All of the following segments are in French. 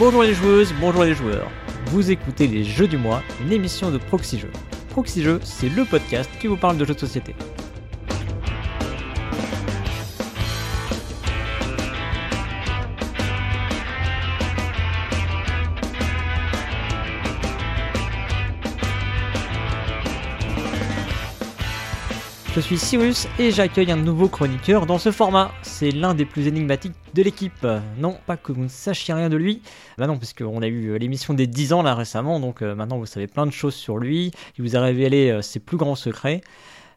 Bonjour les joueuses, bonjour les joueurs. Vous écoutez les Jeux du mois, une émission de Proxy Jeux. C'est le podcast qui vous parle de jeux de société. Je suis Cyrus et j'accueille un nouveau chroniqueur dans ce format. C'est l'un des plus énigmatiques de l'équipe. Non, pas que vous ne sachiez rien de lui. Bah non, parce qu'on a eu euh, l'émission des 10 ans là récemment, donc euh, maintenant vous savez plein de choses sur lui. Il vous a révélé euh, ses plus grands secrets.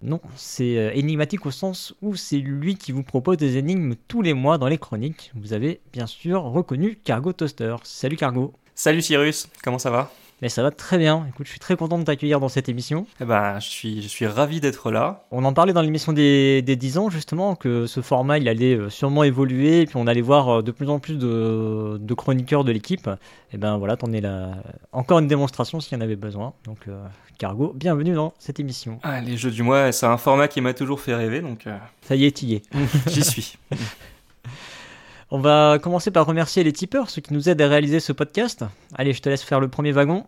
Non, c'est énigmatique au sens où c'est lui qui vous propose des énigmes tous les mois dans les chroniques. Vous avez bien sûr reconnu Cargo Toaster. Salut Cargo. Salut Cyrus, comment ça va? Mais ça va très bien. Écoute, je suis très content de t'accueillir dans cette émission. Eh ben, je suis, je suis ravi d'être là. On en parlait dans l'émission des, des 10 ans, justement, que ce format, il allait euh, sûrement évoluer, et puis on allait voir euh, de plus en plus de, de chroniqueurs de l'équipe. Et eh ben voilà, t'en es là. Encore une démonstration s'il y en avait besoin. Donc, euh, Cargo, bienvenue dans cette émission. Ah, les jeux du mois, c'est un format qui m'a toujours fait rêver, donc. Ça y est, y est. J'y suis. On va commencer par remercier les tipeurs, ceux qui nous aident à réaliser ce podcast. Allez, je te laisse faire le premier wagon.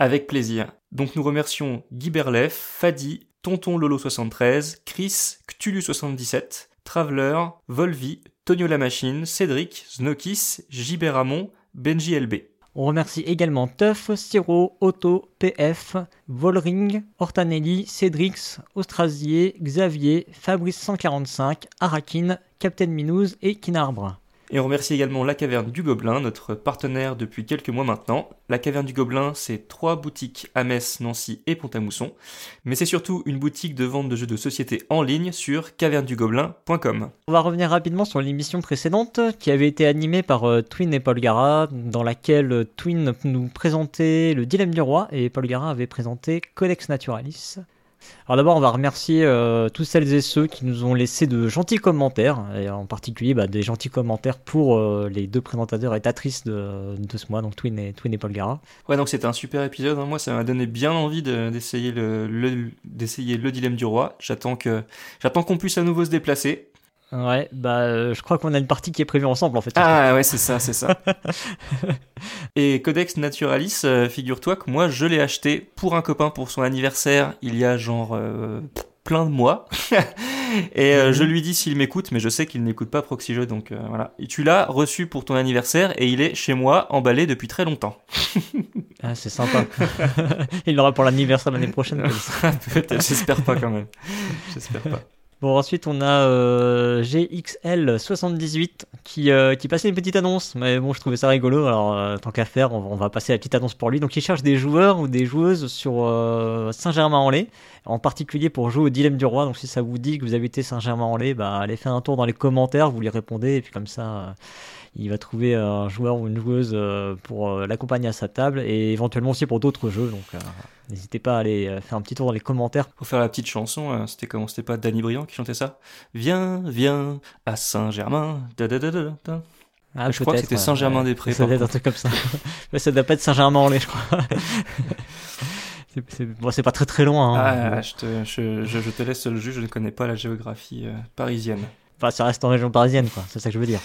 Avec plaisir. Donc nous remercions Guy Berlef, Fadi, Tonton Lolo73, Chris, Cthulhu77, Traveler, Volvi, Tonio la Machine, Cédric, Znokis, Giberamon, Benji LB. On remercie également Tuff, Siro, Otto, PF, Volring, Hortanelli, Cédrix, Austrasier, Xavier, Fabrice145, Arakin, Captain Minouz et Kinarbre. Et on remercie également La Caverne du Gobelin, notre partenaire depuis quelques mois maintenant. La Caverne du Gobelin, c'est trois boutiques à Metz, Nancy et Pont-à-Mousson. Mais c'est surtout une boutique de vente de jeux de société en ligne sur cavernedugobelin.com. On va revenir rapidement sur l'émission précédente qui avait été animée par euh, Twin et Paul Gara, dans laquelle euh, Twin nous présentait le dilemme du roi et Paul Gara avait présenté Codex Naturalis. Alors d'abord, on va remercier euh, tous celles et ceux qui nous ont laissé de gentils commentaires, et en particulier bah, des gentils commentaires pour euh, les deux présentateurs et tatrices de, ce mois, donc Twin et, Twin et Paul Gara. Ouais, donc c'était un super épisode. Hein. Moi, ça m'a donné bien envie d'essayer le, le dilemme du roi. J'attends j'attends qu'on puisse à nouveau se déplacer. Ouais, bah euh, je crois qu'on a une partie qui est prévue ensemble en fait. Ah ouais, c'est ça, c'est ça. Et Codex Naturalis, euh, figure-toi que moi je l'ai acheté pour un copain pour son anniversaire il y a genre euh, plein de mois. Et je mhm. lui dis s'il m'écoute, mais je sais qu'il n'écoute pas Proxy Jeux, donc voilà. Et tu l'as reçu pour ton anniversaire et il est chez moi emballé depuis très longtemps. ah, c'est sympa. il l'aura pour l'anniversaire l'année prochaine. Peut-être, j'espère pas quand même. J'espère pas. Bon, ensuite, on a euh, GXL78 qui, euh, qui passait une petite annonce. Mais bon, je trouvais ça rigolo. Alors, euh, tant qu'à faire, on, va passer la petite annonce pour lui. Donc, il cherche des joueurs ou des joueuses sur Saint-Germain-en-Laye, en particulier pour jouer au Dilemme du Roi. Donc, si ça vous dit que vous habitez Saint-Germain-en-Laye, bah, allez faire un tour dans les commentaires, vous lui répondez. Et puis, comme ça il va trouver un joueur ou une joueuse euh, pour euh, l'accompagner à sa table et éventuellement aussi pour d'autres jeux. Donc euh, n'hésitez pas à aller faire un petit tour dans les commentaires. Pour faire la petite chanson, c'était comment C'était pas Danny Briand qui chantait ça? Viens, viens à Saint-Germain. Ah, je crois que c'était Saint-Germain-des-Prés. Ça doit être un truc comme ça. Mais ça doit pas être Saint-Germain-en-Laye, je crois. c'est pas très très loin. Hein. Ah, je, te, je, je, te laisse le juge, je ne connais pas la géographie parisienne. Enfin, ça reste en région parisienne, quoi. C'est ça que je veux dire.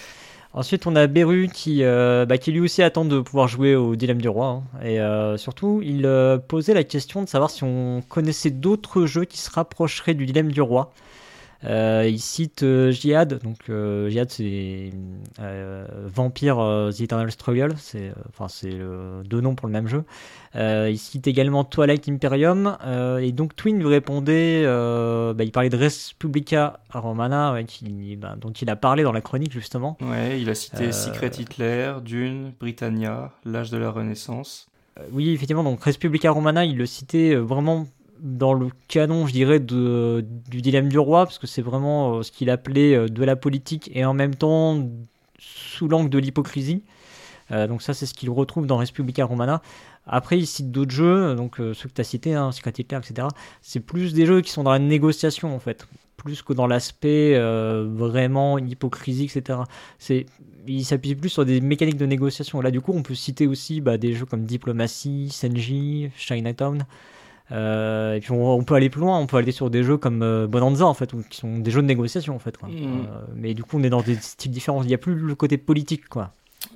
Ensuite, on a Beru qui, euh, bah, lui aussi attend de pouvoir jouer au Dilemme du Roi. Hein. Et euh, surtout, il euh, posait la question de savoir si on connaissait d'autres jeux qui se rapprocheraient du Dilemme du Roi. Euh, il cite euh, Jihad, donc euh, Jihad c'est Vampire The Eternal Struggle, c'est enfin c'est deux noms pour le même jeu. il cite également Twilight Imperium et donc Twin lui répondait, bah, il parlait de Respublica Romana, bah, dont il a parlé dans la chronique justement. Ouais, il a cité Secret Hitler, Dune, Britannia, l'âge de la Renaissance. oui, effectivement, donc Respublica Romana, il le citait vraiment dans le canon, je dirais, de, du dilemme du roi, parce que c'est vraiment euh, ce qu'il appelait euh, de la politique et en même temps sous l'angle de l'hypocrisie. Euh, donc ça, c'est ce qu'il retrouve dans Respublica Romana. Après, il cite d'autres jeux, donc ceux que tu as cités, hein, Secret Hitler, etc. C'est plus des jeux qui sont dans la négociation, en fait, plus que dans l'aspect vraiment hypocrisie, etc. C'est, il s'appuie plus sur des mécaniques de négociation. Là, du coup, on peut citer aussi bah, des jeux comme Diplomatie, Senji, Chinatown. Euh, et puis on, peut aller plus loin, on peut aller sur des jeux comme euh, Bonanza en fait, qui sont des jeux de négociation en fait. Quoi. Mm. Euh, mais du coup on est dans des styles différents. Il n'y a plus le côté politique quoi.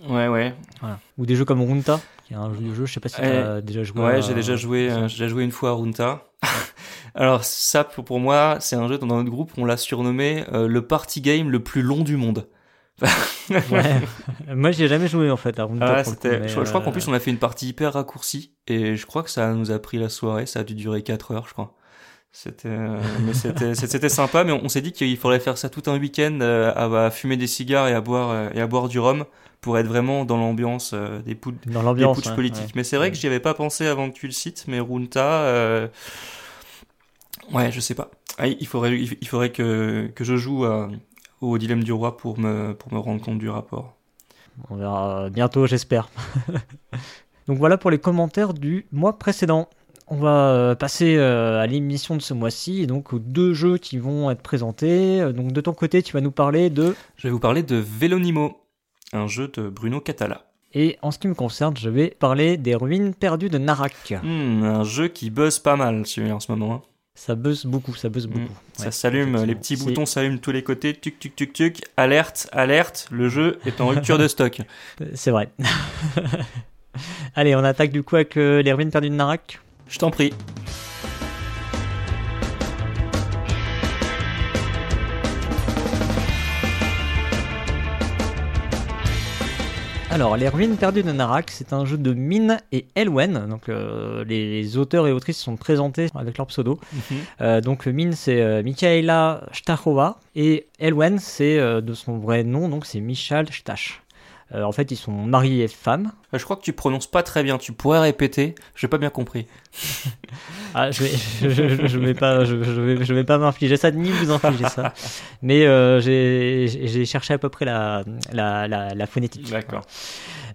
Ouais, ouais. Voilà. Ou des jeux comme Runta, qui est un jeu, jeu je sais pas si tu as déjà joué. Ouais, à- j'ai déjà joué, j'ai déjà joué une fois à Runta. Alors ça, pour moi, c'est un jeu dans notre groupe, on l'a surnommé le party game le plus long du monde. Ouais. Moi, j'y ai jamais joué en fait à Runta. Ah, coup, mais, je, je crois qu'en euh, plus on a fait une partie hyper raccourcie et je crois que ça nous a pris la soirée, ça a dû durer 4 heures, je crois. C'était, euh, c'était, sympa, mais on, on s'est dit qu'il faudrait faire ça tout un week-end euh, à, à fumer des cigares et à boire et à boire du rhum pour être vraiment dans l'ambiance des poules dans des l'ambiance. putsch ouais, politiques. ouais. Mais c'est vrai que j'y avais pas pensé avant que tu le cites, mais Runta, euh, ouais, je sais pas. Ah, il faudrait, il faudrait que, que je joue à- au dilemme du roi pour me, pour me rendre compte du rapport. On verra bientôt, j'espère. Donc voilà pour les commentaires du mois précédent. On va euh, passer euh, à l'émission de ce mois-ci, et donc aux deux jeux qui vont être présentés. Euh, Donc de ton côté, tu vas nous parler de... Je vais vous parler de Velonimo, un jeu de Bruno Catala. Et en ce qui me concerne, je vais parler des ruines perdues de Narak. Hmm, un jeu qui buzz pas mal celui-là en ce moment. hein. Ça buzz beaucoup, ça buzz beaucoup. Ça Ouais, s'allume, les petits boutons s'allument de tous les côtés, tuc tuc tuc tuc, alerte, alerte, le jeu est en rupture de stock. C'est vrai. Allez, on attaque du coup avec euh, les ruines perdues de Narak. Je t'en prie. Alors, Les Ruines perdues de Narak, c'est un jeu de Mine et Elwen. Donc, euh, les, les auteurs et autrices sont présentés avec leur pseudo. Euh, donc, Mine, c'est euh, Michaela Stachova. Et Elwen, c'est euh, de son vrai nom, donc c'est Michal Stach. Euh, en fait, ils sont mariés et femmes. Euh, Je crois que tu prononces pas très bien, tu pourrais répéter, j'ai pas bien compris. Ah, je vais, je, je- je vais pas, je, vais, je vais pas m'infliger ça ni vous infliger ça. Mais euh, j'ai, cherché à peu près la, la, la, la phonétique. D'accord.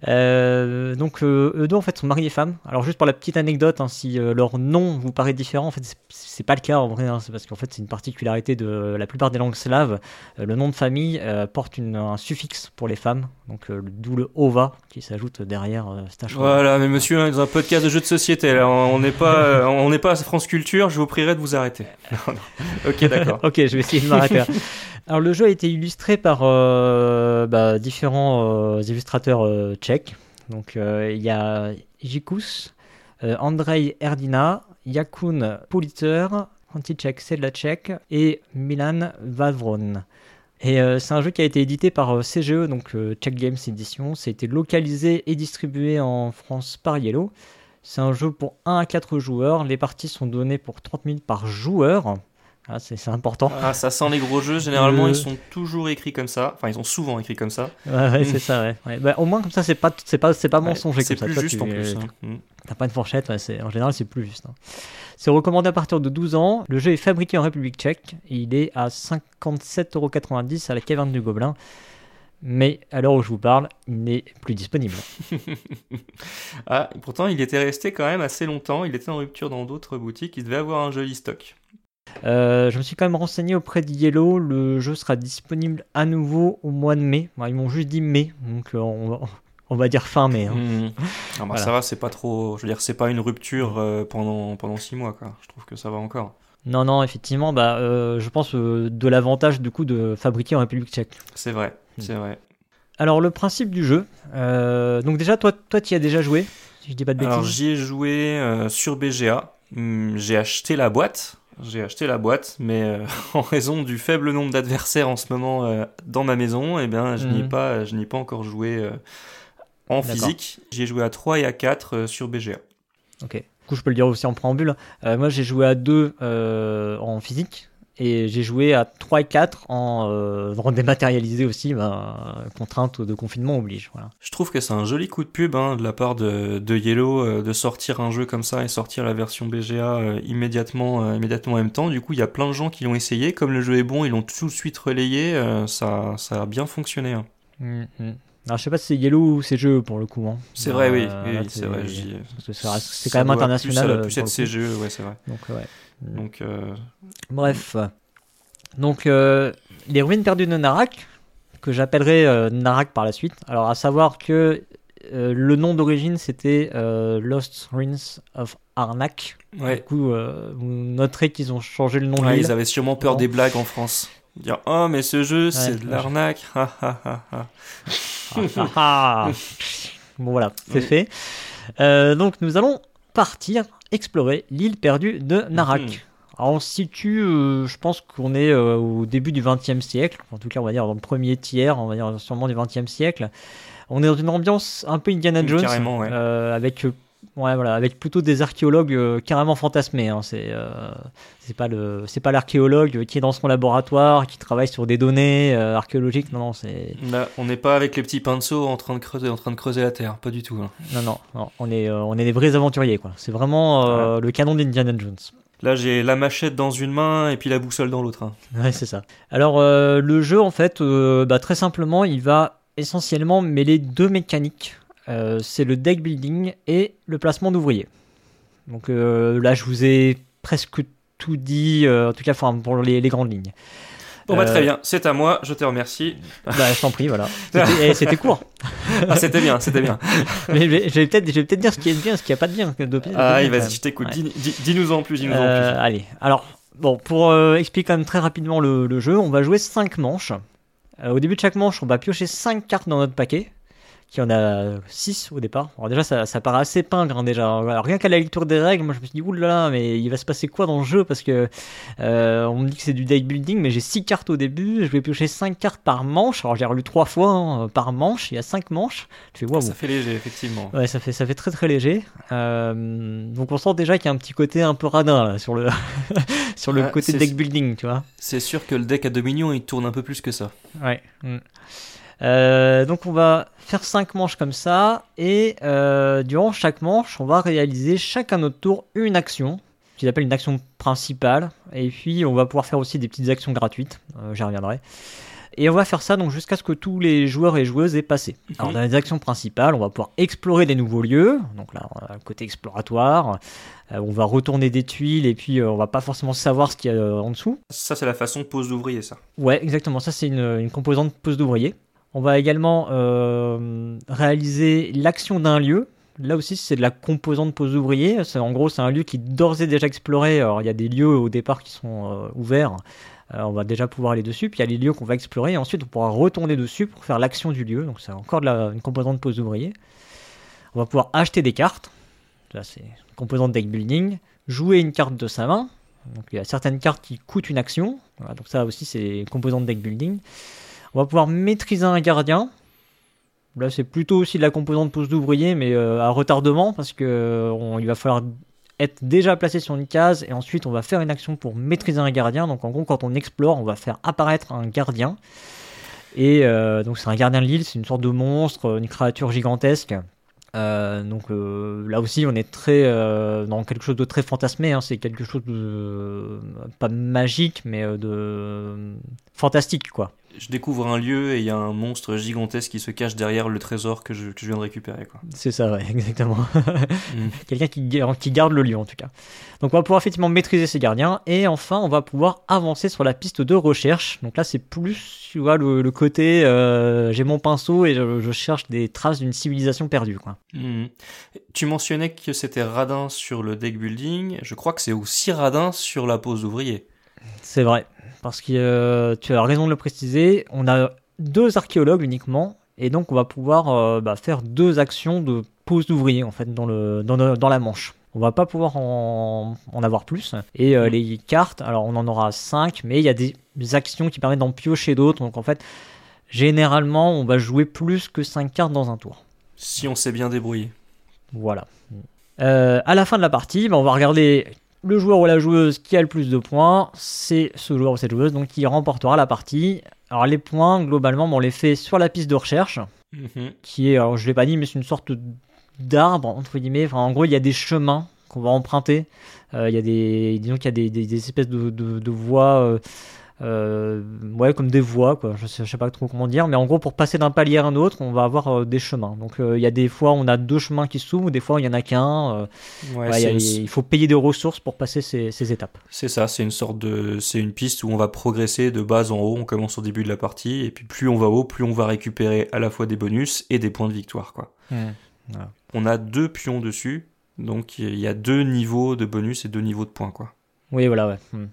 Donc euh, eux deux en fait sont mariés femmes. Alors juste pour la petite anecdote, hein, si euh, leur nom vous paraît différent, en fait c'est- pas le cas en vrai. hein. c'est parce qu'en fait c'est une particularité de la plupart des langues slaves. Euh, le nom de famille porte une- un suffixe pour les femmes, donc d'où le ova qui s'ajoute derrière Stachova. Voilà, mais monsieur, dans un podcast de jeux de société, là, on n'est pas, on n'est pas à France Culture, je vous prierai de vous arrêter. Ok, d'accord. ok, je vais essayer de m'arrêter. Alors le jeu a été illustré par euh, bah, différents euh, illustrateurs euh, tchèques. Donc il y a Jikus, Andrei Erdina, Jakun Pulitzer, František Sedlacek et Milan Vavron. Et c'est un jeu qui a été édité par CGE, donc Czech Games Edition. Ça a été localisé et distribué en France par Yellow. C'est un jeu pour 1 à 4 joueurs. Les parties sont données pour 30 minutes par joueur. Ah, c'est c'est important. Ah, ça sent les gros jeux, généralement Euh. ils sont toujours écrits comme ça, enfin ils sont souvent écrits comme ça. Ouais, ouais, c'est ça, ouais. Ouais, bah, au moins, comme ça, c'est pas, c'est pas, c'est pas mensonger C'est comme plus ça. Toi, juste tu- en plus. hein. Mm. T'as pas une fourchette, c'est- en général, c'est plus juste. hein. C'est recommandé à partir de 12 ans. Le jeu est fabriqué en République tchèque. Et il est à 57,90€ à la caverne du Gobelin. Mais à l'heure où je vous parle, il n'est plus disponible. Ah, pourtant il était resté quand même assez longtemps, il était en rupture dans d'autres boutiques, il devait avoir un joli stock. Euh, je me suis quand même renseigné auprès de Yellow. Le jeu sera disponible à nouveau au mois de mai. Bon, ils m'ont juste dit mai, donc euh, on, va, on va dire fin mai. hein. Mm. Ah, bah, Voilà. Ça va, c'est pas trop, je veux dire, c'est pas une rupture euh, pendant, pendant six mois, quoi. Je trouve que ça va encore. Non, non, effectivement, bah, euh, je pense euh, de l'avantage du coup de fabriquer en République tchèque. C'est vrai, Mm. c'est vrai. Alors le principe du jeu, euh, donc déjà toi, toi tu y as déjà joué, si je dis pas de Alors bêtises. j'y ai joué euh, sur BGA. Hum, J'ai acheté la boîte. J'ai acheté la boîte, mais euh, en raison du faible nombre d'adversaires en ce moment euh, dans ma maison, eh bien, je n'y ai Mhm. pas, je n'y ai pas encore joué euh, en physique. J'y ai joué à 3 et à 4 euh, sur BGA. Ok. Du coup je peux le dire aussi en préambule. Euh, moi j'ai joué à 2 en physique et j'ai joué à 3 et 4 en, euh, en dématérialisé aussi. Bah, contrainte de confinement oblige. Voilà. Je trouve que c'est un joli coup de pub hein, de la part de, de Yellow euh, de sortir un jeu comme ça et sortir la version BGA euh, immédiatement, euh, immédiatement en même temps. Du coup, il y a plein de gens qui l'ont essayé. Comme le jeu est bon, ils l'ont tout de suite relayé. ça, ça a bien fonctionné. hein. Alors je sais pas si c'est Yellow ou c'est jeu pour le coup. hein. C'est vrai, oui, c'est vrai. quand même international. Plus, ça doit plus être coup. CGE, ouais, c'est vrai. Donc ouais. Donc, euh, Bref. Donc, euh, les ruines perdues de Narak, que j'appellerai euh, Narak par la suite. Alors, à savoir que euh, le nom d'origine, c'était euh, Lost Ruins of Arnak. Du ouais. coup, euh, vous noterez qu'ils ont changé le nom de Ouais, l'île. ils avaient sûrement peur Bon. des blagues en France. Dire oh mais ce jeu c'est de l'arnaque. bon voilà, c'est fait. Euh, donc nous allons partir explorer l'île perdue de Narak. Mhm. Alors on se situe, euh, je pense qu'on est euh, au début du XXe siècle, en tout cas on va dire dans le premier tiers, on va dire sûrement du XXe siècle. On est dans une ambiance un peu Indiana Jones, avec Ouais, voilà, avec plutôt des archéologues euh, carrément fantasmés. Hein. C'est euh, c'est pas le c'est pas l'archéologue qui est dans son laboratoire, qui travaille sur des données euh, archéologiques. Non, non, c'est. on n'est pas avec les petits pinceaux en train de creuser en train de creuser la terre, pas du tout. Hein. Non, non, non, on est on est des vrais aventuriers quoi. C'est vraiment le canon d'Indiana Jones. Là, j'ai la machette dans une main et puis la boussole dans l'autre. Hein. Ouais, c'est ça. Alors, le jeu, en fait, bah, très simplement, il va essentiellement mêler deux mécaniques euh, c'est le deck building et le placement d'ouvriers. Donc euh, là, je vous ai presque tout dit, euh, en tout cas pour les, grandes lignes. Bon bah très bien, c'est à moi, je te remercie. Bah je t'en prie, voilà. C'était court. ah c'était bien, c'était bien. Mais je vais peut-être peut dire ce qui est bien, ce qui n'y a pas de bien. ah vas-y, je t'écoute, dis-nous en plus, dis-nous en plus. Allez, alors, bon, pour expliquer quand même très rapidement le, le jeu, on va jouer 5 manches. au début de chaque manche, on va piocher 5 cartes dans notre paquet qui en a 6 au départ. Alors déjà, ça, ça paraît assez pingre hein, déjà. Alors, rien qu'à la lecture des règles, moi je me suis dit, oulala, mais il va se passer quoi dans le jeu? Parce que euh, on me dit que c'est du deck building, mais j'ai 6 cartes au début, je vais piocher 5 cartes par manche. Alors j'ai relu 3 fois hein, par manche, il y a 5 manches. Tu fais, Ça fait léger, effectivement. Ouais, ça fait, ça fait très très léger. Euh, donc on sent déjà qu'il y a un petit côté un peu radin là, sur le, sur le ah, côté deck building, tu vois. C'est sûr que le deck à Dominion, il tourne un peu plus que ça. Ouais. Mm. Euh, donc on va faire 5 manches comme ça et euh, durant chaque manche on va réaliser chacun notre tour une action qu'ils appellent une action principale et puis on va pouvoir faire aussi des petites actions gratuites, euh, j'y reviendrai. Et on va faire ça donc jusqu'à ce que tous les joueurs et joueuses aient passé. Mhm. Alors dans les actions principales, on va pouvoir explorer des nouveaux lieux. Donc là, on a le côté exploratoire. on va retourner des tuiles et puis on va pas forcément savoir ce qu'il y a en dessous. Ça, c'est la façon pose d'ouvrier, ça. Ouais, exactement. Ça, c'est une, une composante pose d'ouvrier. On va également euh, réaliser l'action d'un lieu. Là aussi, c'est de la composante pose ouvrier. En gros, c'est un lieu qui d'ores et déjà exploré. Alors, il y a des lieux au départ qui sont euh, ouverts. Euh, on va déjà pouvoir aller dessus. Puis il y a les lieux qu'on va explorer. Ensuite, on pourra retourner dessus pour faire l'action du lieu. Donc, c'est encore une composante pose ouvrier. On va pouvoir acheter des cartes. Là, c'est composante deck building. Jouer une carte de sa main. Donc, il y a certaines cartes qui coûtent une action. donc, ça aussi, c'est composante deck building. On va pouvoir maîtriser un gardien. Là, c'est plutôt aussi de la composante pose d'ouvrier, mais euh, à retardement, parce que il va falloir être déjà placé sur une case, et ensuite on va faire une action pour maîtriser un gardien. Donc en gros, quand on explore, on va faire apparaître un gardien. Et euh, donc c'est un gardien de l'île, c'est une sorte de monstre, une créature gigantesque. Euh, donc là aussi, on est très dans quelque chose de très fantasmé. Hein. c'est quelque chose de pas magique, mais de fantastique, quoi je découvre un lieu et il y a un monstre gigantesque qui se cache derrière le trésor que je, viens de récupérer. C'est ça, ouais, exactement. Mm. Quelqu'un qui, qui, garde le lieu en tout cas. Donc on va pouvoir effectivement maîtriser ces gardiens et enfin on va pouvoir avancer sur la piste de recherche. Donc là c'est plus tu vois, le, côté euh, j'ai mon pinceau et je, cherche des traces d'une civilisation perdue. Quoi. Mm. Tu mentionnais que c'était radin sur le deck building. Je crois que c'est aussi radin sur la pose d'ouvrier. C'est vrai parce que euh, tu as raison de le préciser, on a deux archéologues uniquement, et donc on va pouvoir euh, bah, faire deux actions de pose d'ouvrier en fait dans, le, dans, la manche. On va pas pouvoir en, avoir plus. Et euh, les cartes, alors on en aura 5, mais il y a des actions qui permettent d'en piocher d'autres. Donc en fait, généralement, on va jouer plus que 5 cartes dans un tour. Si on sait bien débrouiller. Voilà. à la fin de la partie, bah, on va regarder le joueur ou la joueuse qui a le plus de points, c'est ce joueur ou cette joueuse donc qui remportera la partie. Alors les points, globalement, on les fait sur la piste de recherche, mhm. qui est, alors je l'ai pas dit, mais c'est une sorte d'arbre entre guillemets. Enfin, en gros, il y a des chemins qu'on va emprunter. Euh, il y a des, disons qu'il y a des, espèces de, de, voies. Euh, ouais, comme des voies, quoi. Je sais, sais pas trop comment dire, mais en gros, pour passer d'un palier à un autre, on va avoir euh, des chemins. Donc, euh, il y a des fois, on a deux chemins qui s'ouvrent, des fois, il y en a qu'un. il faut payer des ressources pour passer ces, étapes. C'est ça, c'est une sorte de, c'est une piste où on va progresser de bas en haut. On commence au début de la partie, et puis plus on va haut, plus on va récupérer à la fois des bonus et des points de victoire, quoi. On a deux pions dessus, donc il y a deux niveaux de bonus et deux niveaux de points, quoi. Oui, voilà, ouais. Hmm.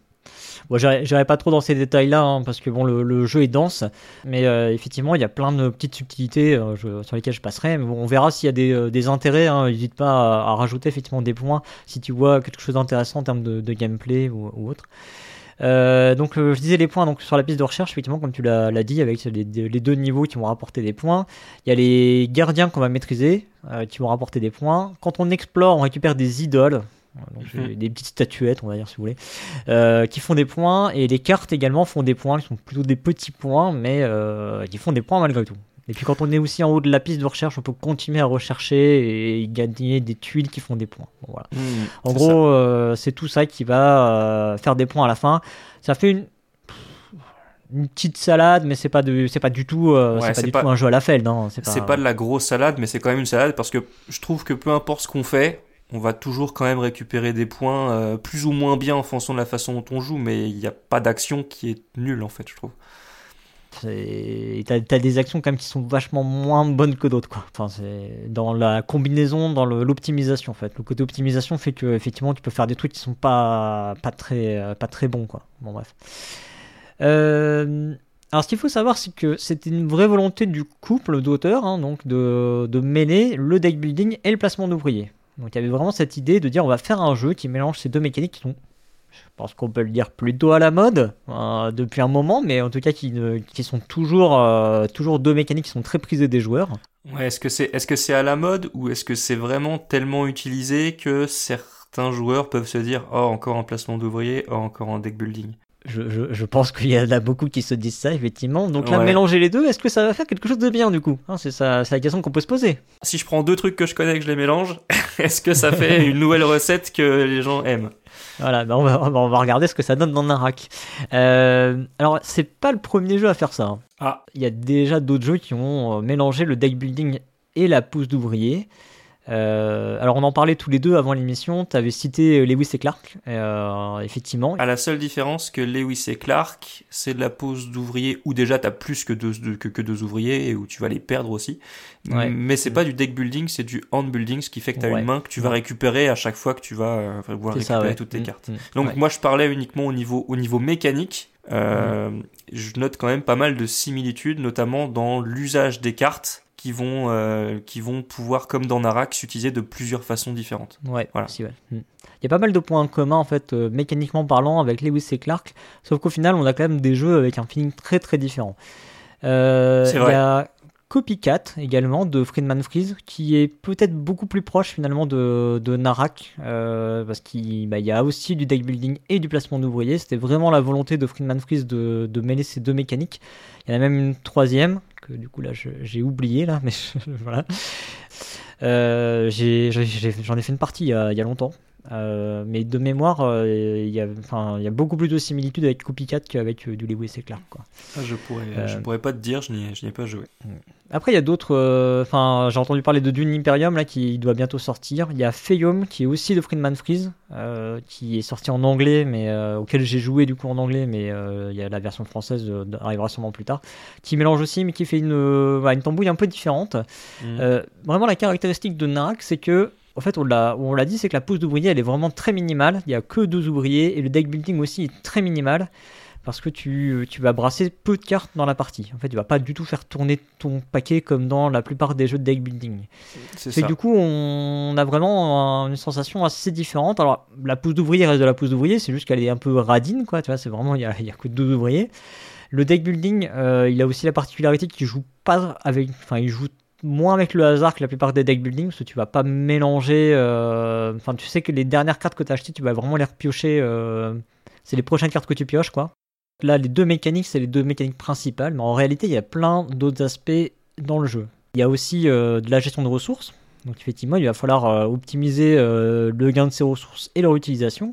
Bon, j'irai pas trop dans ces détails-là, hein, parce que bon, le, jeu est dense, mais euh, effectivement, il y a plein de petites subtilités euh, sur lesquelles je passerai. Mais bon, on verra s'il y a des, euh, intérêts. Hein, N'hésite pas à, rajouter effectivement des points si tu vois quelque chose d'intéressant en termes de, gameplay ou, autre. Donc je disais les points donc sur la piste de recherche effectivement comme tu l'as dit avec les, les, deux niveaux qui vont rapporter des points. Il y a les gardiens qu'on va maîtriser qui vont rapporter des points. Quand on explore on récupère des idoles donc, mhm. des petites statuettes, on va dire, si vous voulez, euh, qui font des points, et les cartes également font des points, qui sont plutôt des petits points, mais euh, qui font des points malgré tout. Et puis quand on est aussi en haut de la piste de recherche, on peut continuer à rechercher et gagner des tuiles qui font des points. voilà. Mhm, en gros, euh, c'est tout ça qui va faire des points à la fin. Ça fait une, une petite salade, mais c'est pas de, c'est pas du tout, c'est pas du tout un jeu à la Feld. Hein. C'est pas... pas... de la grosse salade, mais c'est quand même une salade parce que je trouve que peu importe ce qu'on fait, on va toujours quand même récupérer des points euh, plus ou moins bien en fonction de la façon dont on joue, mais il n'y a pas d'action qui est nulle en fait, je trouve. T'as as des actions quand même qui sont vachement moins bonnes que d'autres quoi. Dans la combinaison, dans l'optimisation en fait. Le côté optimisation fait que effectivement tu peux faire des trucs qui sont pas très pas très bons quoi. Bon bref. Euh, alors ce qu'il faut savoir c'est que c'était une vraie volonté du couple d'auteurs hein, donc de, de mêler le deck building et le placement d'ouvriers. Donc il y avait vraiment cette idée de dire on va faire un jeu qui mélange ces deux mécaniques qui sont, je pense qu'on peut le dire, plutôt à la mode euh, depuis un moment, mais en tout cas qui, sont toujours, euh, toujours deux mécaniques qui sont très prisées des joueurs. Est-ce que c'est est -ce c'est à la mode ou est-ce que c'est vraiment tellement utilisé que certains joueurs peuvent se dire oh encore un placement d'ouvrier, oh encore un deck building? Je, pense qu'il y en a beaucoup qui se disent ça, effectivement. Donc là, mélanger les deux, est-ce que ça va faire quelque chose de bien, du coup hein, C'est ça, la question qu'on peut se poser. Si je prends deux trucs que je connais et que je les mélange, est-ce que ça fait une nouvelle recette que les gens aiment? Voilà, bah, on, va, on, va, regarder ce que ça donne dans Narak. Euh, alors, c'est pas le premier jeu à faire ça. Hein. Ah. Il y a déjà d'autres jeux qui ont euh, mélangé le deck building et la pousse d'ouvrier. Euh, alors on en parlait tous les deux avant l'émission, tu avais cité euh, Lewis et Clark, euh, effectivement. À la seule différence que Lewis et Clark, c'est de la pose d'ouvriers où déjà tu as plus que deux, que, que, deux ouvriers et où tu vas les perdre aussi. Mais c'est pas du deck building, c'est du hand building, ce qui fait que tu as une main que tu vas récupérer à chaque fois que tu vas pouvoir récupérer toutes tes mm, cartes. Mm. Donc moi je parlais uniquement au niveau, au niveau mécanique. Mm. Je note quand même pas mal de similitudes, notamment dans l'usage des cartes qui vont, euh, qui vont pouvoir, comme dans Narak, s'utiliser de plusieurs façons différentes. Ouais, voilà. ouais. Hmm. Il y a pas mal de points communs, en fait, euh, mécaniquement parlant, avec Lewis et Clark, sauf qu'au final, on a quand même des jeux avec un feeling très très différent. Euh, il y a Copycat également de Friedman Freeze qui est peut-être beaucoup plus proche finalement de, de Narak parce qu'il bah, y a aussi du deck building et du placement d'ouvriers. C'était vraiment la volonté de Friedman Freeze de, de mêler ces deux mécaniques. Il y en a même une troisième du coup là j'ai oublié là, mais voilà. Euh, j'en ai, fait une partie il y a, longtemps. Euh, mais de mémoire, euh, il y, a, il y a beaucoup plus de similitudes avec Copycat qu'avec du Lewis et Clark. Quoi. Ah, je, pourrais, je pourrais pas te dire, je n'y ai pas joué. Après, il y a d'autres. Enfin, j'ai entendu parler de Dune Imperium là, qui doit bientôt sortir. Il y a Feyom qui est aussi de Friedman Freeze, qui est sorti en anglais, mais auquel j'ai joué du coup en anglais, mais il y a la version française arrivera sûrement plus tard, qui mélange aussi, mais qui fait une, une tambouille un peu différente. Mm. vraiment, la caractéristique de Narak, c'est que en fait, on l'a dit, c'est que la pousse d'ouvrier, elle est vraiment très minimale. Il n'y a que deux ouvriers et le deck building aussi est très minimal parce que tu, tu, vas brasser peu de cartes dans la partie. En fait, tu vas pas du tout faire tourner ton paquet comme dans la plupart des jeux de deck building. C'est du coup, on a vraiment une sensation assez différente. Alors, la pousse d'ouvrier reste de la pousse d'ouvrier, c'est juste qu'elle est un peu radine, quoi. Tu vois, c'est vraiment, il y a, y a, que deux ouvriers. Le deck building, euh, il a aussi la particularité qu'il joue pas avec, enfin, il joue moins avec le hasard que la plupart des deck building, parce que tu vas pas mélanger. Euh, enfin, tu sais que les dernières cartes que tu as achetées, tu vas vraiment les repiocher. Euh, c'est les prochaines cartes que tu pioches, quoi. Là, les deux mécaniques, c'est les deux mécaniques principales, mais en réalité, il y a plein d'autres aspects dans le jeu. Il y a aussi euh, de la gestion de ressources. Donc, effectivement, il va falloir optimiser le gain de ces ressources et leur utilisation.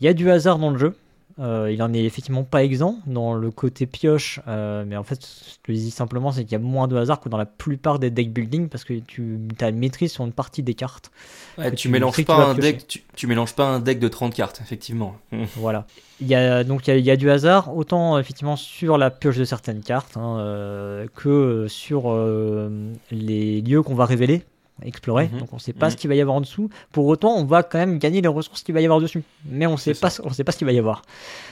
Il y a du hasard dans le jeu. Euh, il en est effectivement pas exempt dans le côté pioche, euh, mais en fait, ce que je dis simplement, c'est qu'il y a moins de hasard que dans la plupart des deck building parce que tu as une maîtrise sur une partie des cartes. tu, mélanges pas un deck, tu, mélanges pas un deck de 30 cartes, effectivement. voilà. Il y a donc il y a, du hasard autant effectivement sur la pioche de certaines cartes hein, euh, que sur les lieux qu'on va révéler explorer, Mhm. donc on sait pas Mhm. ce qu'il va y avoir en dessous. Pour autant, on va quand même gagner les ressources qu'il va y avoir dessus, mais on sait C'est pas, on sait pas ce qu'il va y avoir.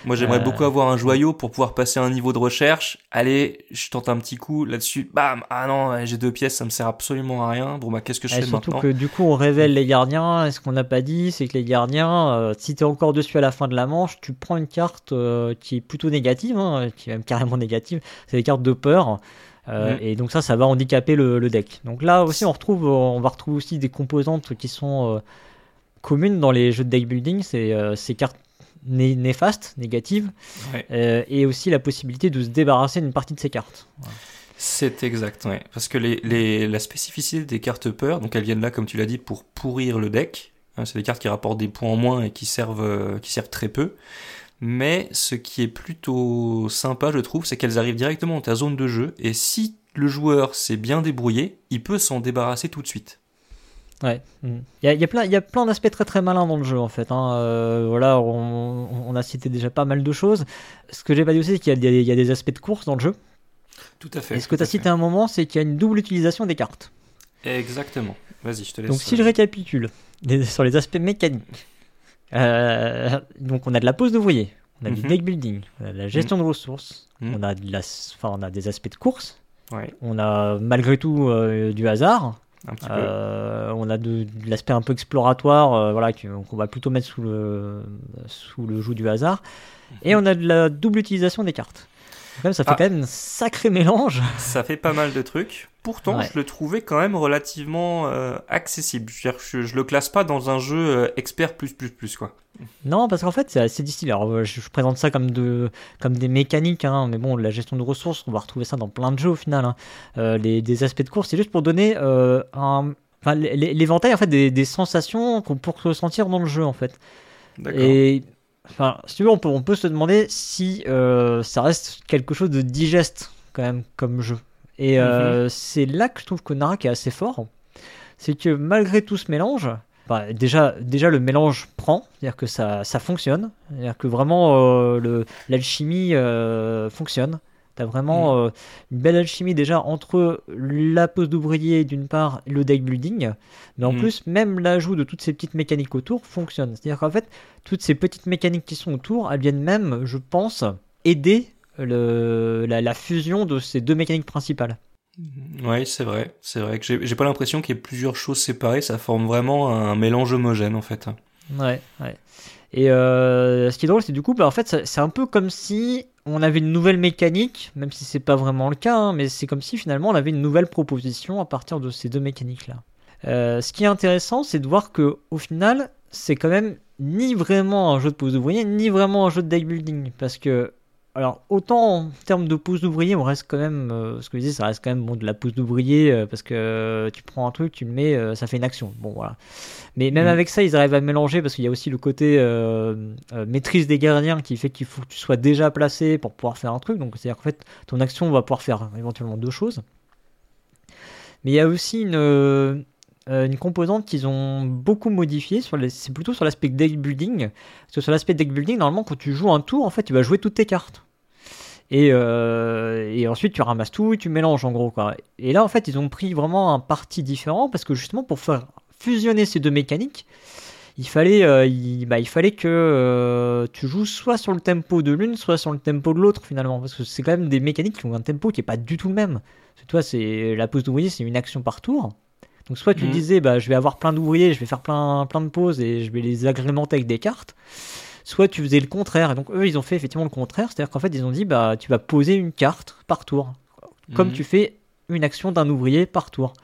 Moi, j'aimerais Euh, beaucoup avoir un joyau pour pouvoir passer un niveau de recherche. Allez, je tente un petit coup là-dessus. Bam Ah non, j'ai deux pièces, ça me sert absolument à rien. Bon, bah, qu'est-ce que je Et fais surtout maintenant que du coup, on révèle les gardiens. Et ce qu'on n'a pas dit, c'est que les gardiens, euh, si t'es encore dessus à la fin de la manche, tu prends une carte euh, qui est plutôt négative, hein, qui est même carrément négative. C'est des cartes de peur. Euh, Mhm. Et donc ça, ça va handicaper le, le deck. Donc là aussi, on retrouve, on va retrouver aussi des composantes qui sont euh, communes dans les jeux de deck building. C'est euh, ces cartes né- néfastes, négatives, Ouais. et aussi la possibilité de se débarrasser d'une partie de ces cartes. C'est exact, ouais. Parce que les, les, la spécificité des cartes peur, donc elles viennent là, comme tu l'as dit, pour pourrir le deck. Hein, c'est des cartes qui rapportent des points en moins et qui servent, qui servent très peu. Mais ce qui est plutôt sympa, je trouve, c'est qu'elles arrivent directement dans ta zone de jeu. Et si le joueur s'est bien débrouillé, il peut s'en débarrasser tout de suite. Ouais. mm. Il y a, il y a plein, il y a plein d'aspects très très malins dans le jeu en fait. hein. Euh, voilà, on, on a cité déjà pas mal de choses. Ce que j'ai pas dit aussi, c'est qu'il y, a des- il y a des aspects de course dans le jeu. Tout à fait. Et ce que tu as cité à un moment, c'est qu'il y a une double utilisation des cartes. Exactement. Vas-y, je te laisse. Donc si je euh, récapitule les- sur les aspects mécaniques, euh, donc on a de la pose d'ouvrier, on a du Mhm. deck building, on a de la gestion de ressources, Mhm. on a de la, enfin on a des aspects de course, Ouais, on a malgré tout euh, du hasard, un petit peu. Euh, on a de, de l'aspect un peu exploratoire, voilà, qu'on va plutôt mettre sous le, sous le joug du hasard. Et on a de la double utilisation des cartes. Même, ça fait Ah. quand même un sacré mélange. Ça fait pas mal de trucs. Pourtant, Ouais. je le trouvais quand même relativement euh, accessible. Je, je, je le classe pas dans un jeu euh, expert plus plus plus quoi. Non, parce qu'en fait, c'est assez distillé. Alors, euh, je, je présente ça comme, de, comme des mécaniques, hein, mais bon, la gestion de ressources, on va retrouver ça dans plein de jeux au final. hein. Euh, les, des aspects de course, c'est juste pour donner euh, un. Enfin, l'éventail en fait des, des sensations qu'on peut ressentir dans le jeu en fait. D'accord. Et enfin, si tu veux, on peut, on peut se demander si euh, ça reste quelque chose de digeste quand même comme jeu. Et euh, c'est là que je trouve que Narak est assez fort. C'est que malgré tout ce mélange, bah, déjà, déjà le mélange prend, c'est-à-dire que ça, ça fonctionne, c'est-à-dire que vraiment euh, l'alchimie fonctionne. T'as vraiment euh, une belle alchimie déjà entre la pose d'ouvrier d'une part et le deck building, mais en Mhm. plus même l'ajout de toutes ces petites mécaniques autour fonctionne. C'est-à-dire qu'en fait toutes ces petites mécaniques qui sont autour, elles viennent même, je pense, aider le, la, la fusion de ces deux mécaniques principales. Ouais, c'est vrai. C'est vrai que j'ai pas l'impression qu'il y ait plusieurs choses séparées. Ça forme vraiment un mélange homogène en fait. Ouais, ouais. Et euh, ce qui est drôle, c'est du coup, bah, en fait, c'est un peu comme si on avait une nouvelle mécanique, même si c'est pas vraiment le cas, hein, mais c'est comme si finalement on avait une nouvelle proposition à partir de ces deux mécaniques-là. Euh, ce qui est intéressant, c'est de voir que au final, c'est quand même ni vraiment un jeu de pose d'ouvrier, ni vraiment un jeu de deck building, parce que alors autant en termes de pose d'ouvrier, on reste quand même, euh, ce que je disais, ça reste quand même bon, de la pose d'ouvrier, euh, parce que euh, tu prends un truc, tu le mets, ça fait une action. Bon voilà. Mais même Mm. avec ça, ils arrivent à mélanger parce qu'il y a aussi le côté maîtrise des gardiens qui fait qu'il faut que tu sois déjà placé pour pouvoir faire un truc. Donc c'est-à-dire qu'en fait, ton action va pouvoir faire éventuellement deux choses. Mais il y a aussi une, euh, une composante qu'ils ont beaucoup modifiée. C'est plutôt sur l'aspect deck building. Parce que sur l'aspect deck building, normalement, quand tu joues un tour, en fait, tu vas jouer toutes tes cartes. Et, euh, et ensuite, tu ramasses tout et tu mélanges en gros. Quoi. Et là, en fait, ils ont pris vraiment un parti différent parce que justement, pour faire fusionner ces deux mécaniques, il fallait, euh, bah, il fallait que tu joues soit sur le tempo de l'une, soit sur le tempo de l'autre finalement. Parce que c'est quand même des mécaniques qui ont un tempo qui est pas du tout le même. Parce que toi, c'est la pose d'ouvrier, c'est une action par tour. Donc soit tu Mhm. disais, bah, je vais avoir plein d'ouvriers, je vais faire plein, plein de pauses et je vais les agrémenter avec des cartes. Soit tu faisais le contraire. Et donc eux, ils ont fait effectivement le contraire. C'est-à-dire qu'en fait, ils ont dit, bah, tu vas poser une carte par tour. Comme Mhm. tu fais une action d'un ouvrier par tour.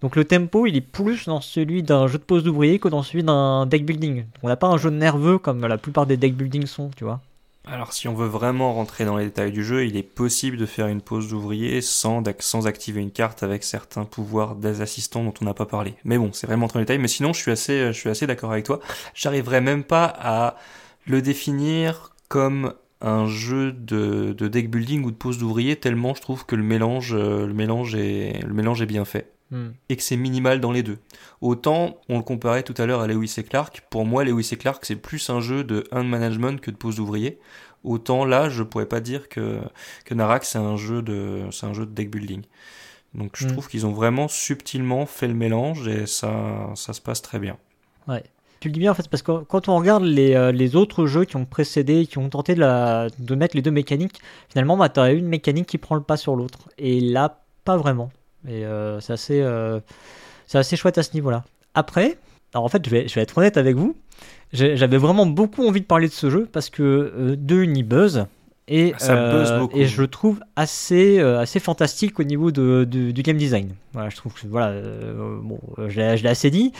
Donc le tempo, il est plus dans celui d'un jeu de pose d'ouvrier que dans celui d'un deck building. On n'a pas un jeu nerveux comme la plupart des deck building sont, tu vois. Alors si on veut vraiment rentrer dans les détails du jeu, il est possible de faire une pause d'ouvrier sans, activer une carte avec certains pouvoirs des assistants dont on n'a pas parlé. Mais bon, c'est vraiment trop les détails. Mais sinon, je suis assez, je suis assez d'accord avec toi. J'arriverai même pas à le définir comme un jeu de, de deck building ou de pause d'ouvrier tellement je trouve que le mélange, euh, le mélange est bien fait Hmm. et que c'est minimal dans les deux. Autant, on le comparait tout à l'heure à Lewis et Clark, pour moi Lewis et Clark c'est plus un jeu de hand management que de pose d'ouvrier. Autant là, je pourrais pas dire que, que Narak c'est un jeu de c'est un jeu de deck building. Donc je Mm. trouve qu'ils ont vraiment subtilement fait le mélange et ça, ça se passe très bien. Tu le dis bien en fait parce que quand on regarde les, euh, les autres jeux qui ont précédé, qui ont tenté de, la, de mettre les deux mécaniques, finalement bah, tu as une mécanique qui prend le pas sur l'autre. Et là, pas vraiment. Et euh, c'est assez, euh, c'est assez chouette à ce niveau-là. Après, alors en fait, je vais, je vais être honnête avec vous, j'avais vraiment beaucoup envie de parler de ce jeu parce que euh, de une, il buzz. Et, Ah, Ça buzz beaucoup. et je le trouve assez, assez fantastique au niveau de, de- du game design. Voilà, je trouve que voilà, bon, je l'ai assez dit.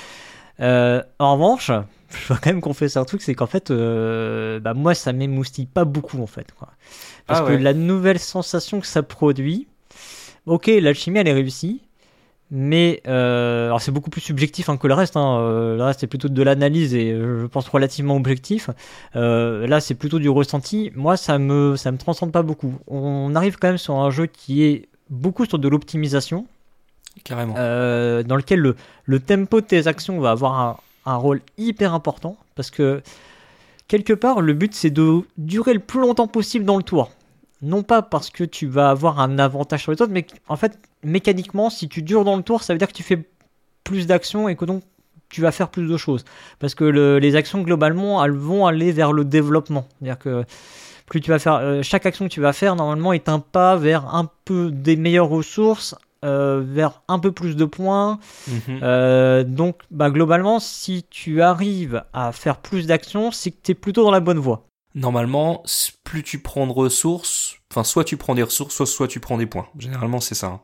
En revanche, je dois quand même confesser un truc, c'est qu'en fait, euh, bah, moi, ça m'émoustille pas beaucoup en fait. Quoi. Parce Ah que la nouvelle sensation que ça produit, ok, l'alchimie elle est réussie, mais euh, alors c'est beaucoup plus subjectif hein, que le reste. Hein. Euh, le reste c'est plutôt de l'analyse et euh, je pense relativement objectif. Euh, là c'est plutôt du ressenti. Moi ça me ça me transcende pas beaucoup. On arrive quand même sur un jeu qui est beaucoup sur de l'optimisation, Carrément. dans lequel le, le tempo de tes actions va avoir un, un rôle hyper important parce que quelque part le but c'est de durer le plus longtemps possible dans le tour. Non pas parce que tu vas avoir un avantage sur les autres, mais en fait mécaniquement si tu dures dans le tour ça veut dire que tu fais plus d'actions et que donc tu vas faire plus de choses. Parce que le- les actions globalement elles vont aller vers le développement. C'est-à-dire que plus tu vas faire, euh, chaque action que tu vas faire normalement est un pas vers un peu des meilleures ressources, euh, vers un peu plus de points. Mhm. Euh, donc, bah, globalement, si tu arrives à faire plus d'actions, c'est que tu es plutôt dans la bonne voie. Normalement, plus tu prends de ressources, enfin, soit tu prends des ressources, soit, soit tu prends des points. Généralement, c'est ça. hein.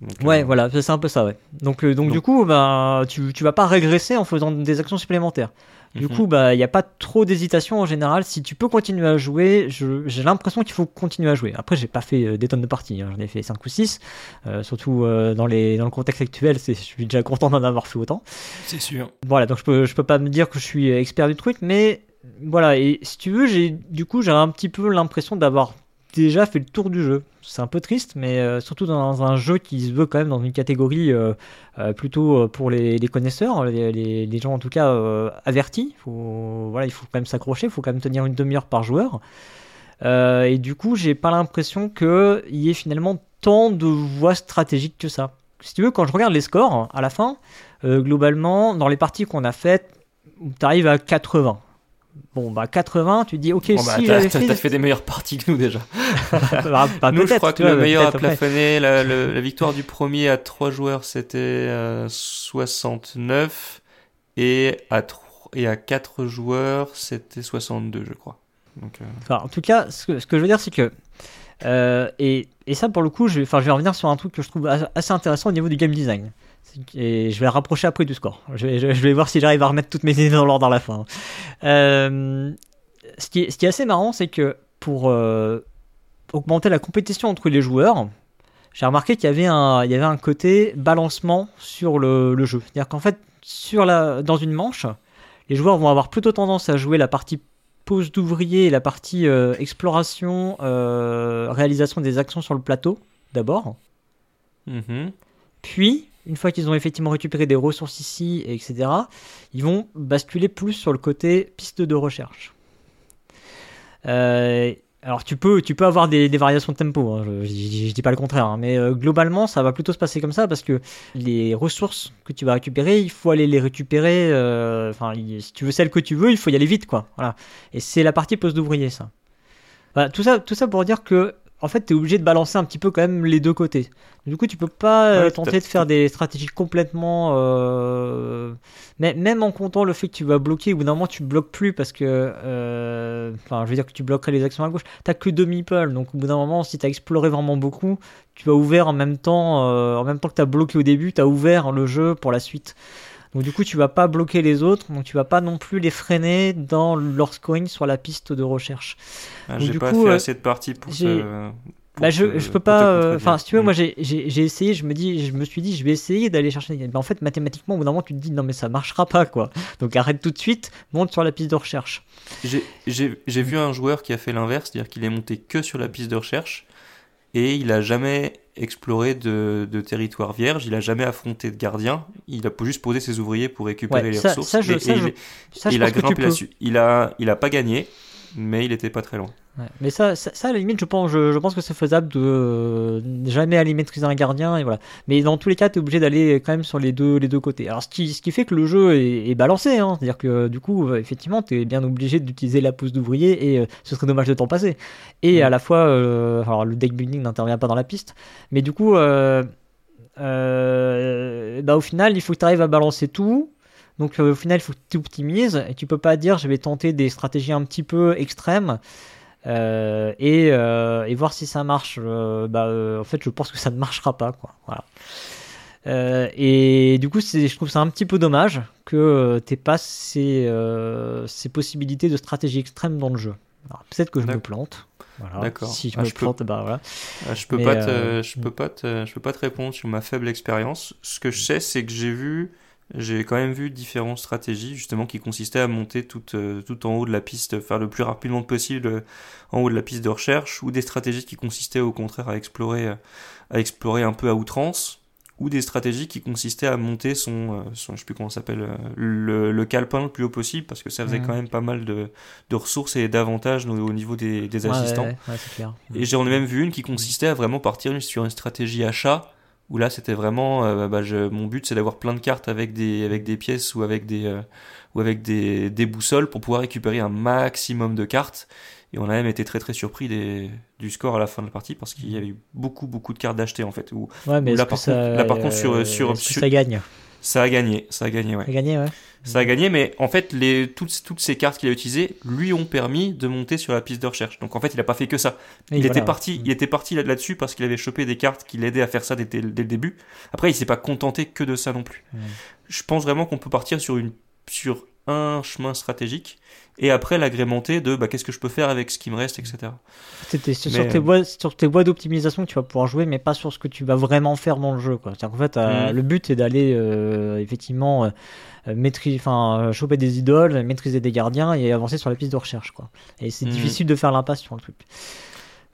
Donc, Ouais, euh, voilà, c'est un peu ça, ouais. Donc, euh, donc, Donc- du coup, bah, tu, tu vas pas régresser en faisant des actions supplémentaires. Du mhm. coup, bah, il n'y a pas trop d'hésitation en général. Si tu peux continuer à jouer, j'ai l'impression qu'il faut continuer à jouer. Après, j'ai pas fait euh, des tonnes de parties, hein. j'en ai fait 5 ou 6. surtout euh, dans, les, dans le contexte actuel, je suis déjà content d'en avoir fait autant. c'est sûr. Voilà, donc je peux, je peux pas me dire que je suis expert du truc, mais voilà, et si tu veux, j'ai du coup, j'ai un petit peu l'impression d'avoir déjà fait le tour du jeu. C'est un peu triste, mais euh, surtout dans un jeu qui se veut quand même dans une catégorie euh, euh, plutôt pour les, connaisseurs, les, gens en tout cas avertis. Voilà, il faut quand même s'accrocher, il faut quand même tenir une demi-heure par joueur. Et du coup, j'ai pas l'impression qu'il y ait finalement tant de voies stratégiques que ça. Si tu veux, quand je regarde les scores à la fin, globalement, dans les parties qu'on a faites, tu arrives à 80. Bon, bah 80, tu te dis, ok, Bon, bah, si t'as, fait. des meilleures parties que nous déjà. Bah, bah, nous, je crois que le meilleur après. plafonner, la, victoire du premier à 3 joueurs, c'était euh, 69. Et à, tro- et à 4 joueurs, c'était 62, je crois. Donc, euh, Enfin, en tout cas, ce que, ce que je veux dire, c'est que. euh, et, et ça, pour le coup, je je vais revenir sur un truc que je trouve as- assez intéressant au niveau du game design. Et je vais le rapprocher après du score. Je vais, je, je vais voir si j'arrive à remettre toutes mes idées dans l'ordre à la fin. Euh, ce, qui est, ce qui est assez marrant, c'est que pour euh, augmenter la compétition entre les joueurs, j'ai remarqué qu'il y avait un, il y avait un côté balancement sur le, le jeu. C'est-à-dire qu'en fait, sur la, dans une manche, les joueurs vont avoir plutôt tendance à jouer la partie pose d'ouvrier et la partie euh, exploration, réalisation des actions sur le plateau d'abord. mhm. Puis, une fois qu'ils ont effectivement récupéré des ressources ici, et etc., ils vont basculer plus sur le côté piste de recherche. Euh, alors tu peux, tu peux avoir des, variations de tempo, hein, je, je, je- dis pas le contraire, hein, mais euh, globalement ça va plutôt se passer comme ça parce que les ressources que tu vas récupérer, il faut aller les récupérer. euh, Enfin, si tu veux celles que tu veux, il faut y aller vite, quoi. Voilà. Et c'est la partie poste d'ouvrier, ça. Tout ça, tout ça pour dire que en fait, tu es obligé de balancer un petit peu quand même les deux côtés. Du coup, tu peux pas euh, Ouais, tenter de faire des stratégies complètement. euh, Mais même en comptant le fait que tu vas bloquer, au bout d'un moment, tu bloques plus parce que. euh, Enfin, je veux dire que tu bloquerais les actions à gauche. T'as que deux meeples, donc au bout d'un moment, si t'as exploré vraiment beaucoup, tu as ouvert en même temps, euh, en même temps que t'as bloqué au début, t'as ouvert le jeu pour la suite. Donc du coup, tu vas pas bloquer les autres, donc tu vas pas non plus les freiner dans leur scoring sur la piste de recherche. Ah, j'ai pas coup, fait euh, assez de parties pour Bah je, je peux pas. euh. Enfin, si tu veux, Mm. moi j'ai- j'ai essayé. Je me dis, je me suis dit, je vais essayer d'aller chercher. Mais en fait, mathématiquement, au bout d'un moment, tu te dis non mais ça marchera pas quoi. Donc arrête tout de suite, monte sur la piste de recherche. J'ai vu un joueur qui a fait l'inverse, c'est-à-dire qu'il est monté que sur la piste de recherche et il a jamais exploré de, de territoire vierge, il a jamais affronté de gardien, il a juste posé ses ouvriers pour récupérer Ouais, les ça- ressources ça, je- et, ça, et je- il, Ça, je il a grimpé là-dessus. Il a, il a pas gagné, mais il était pas très loin. Mais ça, ça, à la limite, je pense, je, pense que c'est faisable de euh, jamais aller maîtriser un gardien et voilà. Mais dans tous les cas, tu es obligé d'aller quand même sur les deux, les deux côtés. Alors, ce qui, ce qui fait que le jeu est, balancé, hein. c'est-à-dire que du coup, euh, effectivement, tu es bien obligé d'utiliser la pose d'ouvrier et euh, ce serait dommage de t'en passer. Et à la fois, alors le deck building n'intervient pas dans la piste, mais du coup, bah, au final, il faut que tu arrives à balancer tout. Donc au final, il faut que tu optimises et tu peux pas dire je vais tenter des stratégies un petit peu extrêmes. Euh, et, euh, et, voir si ça marche. Euh, bah, en fait, je pense que ça ne marchera pas, quoi. Voilà. et du coup, je trouve ça un petit peu dommage que tu pas ces, ces, possibilités de stratégie extrême dans le jeu. Peut-être que je me plante. Voilà. D'accord. Si je ah, me plante, bah voilà. Ah, je peux pas, te, je peux pas, te, je peux pas te répondre sur ma faible expérience. Ce que je sais, c'est que j'ai vu j'ai quand même vu différentes stratégies justement qui consistaient à monter tout, euh, tout en haut de la piste, faire le plus rapidement possible euh, en haut de la piste de recherche, ou des stratégies qui consistaient au contraire à explorer, euh, à explorer un peu à outrance, ou des stratégies qui consistaient à monter son, son je sais plus comment s'appelle, le, le calepin le plus haut possible, parce que ça faisait quand même pas mal de, de ressources et d'avantages au, niveau des, des assistants. Ouais, clair. Et j'en ai même vu une qui consistait à vraiment partir sur une stratégie achat où là c'était vraiment euh, bah, je, mon but c'est d'avoir plein de cartes avec des avec des pièces ou avec des euh, ou avec des, des boussoles pour pouvoir récupérer un maximum de cartes et on a même été très très surpris des, du score à la fin de la partie parce qu'il y avait eu beaucoup beaucoup de cartes d'achetées en fait. Où, ouais, mais là, par contre, là, par contre sur, sur, sur, ça gagne? Ça a gagné, ça a gagné, ouais. Ça a gagné, ouais. Ça a gagné, mais en fait, les, toutes, toutes ces cartes qu'il a utilisées lui ont permis de monter sur la piste de recherche. Donc en fait, il n'a pas fait que ça. il, était parti, mm. il était parti là-dessus parce qu'il avait chopé des cartes qui l'aidaient à faire ça dès, dès, le début. Après, il s'est pas contenté que de ça non plus. Je pense vraiment qu'on peut partir sur, une, sur un chemin stratégique et après l'agrémenter de bah, qu'est-ce que je peux faire avec ce qui me reste, etc. C'était sur, tes voies, sur tes voies d'optimisation que tu vas pouvoir jouer, mais pas sur ce que tu vas vraiment faire dans le jeu. Quoi. En fait, euh, mm. le but est d'aller euh, effectivement euh, maîtriser, enfin, choper des idoles, maîtriser des gardiens et avancer sur la piste de recherche. Quoi. Et c'est mm. difficile de faire l'impasse sur le truc.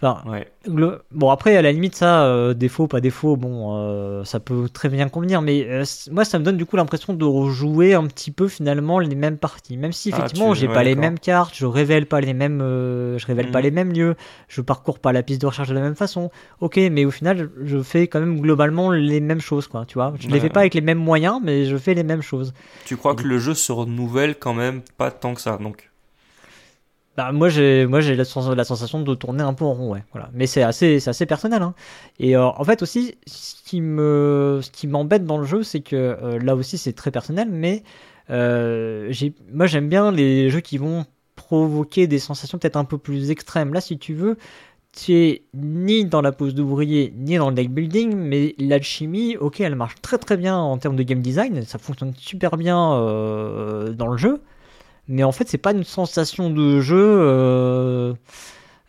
Bon, après, à la limite, ça, euh, défaut, pas défaut, bon, euh, ça peut très bien convenir, mais euh, moi, ça me donne du coup l'impression de rejouer un petit peu finalement les mêmes parties. Même si, ah, effectivement, j'ai pas les mêmes cartes, je révèle pas les mêmes, je révèle pas mm. les mêmes lieux, je parcours pas la piste de recherche de la même façon. Ok, mais au final, je fais quand même globalement les mêmes choses, quoi, tu vois. Je les fais pas avec les mêmes moyens, mais je fais les mêmes choses. Tu crois que le jeu se renouvelle quand même pas tant que ça, donc bah, moi j'ai moi j'ai la, sensation de tourner un peu en rond ouais voilà. Mais c'est assez c'est assez personnel hein. et euh, en fait aussi ce qui me ce qui m'embête dans le jeu c'est que euh, là aussi c'est très personnel mais euh, j'ai moi j'aime bien les jeux qui vont provoquer des sensations peut-être un peu plus extrêmes. Là si tu veux tu es ni dans la pose d'ouvrier ni dans le deck building mais l'alchimie ok elle marche très très bien en termes de game design. Ça fonctionne super bien dans le jeu mais en fait c'est pas une sensation de jeu euh,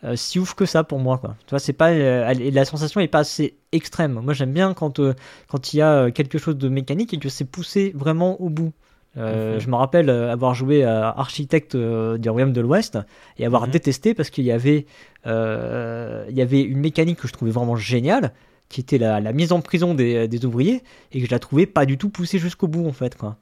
euh, si ouf que ça pour moi quoi. Tu vois, c'est pas euh, la sensation est pas assez extrême. Moi j'aime bien quand quand il y a quelque chose de mécanique et que c'est poussé vraiment au bout. Mhm. Je me rappelle avoir joué à Architecte du Royaume de l'Ouest et avoir mhm. détesté parce qu'il y avait il y avait une mécanique que je trouvais vraiment géniale qui était la, la mise en prison des, des, ouvriers et que je la trouvais pas du tout poussée jusqu'au bout en fait quoi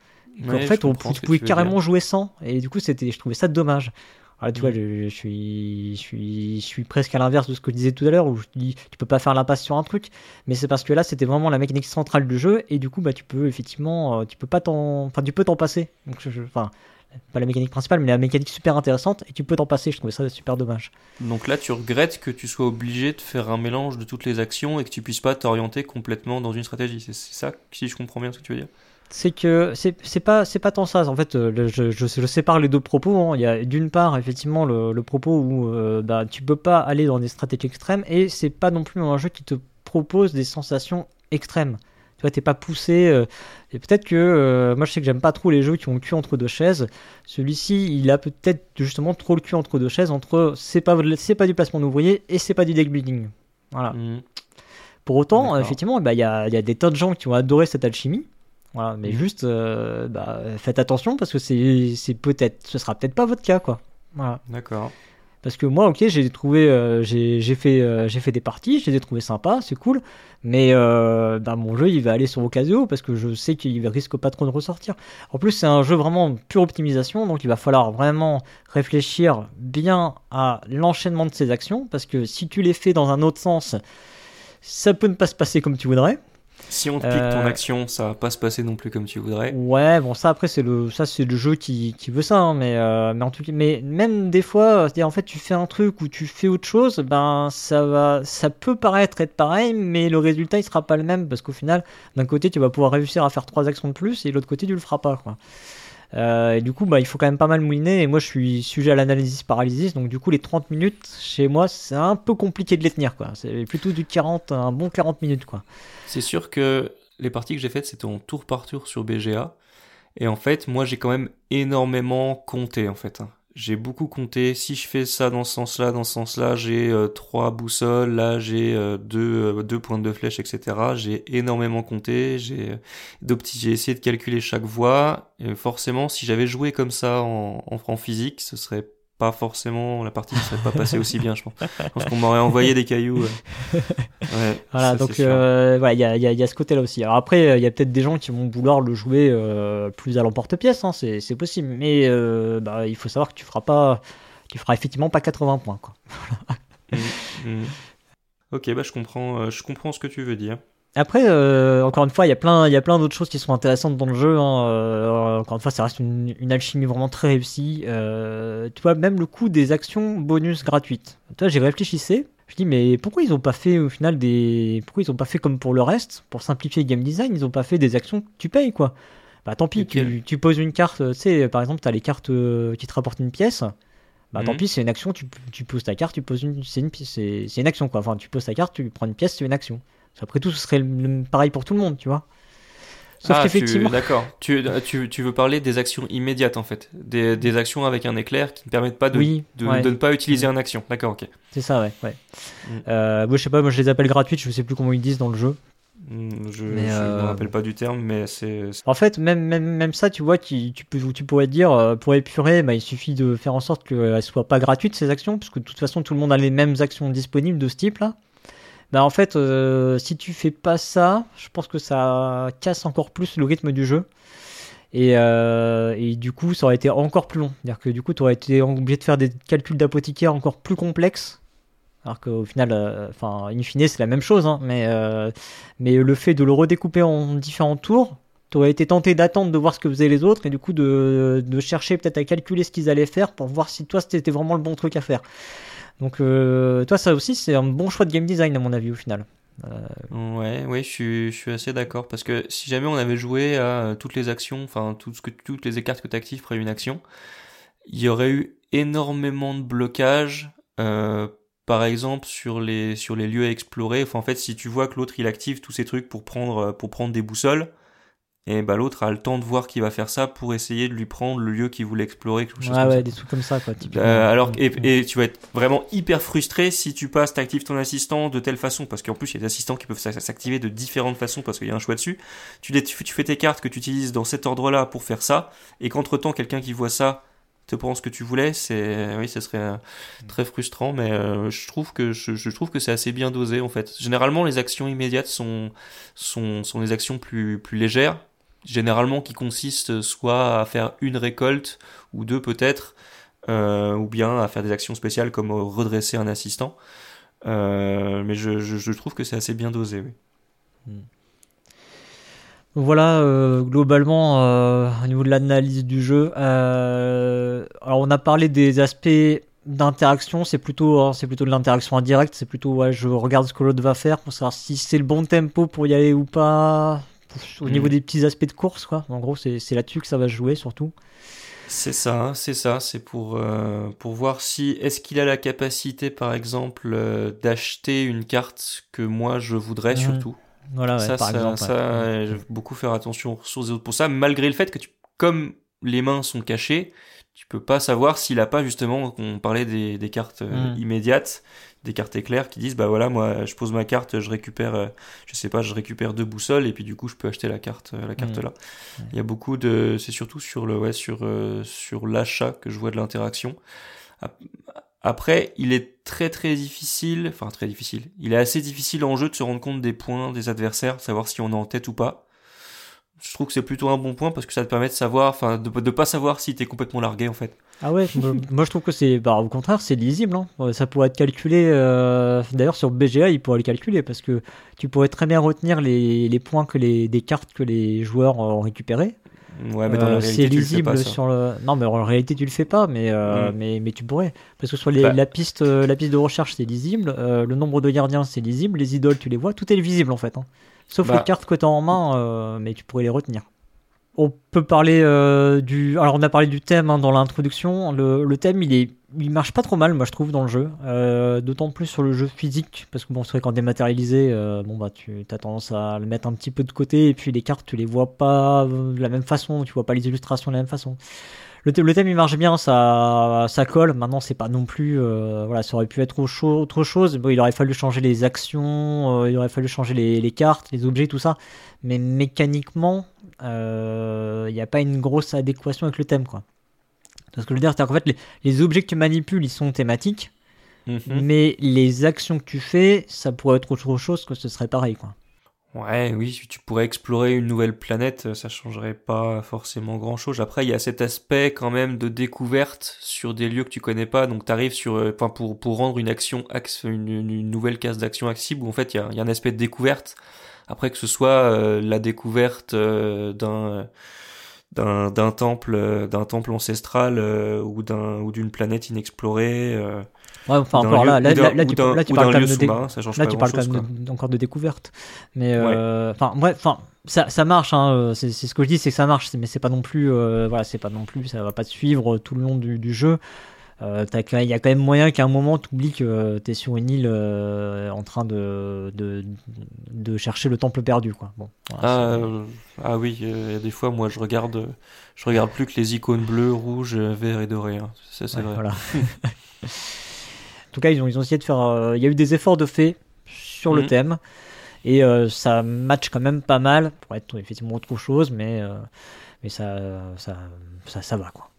en fait, on, pouvait carrément jouer sans. Et du coup, c'était, je trouvais ça dommage. Alors, tu vois, mm. je, suis, je, suis, je suis presque à l'inverse de ce que je disais tout à l'heure, où je dis, tu peux pas faire l'impasse sur un truc, mais c'est parce que là, c'était vraiment la mécanique centrale du jeu, et du coup, bah, tu peux effectivement, euh, tu peux pas t'en, enfin, tu peux t'en passer. Donc, enfin, pas la mécanique principale, mais la mécanique super intéressante, et tu peux t'en passer. Je trouvais ça super dommage. Donc là, tu regrettes que tu sois obligé de faire un mélange de toutes les actions et que tu puisses pas t'orienter complètement dans une stratégie. C'est ça, si je comprends bien ce que tu veux dire? C'est que c'est pas c'est pas tant ça. En fait euh, je, je, je, sépare les deux propos hein. il y a d'une part effectivement le, le propos où euh, bah, tu peux pas aller dans des stratégies extrêmes et c'est pas non plus un jeu qui te propose des sensations extrêmes. Tu vois t'es pas poussé euh, et peut-être que moi je sais que j'aime pas trop les jeux qui ont le cul entre deux chaises. Celui-ci il a peut-être justement trop le cul entre deux chaises entre c'est pas c'est pas du placement d'ouvrier et c'est pas du deck building. Voilà. Mmh. pour autant effectivement bah, il y, a, y a des tas de gens qui ont adoré cette alchimie voilà, mais mhm. juste, euh, bah, faites attention parce que c'est, peut-être, ce sera peut-être pas votre cas, quoi. Voilà. D'accord. Parce que moi, ok, j'ai trouvé, euh, j'ai fait, euh, j'ai fait des parties, je les ai trouvées sympas, c'est cool. Mais euh, bah, mon jeu, il va aller sur Ocasio parce que je sais qu'il risque pas trop de ressortir. En plus, c'est un jeu vraiment pure optimisation, donc il va falloir vraiment réfléchir bien à l'enchaînement de ses actions parce que si tu les fais dans un autre sens, ça peut ne pas se passer comme tu voudrais. Si on te pique ton euh, action, ça va pas se passer non plus comme tu voudrais. Ouais, bon ça après c'est le ça c'est le jeu qui, qui veut ça, hein, mais euh, mais en tout cas, mais même des fois, en fait tu fais un truc ou tu fais autre chose, ben ça va, ça peut paraître être pareil, mais le résultat il sera pas le même parce qu'au final, d'un côté tu vas pouvoir réussir à faire trois actions de plus et de l'autre côté tu le feras pas quoi. Euh, et du coup, bah, il faut quand même pas mal mouiner. Et moi, je suis sujet à l'analyse paralysis. Donc, du coup, les 30 minutes, chez moi, c'est un peu compliqué de les tenir. quoi. C'est plutôt du 40, un bon 40 minutes. quoi. C'est sûr que les parties que j'ai faites, c'était en tour par tour sur BGA. Et en fait, moi, j'ai quand même énormément compté, en fait. J'ai beaucoup compté. Si je fais ça dans ce sens-là, dans ce sens-là, j'ai euh, trois boussoles, là j'ai euh, deux, euh, deux pointes de flèche, etc. J'ai énormément compté. J'ai j'ai essayé de calculer chaque voie. Forcément, si j'avais joué comme ça en, en, en physique, ce serait pas forcément la partie ne serait pas passée aussi bien je pense. Je pense qu'on m'aurait envoyé des cailloux ouais, voilà donc euh, voilà il y a, y a, ce côté là aussi. Alors après il y a peut-être des gens qui vont vouloir le jouer euh, plus à l'emporte-pièce hein, c'est possible mais euh, bah, il faut savoir que tu feras pas tu feras effectivement pas 80 points quoi. Mmh, mmh. ok bah je comprends je comprends ce que tu veux dire après, euh, encore une fois, il y a plein, il y a plein d'autres choses qui sont intéressantes dans le jeu. Hein. Euh, encore une fois, ça reste une, alchimie vraiment très réussie. Euh, tu vois, même le coup des actions bonus gratuites. Toi, j'ai réfléchissé. Je dis, mais pourquoi ils ont pas fait au final des, pourquoi ils ont pas fait comme pour le reste, pour simplifier le game design, ils ont pas fait des actions que tu payes quoi. Bah tant pis, tu, tu, poses une carte, tu sais, par exemple, tu as les cartes qui te rapportent une pièce. Bah tant mhm. pis, c'est une action, tu, tu, poses ta carte, tu poses une, c'est une, c'est, une action quoi. Enfin, tu poses ta carte, tu prends une pièce, c'est une action. Après tout, ce serait pareil pour tout le monde, tu vois. Sauf ah, qu'effectivement. D'accord. Tu, tu, tu, veux parler des actions immédiates en fait, des, des, actions avec un éclair qui ne permettent pas de, de, ne pas utiliser une action. D'accord, ok. C'est ça, ouais. ouais. Mm. Euh, moi, je sais pas, moi je les appelle gratuites, je sais plus comment ils disent dans le jeu. Mm, je ne me euh, rappelle pas du terme, mais c'est. En fait, même, même, même ça, tu vois, tu, tu, peux, tu pourrais dire, euh, pour épurer, bah, il suffit de faire en sorte qu'elles ne soient pas gratuites, ces actions, parce que de toute façon, tout le monde a les mêmes actions disponibles de ce type-là. Bah en fait, euh, si tu fais pas ça, je pense que ça casse encore plus le rythme du jeu. Et, euh, du coup, ça aurait été encore plus long. C'est-à-dire que du coup, tu aurais été obligé de faire des calculs d'apothicaire encore plus complexes. Alors qu'au final, euh, enfin, in fine, c'est la même chose. Hein, mais, mais le fait de le redécouper en différents tours, tu aurais été tenté d'attendre de voir ce que faisaient les autres et du coup de chercher peut-être à calculer ce qu'ils allaient faire pour voir si toi c'était vraiment le bon truc à faire. Donc, euh, toi, ça aussi, c'est un bon choix de game design, à mon avis, au final. Euh... Ouais, ouais, je suis, assez d'accord parce que si jamais on avait joué à euh, toutes les actions, enfin tout ce que toutes les cartes que tu actives après une action, il y aurait eu énormément de blocages. Euh, par exemple sur les sur les lieux à explorer. Enfin, en fait, si tu vois que l'autre il active tous ces trucs pour prendre pour prendre des boussoles, et bah l'autre a le temps de voir qu'il va faire ça pour essayer de lui prendre le lieu qu'il voulait explorer quelque chose ouais, ouais des trucs comme ça quoi euh, alors et, et, tu vas être vraiment hyper frustré si tu passes t'actives ton assistant de telle façon parce qu'en plus il y a des assistants qui peuvent s'activer de différentes façons parce qu'il y a un choix dessus. Tu, tu, tu fais tes cartes que tu utilises dans cet ordre là pour faire ça et qu'entre temps quelqu'un qui voit ça te prend ce que tu voulais c'est oui ce serait euh, très frustrant mais euh, je trouve que je, je trouve que c'est assez bien dosé en fait. Généralement les actions immédiates sont sont sont des actions plus plus légères généralement qui consiste soit à faire une récolte ou deux peut-être, euh, ou bien à faire des actions spéciales comme redresser un assistant. Euh, mais je, trouve que c'est assez bien dosé. Voilà, euh, globalement, au niveau de l'analyse du jeu, alors on a parlé des aspects d'interaction, c'est plutôt, hein, plutôt de l'interaction indirecte, c'est plutôt, je regarde ce que l'autre va faire pour savoir si c'est le bon tempo pour y aller ou pas, au niveau mm. des petits aspects de course, quoi. En gros, c'est là-dessus que ça va jouer surtout. C'est ça, c'est ça, c'est pour, euh, pour voir si est-ce qu'il a la capacité, par exemple, euh, d'acheter une carte que moi je voudrais mm. surtout. Voilà, ça, par ça, exemple. Ça, je vais beaucoup faire attention aux ressources des autres pour ça, malgré le fait que tu, comme les mains sont cachées, tu peux pas savoir s'il a pas justement, on parlait des, des cartes euh, mm. immédiates, des cartes éclairs qui disent bah voilà moi je pose ma carte je récupère euh, je sais pas je récupère deux boussoles et puis du coup je peux acheter la carte euh, la carte mmh. là mmh. il y a beaucoup de c'est surtout sur le ouais sur euh, sur l'achat que je vois de l'interaction Après, il est très très difficile, enfin très difficile, il est assez difficile en jeu de se rendre compte des points des adversaires, savoir si on est en tête ou pas je trouve que c'est plutôt un bon point parce que ça te permet de savoir, enfin, de, de pas savoir si t'es complètement largué en fait. Ah ouais, moi je trouve que c'est, bah, au contraire, c'est lisible. Hein. Ça pourrait être calculé. Euh... D'ailleurs, sur BGA, il pourrait le calculer parce que tu pourrais très bien retenir les, les points que les des cartes que les joueurs ont récupérées. Ouais, mais dans la euh, réalité, c'est lisible le fais pas, sur le. Non, mais en réalité, tu le fais pas, mais euh, mm. mais, mais tu pourrais. Parce que les, bah. la piste euh, la piste de recherche c'est lisible, le nombre de gardiens c'est lisible, les idoles tu les vois, tout est visible en fait. Hein. Sauf bah. les cartes que tu as en main, euh, mais tu pourrais les retenir. On peut parler euh, du. Alors, on a parlé du thème hein, dans l'introduction. Le, thème, il, est, il marche pas trop mal, moi, je trouve, dans le jeu. Euh, d'autant plus sur le jeu physique, parce que bon, c'est vrai qu'en dématérialisé, bon, bah, tu as tendance à le mettre un petit peu de côté, et puis les cartes, tu les vois pas de la même façon, tu vois pas les illustrations de la même façon le, thème il marche bien, ça, ça colle. Maintenant, c'est pas non plus. Euh, voilà, ça aurait pu être autre chose. Bon, il aurait fallu changer les actions, euh, il aurait fallu changer les, cartes, les objets, tout ça. Mais mécaniquement, euh, il n'y a pas une grosse adéquation avec le thème, quoi. Ce que je veux dire, c'est qu'en fait, les, objets que tu manipules, ils sont thématiques. Mhm. Mais les actions que tu fais, ça pourrait être autre chose que ce serait pareil, quoi. Ouais, oui, tu pourrais explorer une nouvelle planète, ça changerait pas forcément grand chose. Après, il y a cet aspect quand même de découverte sur des lieux que tu connais pas, donc t'arrives sur, euh, pour, rendre une action, une, nouvelle case d'action accessible, où en fait, il y a, un aspect de découverte. Après, que ce soit euh, la découverte euh, d'un, d'un, d'un temple, d'un temple ancestral ou d'un, ou d'une planète inexplorée, Ouais, enfin encore là, là, là, tu, là, tu parles quand même de, là, tu parles quand même encore de découverte. Mais euh, enfin, ouais. enfin, ça, ça marche. Hein, c'est ce que je dis, c'est que ça marche, mais c'est pas non plus, euh, voilà, c'est pas non plus, ça va pas te suivre tout le long du, du jeu. Euh, il y a quand même moyen qu'à un moment tu oublies que tu es sur une île euh, en train de, de, de, chercher le temple perdu quoi. Bon, ah, ah, oui, il y a des fois moi je regarde je regarde plus que les icônes bleues, rouges, verts et dorés. Hein. Ça c'est vrai. Voilà. tout cas, ils ont, ils ont essayé de faire. Euh, il y a eu des efforts de fait sur le mhm. thème. Et euh, ça match quand même pas mal pour être effectivement autre chose, mais, euh, mais ça, ça, ça, va quoi.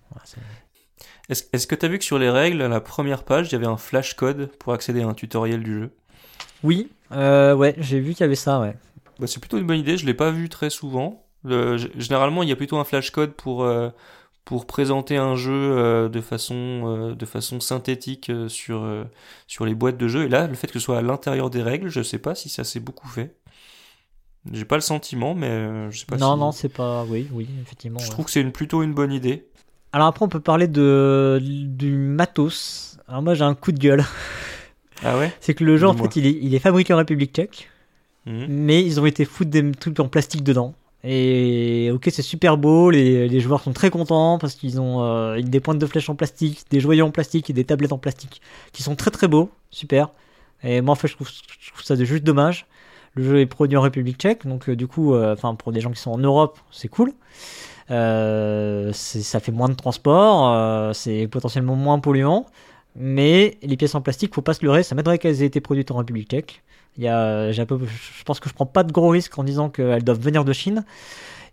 Est-ce que tu as vu que sur les règles, à la première page, il y avait un flash code pour accéder à un tutoriel du jeu? Oui, ouais, j'ai vu qu'il y avait ça, ouais. Bah, c'est plutôt une bonne idée, je l'ai pas vu très souvent. généralement, il y a plutôt un flash code pour, pour présenter un jeu euh, de façon euh, de façon synthétique euh, sur sur les boîtes de jeu et là le fait que ce soit à l'intérieur des règles je sais pas si ça s'est beaucoup fait. J'ai pas le sentiment mais je sais pas non non c'est pas oui oui effectivement je trouve que c'est une plutôt une bonne idée. Alors après on peut parler de du matos. Alors moi j'ai un coup de gueule. Ah ouais? C'est que le jeu en fait il est, il est fabriqué en République tchèque mmh. mais ils ont été foutre des trucs en plastique dedans et ok, c'est super beau, les, joueurs sont très contents parce qu'ils ont euh, des pointes de flèche en plastique, des joyaux en plastique et des tablettes en plastique qui sont très très beaux, super. Et moi en fait je trouve, ça juste dommage. Le jeu est produit en République tchèque, donc euh, du coup, euh, enfin pour des gens qui sont en Europe, c'est cool. ça fait moins de transport, c'est potentiellement moins polluant, mais les pièces en plastique, faut pas se leurrer, ça m'aiderait qu'elles aient été produites en République tchèque. Il y a, j'ai peu, je pense que je prends pas de gros risques en disant qu'elles doivent venir de Chine.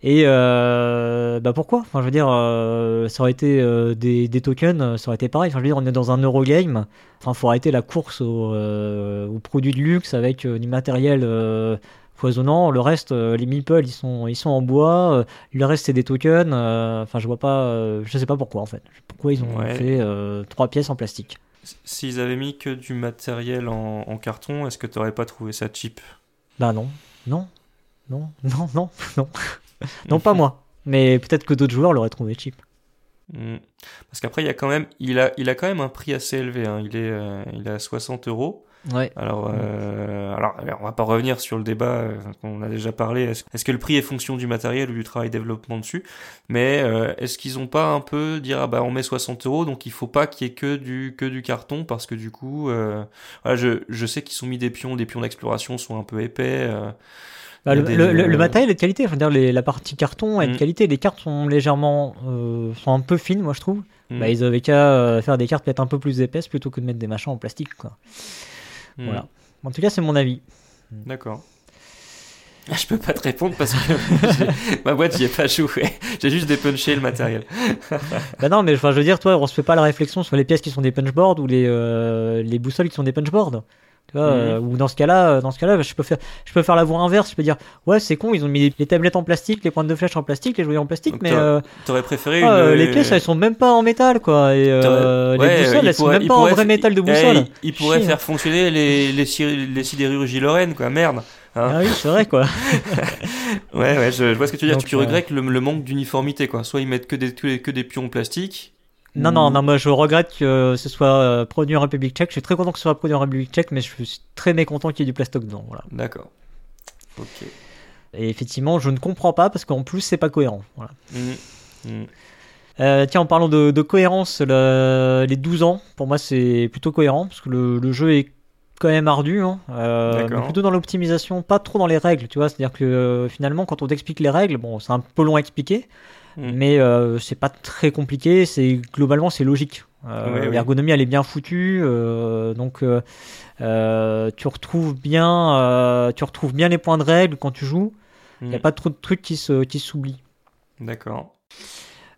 Et euh, bah pourquoi? Enfin, je veux dire, euh, ça aurait été euh, des, des, tokens, ça aurait été pareil. Enfin, je veux dire, on est dans un Eurogame. Enfin, faut arrêter la course aux, aux produits de luxe avec du matériel foisonnant. Le reste, les meeples, ils sont, ils sont en bois. le reste, c'est des tokens. Enfin, je vois pas. je sais pas pourquoi en fait. Pourquoi ils ont fait trois pièces en plastique S'ils avaient mis que du matériel en, carton, est-ce que tu n'aurais pas trouvé ça cheap? Bah non, non, non, non, non, non, non pas moi. Mais peut-être que d'autres joueurs l'auraient trouvé cheap. Hmm. Parce qu'après, il y a quand même, il a, il a quand même un prix assez élevé. Hein. Il est, euh, il est à 60 euros. Ouais. Alors, euh, alors, on va pas revenir sur le débat euh, qu'on a déjà parlé. Est-ce, que le prix est fonction du matériel ou du travail développement dessus? Mais euh, est-ce qu'ils ont pas un peu dire ah bah on met 60 euros donc il faut pas qu'il y ait que du que du carton parce que du coup, euh, voilà, je, je sais qu'ils sont mis des pions, des pions d'exploration sont un peu épais. Bah, le, le, matériel est de qualité, veux dire les, la partie carton est de mm. qualité, les cartes sont légèrement, sont un peu fines moi je trouve. Mm. Bah, ils avaient qu'à faire des cartes peut-être un peu plus épaisses plutôt que de mettre des machins en plastique quoi. Hmm. Voilà. En tout cas, c'est mon avis. D'accord. Ah, je peux pas te répondre parce que ma boîte, j'y ai pas joué. J'ai juste dépunché le matériel. bah non, mais enfin, je veux dire, toi, on se fait pas la réflexion sur les pièces qui sont des punchboards ou les, euh, les boussoles qui sont des punchboards. Tu vois, euh, ou dans ce cas-là, dans ce cas-là, je peux faire, je peux faire la voie inverse. Je peux dire, ouais, c'est con, ils ont mis les tablettes en plastique, les pointes de flèche en plastique, les jouets en plastique, mais euh, t'aurais préféré ah, les pièces, elles sont même pas en métal, quoi. Et les boussoles, elles sont même pas en vrai métal de boussole. il, pourrait faire fonctionner les les, les sidérurgies Lorraine, quoi. Merde. Hein ah oui, c'est vrai quoi. ouais, ouais, je, vois ce que tu veux dire. tu regrettes le, manque d'uniformité quoi. Soit ils mettent que des, que des pions plastiques, non, non, non, moi je regrette que ce soit euh, produit en République tchèque. Je suis très content que ce soit produit en République tchèque, mais je suis très mécontent qu'il y ait du plastoc dedans. Voilà. D'accord. Ok. Et effectivement, je ne comprends pas parce qu'en plus, c'est pas cohérent. Voilà. Mmh. Mmh. Euh, tiens, en parlant de, cohérence, les 12 ans, pour moi, c'est plutôt cohérent parce que le, jeu est quand même ardu, hein, euh, mais plutôt dans l'optimisation, pas trop dans les règles, tu vois. C'est-à-dire que finalement, quand on t'explique les règles, bon, c'est un peu long à expliquer. Mm. mais euh, c'est pas très compliqué. C'est globalement c'est logique. Euh, l'ergonomie elle est bien foutue, euh, donc tu retrouves bien, tu retrouves bien les points de règle quand tu joues. Il n'y a mm. pas trop de trucs qui se qui s'oublient. D'accord.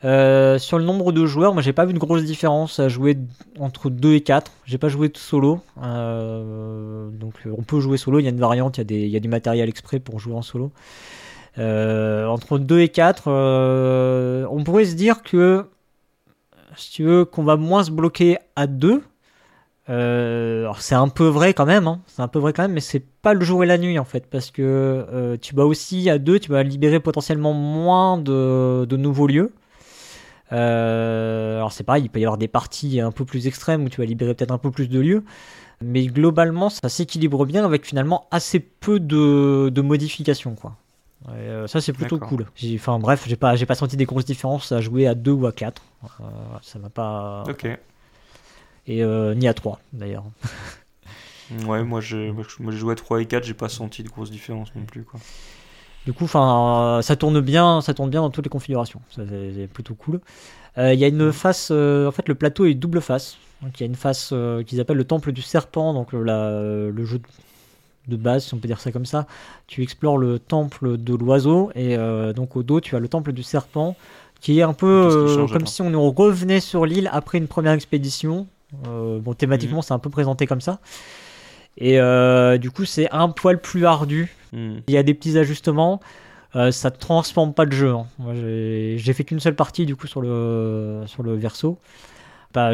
sur le nombre de joueurs, moi j'ai pas vu une grosse différence à jouer entre 2 et 4. J'ai pas joué solo. donc on peut jouer solo, il y a une variante, il y, il y, a du matériel exprès pour jouer en solo. Euh, entre 2 et 4, euh, on pourrait se dire que, si tu veux, qu'on va moins se bloquer à 2. Euh, c'est un peu vrai quand même, hein. c'est un peu vrai quand même, mais c'est pas le jour et la nuit en fait, parce que tu vas aussi à 2, tu vas libérer potentiellement moins de, de nouveaux lieux. alors c'est pareil, il peut y avoir des parties un peu plus extrêmes où tu vas libérer peut-être un peu plus de lieux, mais globalement ça s'équilibre bien avec finalement assez peu de, de modifications quoi. Euh, ça c'est plutôt cool. Enfin bref, j'ai pas, j'ai pas senti des grosses différences à jouer à 2 ou à 4. Euh, ça m'a pas. Ok. Et euh, ni à 3 d'ailleurs. ouais, moi j'ai, moi j'ai joué à 3 et 4, j'ai pas senti de grosses différences non plus quoi. Du coup, enfin, ça tourne bien, ça tourne bien dans toutes les configurations. c'est plutôt cool. Il y a une face, en fait, le plateau est double face. Donc il y a une face qu'ils appellent le temple du serpent, donc la, le jeu de base, si on peut dire ça comme ça. Tu explores le temple de l'oiseau et euh, donc au dos, tu as le temple du serpent qui est un peu euh, comme si on revenait sur l'île après une première expédition. Euh, bon, thématiquement, mhm. c'est un peu présenté comme ça. Et du coup, c'est un poil plus ardu. Mhm. Il y a des petits ajustements. ça ne transforme pas le jeu. Hein. j'ai fait qu'une seule partie du coup sur le, sur le verso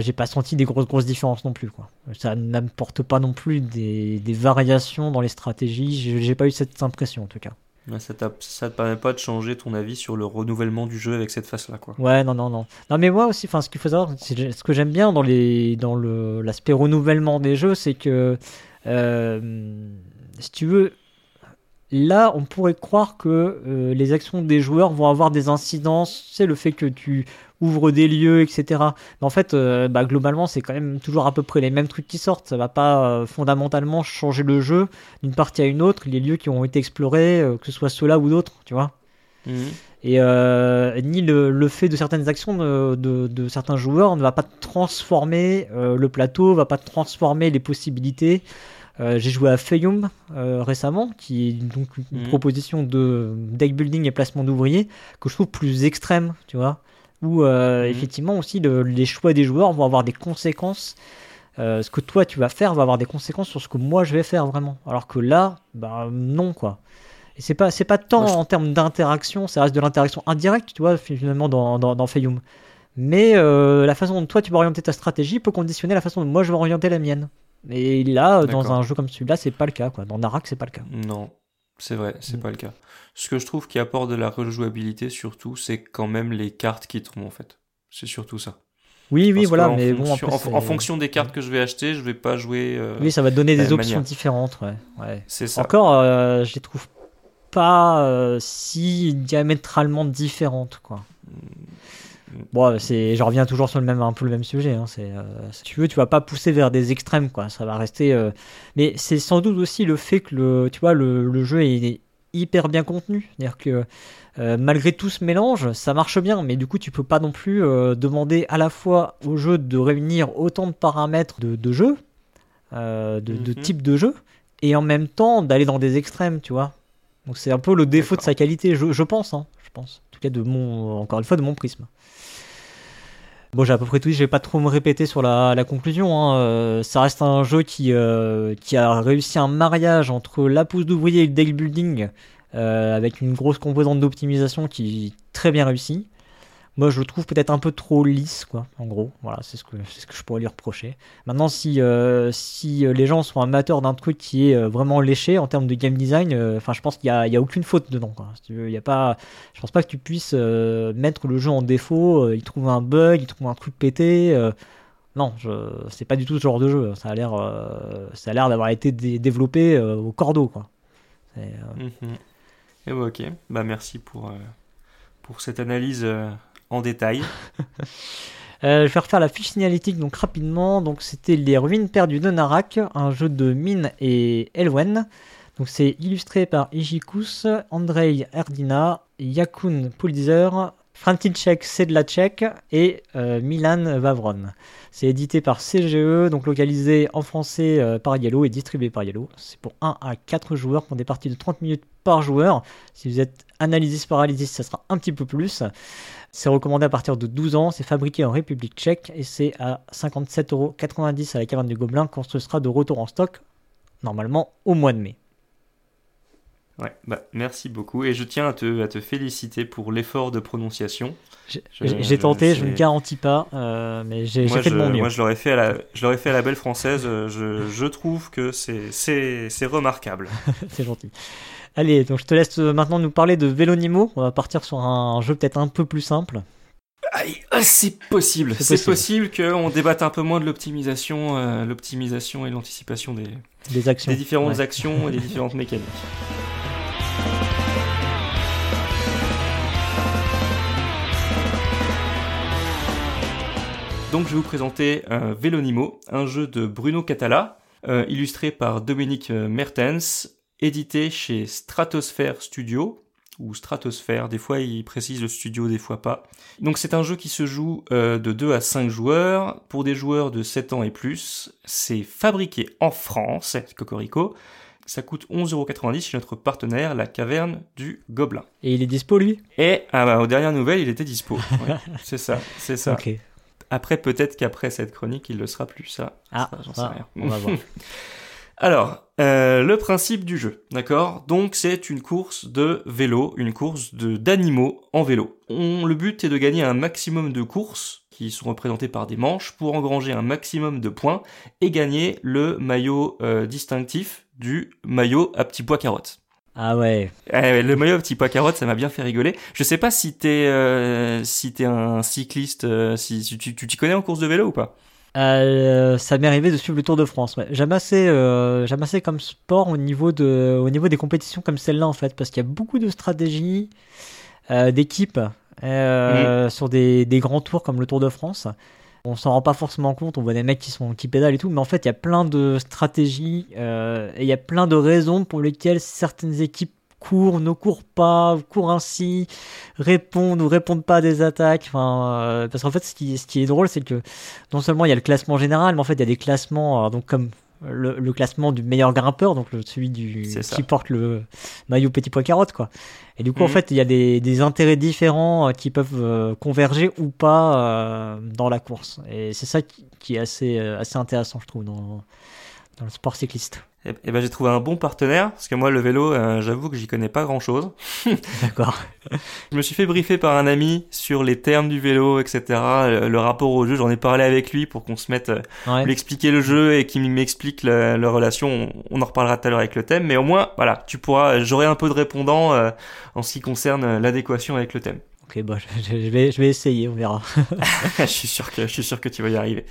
j'ai pas senti des grosses grosses différences non plus quoi. Ça n'apporte pas non plus des, des, variations dans les stratégies. J'ai pas eu cette impression en tout cas. ça, ça te permet pas de changer ton avis sur le renouvellement du jeu avec cette face là quoi. Ouais non non non. Non mais moi aussi, enfin ce qu'il faut savoir, ce que j'aime bien dans les dans le l'aspect renouvellement des jeux, c'est que euh, si tu veux Là, on pourrait croire que euh, les actions des joueurs vont avoir des incidences. C'est le fait que tu ouvres des lieux, etc. Mais en fait, euh, bah, globalement, c'est quand même toujours à peu près les mêmes trucs qui sortent. Ça va pas euh, fondamentalement changer le jeu d'une partie à une autre. Les lieux qui ont été explorés, que ce soit ceux-là ou d'autres, tu vois. Mhm. Et ni le, fait de certaines actions de, de, certains joueurs ne va pas transformer le plateau, va pas transformer les possibilités. Euh, j'ai joué à Fayum euh, récemment, qui est donc une mhm. proposition de deck building et placement d'ouvriers que je trouve plus extrême, tu vois. Où euh, mhm. effectivement aussi les choix des joueurs vont avoir des conséquences. ce que toi tu vas faire va avoir des conséquences sur ce que moi je vais faire vraiment. Alors que là, bah non quoi. Et c'est pas c'est pas tant en termes d'interaction, ça reste de l'interaction indirecte, tu vois, finalement dans, dans, dans Fayum. Mais la façon dont toi tu vas orienter ta stratégie peut conditionner la façon dont moi je vais orienter la mienne. Et là, dans un jeu comme celui-là, c'est pas le cas. Quoi. Dans Narak, c'est pas le cas. Non, c'est vrai, c'est mm. pas le cas. Ce que je trouve qui apporte de la rejouabilité, surtout, c'est quand même les cartes qui tombent en fait. C'est surtout ça. Oui, oui, voilà, mais bon, après, en, fonction des cartes que je vais acheter, je vais pas jouer. Euh, oui, ça va donner des options différentes, ouais. ouais. C'est ça. Encore, euh, je les trouve pas euh, si diamétralement différentes, quoi. Mm. Bon, c'est, je reviens toujours sur le même, un peu le même sujet. Hein. C'est, euh, si tu veux, tu vas pas pousser vers des extrêmes, quoi. Ça va rester. Euh, mais c'est sans doute aussi le fait que le, tu vois, le, le jeu est, hyper bien contenu. C'est-à-dire que euh, malgré tout ce mélange, ça marche bien. Mais du coup, tu peux pas non plus demander à la fois au jeu de réunir autant de paramètres de, de jeu, de, de, mhm. type de jeu, et en même temps d'aller dans des extrêmes, tu vois. Donc c'est un peu le défaut de sa qualité, je, je pense, hein, je pense. En tout cas, de mon, encore une fois, de mon prisme. Bon, j'ai à peu près tout dit, je vais pas trop me répéter sur la, conclusion. Hein. Euh, ça reste un jeu qui, euh, qui a réussi un mariage entre la pousse d'ouvrier et le deck building, euh, avec une grosse composante d'optimisation qui est très bien réussie. Moi, je le trouve peut-être un peu trop lisse, quoi, en gros. Voilà, c'est ce que, ce que je pourrais lui reprocher. Maintenant, si, euh, si euh, les gens sont amateurs d'un truc qui est euh, vraiment léché en termes de game design, enfin, je pense qu'il n'y a, a aucune faute dedans, quoi. Si tu y a pas, je pense pas que tu puisses mettre le jeu en défaut, il trouve un bug, il trouve un truc pété. non, c'est pas du tout ce genre de jeu. Ça a l'air, ça a l'air d'avoir été dé- développé au cordeau, quoi. Euh, Mhm. Et bah, ok, bah merci pour, pour cette analyse détail. Euh, je vais refaire la fiche signalétique donc rapidement. Donc c'était les ruines perdues de Narak, un jeu de Mine et Elwen. Donc c'est illustré par Ijikus, Andrei Erdina, Yakun Pulitzer, František Sedlacek et euh, Milan Vavron. C'est édité par CGE, donc localisé en français euh, par Yellow et distribué par Yellow. C'est pour 1 à 4 joueurs pour des parties de 30 minutes par joueur. Si vous êtes analysis paralysis, ça sera un petit peu plus. C'est recommandé à partir de 12 ans, c'est fabriqué en République tchèque et c'est à 57,90€ à la caverne du Gobelin quand ce sera de retour en stock, normalement au mois de mai. Ouais, bah merci beaucoup. Et je tiens à te, à te féliciter pour l'effort de prononciation. J'ai tenté, je ne garantis pas, euh, mais j'ai fait de mon mieux. moi, je l'aurais fait, à la- je l'aurais fait à la belle française. Je, je trouve que c'est, c'est, c'est remarquable. c'est gentil. Allez, donc je te laisse maintenant nous parler de Vélonimo. On va partir sur un jeu peut-être un peu plus simple. Ah, c'est possible. C'est possible, qu'on débatte un peu moins de l'optimisation, euh, l'optimisation et l'anticipation des, Des actions. des différentes Ouais. actions et des différentes mécaniques. Donc je vais vous présenter euh, Vélonimo, un jeu de Bruno Catala, euh, illustré par Dominique euh, Mertens, édité chez Stratosphere Studio, ou Stratosphere, des fois il précise le studio, des fois pas. Donc c'est un jeu qui se joue euh, de 2 à 5 joueurs, pour des joueurs de 7 ans et plus. C'est fabriqué en France, Cocorico. Ça coûte 11,90€ chez notre partenaire, la Caverne du Gobelin. Et il est dispo lui? Et ah bah, aux dernières nouvelles, il était dispo. Ouais, c'est ça, c'est ça. Après, peut-être qu'après cette chronique, il le sera plus, ça. Ah, ça, j'en sais ah, rien. on va voir. Alors, euh, le principe du jeu, d'accord? Donc, c'est une course de vélo, une course de d'animaux en vélo. On, le but est de gagner un maximum de courses qui sont représentées par des manches pour engranger un maximum de points et gagner le maillot euh, distinctif du maillot à petit pois carotte. Ah ouais. Eh le maillot petit pois carotte, ça m'a bien fait rigoler. Je sais pas si t'es euh, si t'es un cycliste, euh, si, si tu tu t'y connais en course de vélo ou pas? Euh, ça m'est arrivé de suivre le Tour de France. Ouais. J'aime assez, euh, j'aime assez comme sport au niveau de, au niveau des compétitions comme celle-là en fait, parce qu'il y a beaucoup de stratégies, d'équipes euh, sur des, des grands tours comme le Tour de France. On s'en rend pas forcément compte. On voit des mecs qui sont qui pédalent et tout, mais en fait il y a plein de stratégies euh, et il y a plein de raisons pour lesquelles certaines équipes courent, ne courent pas, courent ainsi, répondent ou répondent pas à des attaques. Enfin, euh, parce qu'en fait, ce qui, ce qui est drôle, c'est que non seulement il y a le classement général, mais en fait il y a des classements, donc comme le, le classement du meilleur grimpeur, donc le, celui du qui porte le maillot petit pois carotte, quoi. Et du coup, en Mhm. fait, il y a des, des intérêts différents euh, qui peuvent euh, converger ou pas euh, dans la course. Et c'est ça qui, qui est assez, euh, assez intéressant, je trouve, dans, dans le sport cycliste. Eh eh ben j'ai trouvé un bon partenaire parce que moi le vélo, euh, j'avoue que j'y connais pas grand chose. D'accord. Je me suis fait briefer par un ami sur les termes du vélo, etc. Le, le rapport au jeu, j'en ai parlé avec lui pour qu'on se mette, euh, Ouais. lui expliquer le jeu et qu'il m'explique la, la relation. On, on en reparlera tout à l'heure avec le thème, mais au moins voilà, tu pourras, j'aurai un peu de répondant euh, en ce qui concerne l'adéquation avec le thème. Ok, bah, je, je vais, je vais essayer, on verra. je suis sûr que je suis sûr que tu vas y arriver.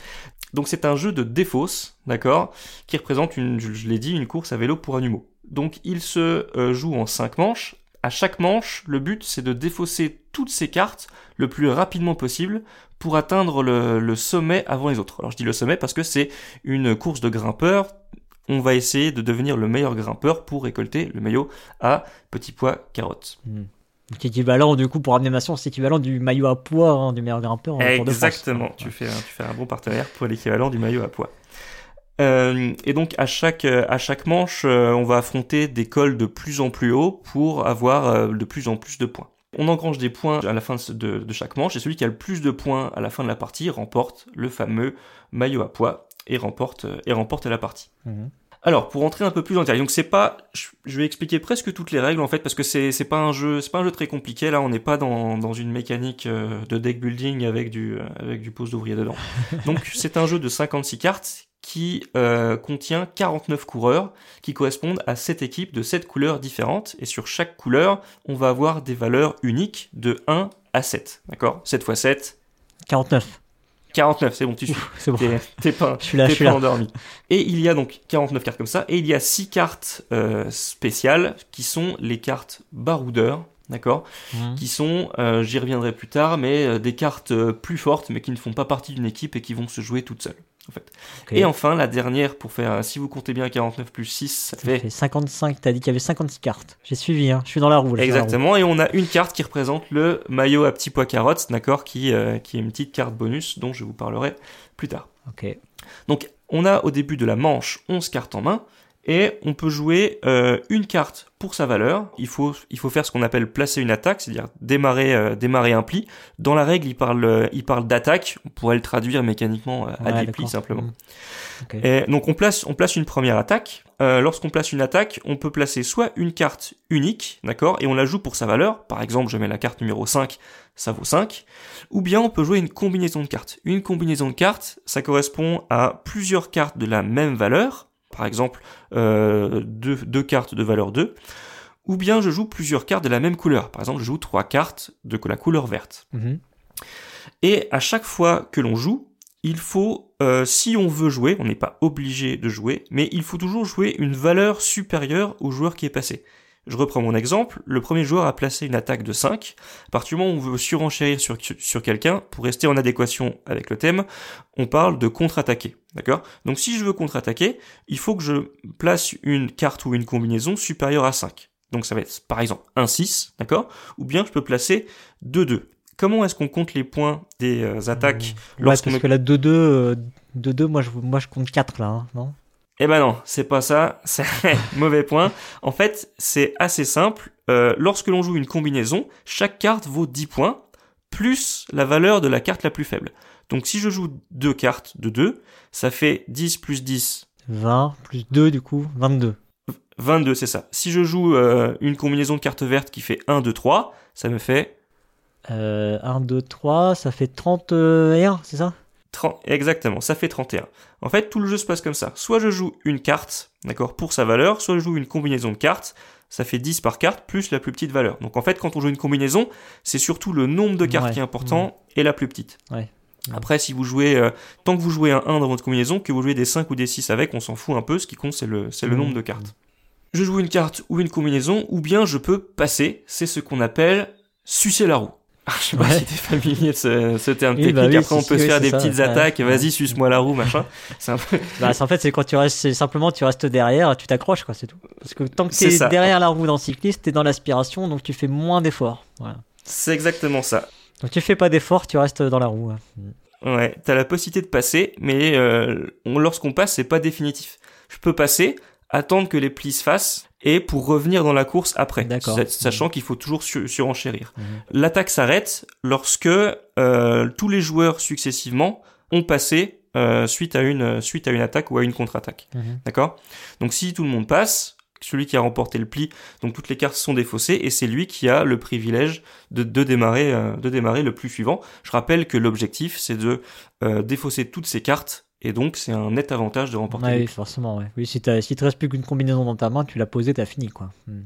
Donc c'est un jeu de défausse, d'accord, qui représente une, je, l'ai dit, une course à vélo pour animaux. Donc il se euh, joue en cinq manches. À chaque manche, le but c'est de défausser toutes ces cartes le plus rapidement possible pour atteindre le, sommet avant les autres. Alors je dis le sommet parce que c'est une course de grimpeurs. On va essayer de devenir le meilleur grimpeur pour récolter le maillot à petit pois carotte. Hmm. Donc équivalent, du coup, pour animation, c'est équivalent du maillot à poids hein, du meilleur grimpeur de France. Exactement. Tu fais, un, tu fais un bon partenaire pour l'équivalent du maillot à pois. Euh, et donc à chaque à chaque manche, euh, on va affronter des cols de plus en plus haut pour avoir euh, de plus en plus de points. On engrange des points à la fin de, de, chaque manche et celui qui a le plus de points à la fin de la partie remporte le fameux maillot à poids et remporte et remporte la partie. Mhm. Alors, pour entrer un peu plus en détail, donc c'est pas, je vais expliquer presque toutes les règles en fait parce que c'est c'est pas un jeu, c'est pas un jeu très compliqué. Là, on n'est pas dans dans une mécanique euh, de deck building avec du euh, avec du pose d'ouvrier dedans. Donc c'est un jeu de 56 cartes qui euh, contient 49 coureurs qui correspondent à 7 équipes de 7 couleurs différentes et sur chaque couleur, on va avoir des valeurs uniques de 1 à 7. D'accord? 7 x 7 49. 49, c'est bon, tu suis. C'est bon. T'es pas, je suis là, je suis pas endormi. Et il y a donc 49 cartes comme ça, et il y a 6 cartes euh, spéciales qui sont les cartes baroudeurs, d'accord? Mhm. Qui sont, euh, j'y reviendrai plus tard, mais euh, des cartes plus fortes, mais qui ne font pas partie d'une équipe et qui vont se jouer toutes seules. En fait. Et enfin, la dernière, pour faire, si vous comptez bien 49 plus 6, ça, fait... fait... 55, t'as dit qu'il y avait 56 cartes. J'ai suivi, hein. je suis dans la roue. Exactement, et on a une carte qui représente le maillot à petits pois carottes, d'accord, qui, qui est une petite carte bonus dont je vous parlerai plus tard. Ok. Donc, on a au début de la manche 11 cartes en main, et on peut jouer euh, une carte pour sa valeur. Il faut, il faut faire ce qu'on appelle placer une attaque, c'est-à-dire démarrer, euh, démarrer un pli. Dans la règle, il parle, euh, il parle d'attaque. On pourrait le traduire mécaniquement à des plis simplement. Mmh. Et donc on place, on place une première attaque. Lorsqu'on place une attaque, on peut placer soit une carte unique, d'accord, et on la joue pour sa valeur. Par exemple, je mets la carte numéro 5, ça vaut 5. Ou bien on peut jouer une combinaison de cartes. Une combinaison de cartes, ça correspond à plusieurs cartes de la même valeur par exemple euh, deux, cartes de valeur 2, ou bien je joue plusieurs cartes de la même couleur. Par exemple, je joue trois cartes de la couleur verte. Mhm. Et à chaque fois que l'on joue, il faut, euh, si on veut jouer, on n'est pas obligé de jouer, mais il faut toujours jouer une valeur supérieure au joueur qui est passé. Je reprends mon exemple, le premier joueur a placé une attaque de 5. À partir du moment où on veut surenchérir sur, sur quelqu'un, pour rester en adéquation avec le thème, on parle de contre-attaquer. D'accord? Donc si je veux contre-attaquer, il faut que je place une carte ou une combinaison supérieure à 5. Donc ça va être par exemple un 6, d'accord? Ou bien je peux placer 2-2. Comment est-ce qu'on compte les points des euh, attaques mmh. Ouais, parce que la 2-2, 2-2, euh, moi je, moi je compte 4 là, hein, non? Eh ben non, c'est pas ça, c'est mauvais point. En fait, c'est assez simple. Euh, lorsque l'on joue une combinaison, chaque carte vaut 10 points, plus la valeur de la carte la plus faible. Donc si je joue deux cartes de 2, ça fait 10 plus 10. 20 plus 2 du coup, 22. 22, c'est ça. Si je joue euh, une combinaison de cartes vertes qui fait 1, 2, 3, ça me fait... Euh, 1, 2, 3, ça fait 31, c'est ça? Exactement, ça fait 31. En fait, tout le jeu se passe comme ça. Soit je joue une carte, d'accord, pour sa valeur, soit je joue une combinaison de cartes, ça fait 10 par carte, plus la plus petite valeur. Donc en fait, quand on joue une combinaison, c'est surtout le nombre de cartes qui est important et la plus petite. Après, si vous jouez, euh, tant que vous jouez un 1 dans votre combinaison, que vous jouez des 5 ou des 6 avec, on s'en fout un peu, ce qui compte c'est le, c'est le nombre de cartes. Je joue une carte ou une combinaison, ou bien je peux passer, c'est ce qu'on appelle sucer la roue. Je sais pas si t'es familier de ce, terme technique. Bah Après, on peut se faire des petites attaques. Vas-y, suce-moi la roue, machin. C'est un peu... bah, en fait, c'est quand tu restes, simplement, tu restes derrière, tu t'accroches, quoi, c'est tout. Parce que tant que t'es derrière la roue dans le cycliste, t'es dans l'aspiration, donc tu fais moins d'efforts. Voilà. C'est exactement ça. Donc tu fais pas d'efforts, tu restes dans la roue. Ouais, t'as la possibilité de passer, mais euh, lorsqu'on passe, c'est pas définitif. Je peux passer, attendre que les plis se fassent, et pour revenir dans la course après, sachant qu'il faut toujours surenchérir. Mhm. L'attaque s'arrête lorsque euh, tous les joueurs successivement ont passé euh, suite à une suite à une attaque ou à une contre-attaque. Mhm. D'accord? Donc si tout le monde passe, celui qui a remporté le pli, donc toutes les cartes sont défaussées et c'est lui qui a le privilège de, de démarrer euh, de démarrer le plus suivant. Je rappelle que l'objectif c'est de défausser toutes ces cartes et donc, c'est un net avantage de remporter. oui, forcément. Ouais. Oui, si, si te reste plus qu'une combinaison dans ta main, tu l'as posée, t'as fini, quoi. Hmm.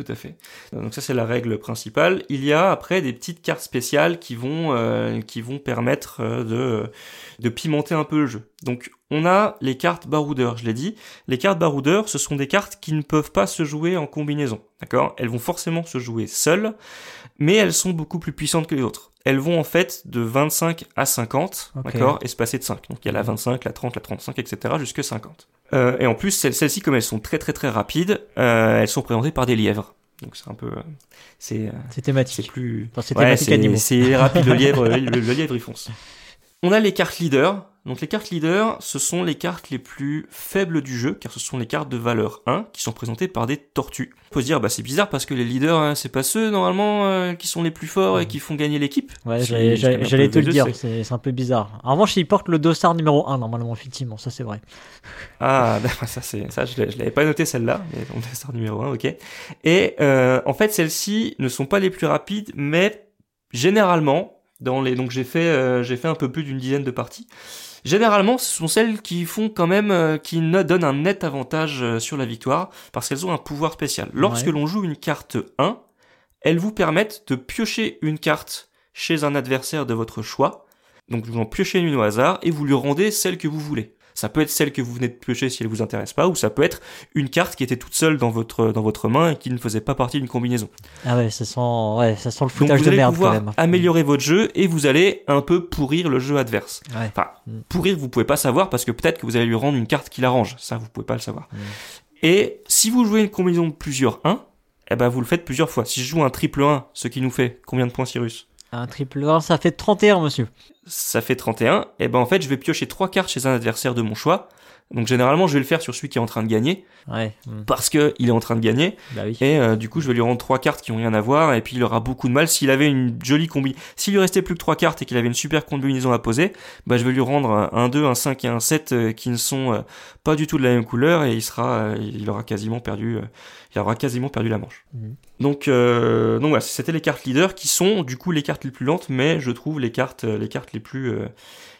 Tout à fait. Donc ça c'est la règle principale. Il y a après des petites cartes spéciales qui vont euh, qui vont permettre euh, de de pimenter un peu le jeu. Donc on a les cartes baroudeurs, je l'ai dit. Les cartes baroudeurs, ce sont des cartes qui ne peuvent pas se jouer en combinaison. D'accord? Elles vont forcément se jouer seules, mais elles sont beaucoup plus puissantes que les autres elles vont en fait de 25 à 50, d'accord, et se passer de 5. Donc il y a la 25, la 30, la 35, etc. jusque 50. Euh, et en plus, celles-ci, comme elles sont très très très rapides, euh, elles sont présentées par des lièvres. Donc c'est un peu, euh, c'est thématique. C'est plus, enfin, c'est ouais, C'est rapide le lièvre, le, lièvre il fonce. On a les cartes leaders. Donc les cartes leaders, ce sont les cartes les plus faibles du jeu, car ce sont les cartes de valeur 1 qui sont présentées par des tortues. On peut se dire, bah c'est bizarre parce que les leaders, hein, c'est pas ceux normalement euh, qui sont les plus forts et qui font gagner l'équipe. Ouais, j'allais te le dire, c'est- un peu bizarre. En revanche, il porte le dossard numéro 1 normalement, effectivement, ça c'est vrai. Ah, d'accord, ça c'est ça, je l'avais pas noté celle-là, mais on star numéro 1, ok. Et euh, en fait, celles-ci ne sont pas les plus rapides, mais généralement, dans les donc j'ai fait euh, j'ai fait un peu plus d'une dizaine de parties. Généralement, ce sont celles qui font quand même euh, qui ne donnent un net avantage euh, sur la victoire parce qu'elles ont un pouvoir spécial. Lorsque Ouais. l'on joue une carte 1, elles vous permettent de piocher une carte chez un adversaire de votre choix. Donc vous en piochez une au hasard et vous lui rendez celle que vous voulez. Ça peut être celle que vous venez de piocher si elle vous intéresse pas, ou ça peut être une carte qui était toute seule dans votre dans votre main et qui ne faisait pas partie d'une combinaison. Ah ouais, ça sent, ouais, ça sent le Donc foutage vous de allez merde quand même. améliorer votre jeu et vous allez un peu pourrir le jeu adverse. Ouais. Enfin, Mm. pourrir, vous pouvez pas savoir parce que peut-être que vous allez lui rendre une carte qui l'arrange. Ça, vous pouvez pas le savoir. Mm. Et si vous jouez une combinaison de plusieurs 1, eh ben vous le faites plusieurs fois. Si je joue un triple 1, ce qui nous fait combien de points Cyrus? Un triple 1, ça fait 31, monsieur. Ça fait 31. Et ben en fait, je vais piocher trois cartes chez un adversaire de mon choix. Donc généralement, je vais le faire sur celui qui est en train de gagner Ouais, mm, parce que il est en train de gagner. bah oui. Et euh, du coup, je vais lui rendre trois cartes qui ont rien à voir, et puis il aura beaucoup de mal. S'il avait une jolie combi, s'il lui restait plus que trois cartes et qu'il avait une super combinaison à poser, bah je vais lui rendre un, un 2, un 5 et un 7 euh, qui ne sont euh, pas du tout de la même couleur, et il sera, euh, il aura quasiment perdu, il aura quasiment perdu la manche. Mhm. Donc, euh, donc voilà, c'était les cartes leaders qui sont du coup les cartes les plus lentes, mais je trouve les cartes, les cartes les plus, euh,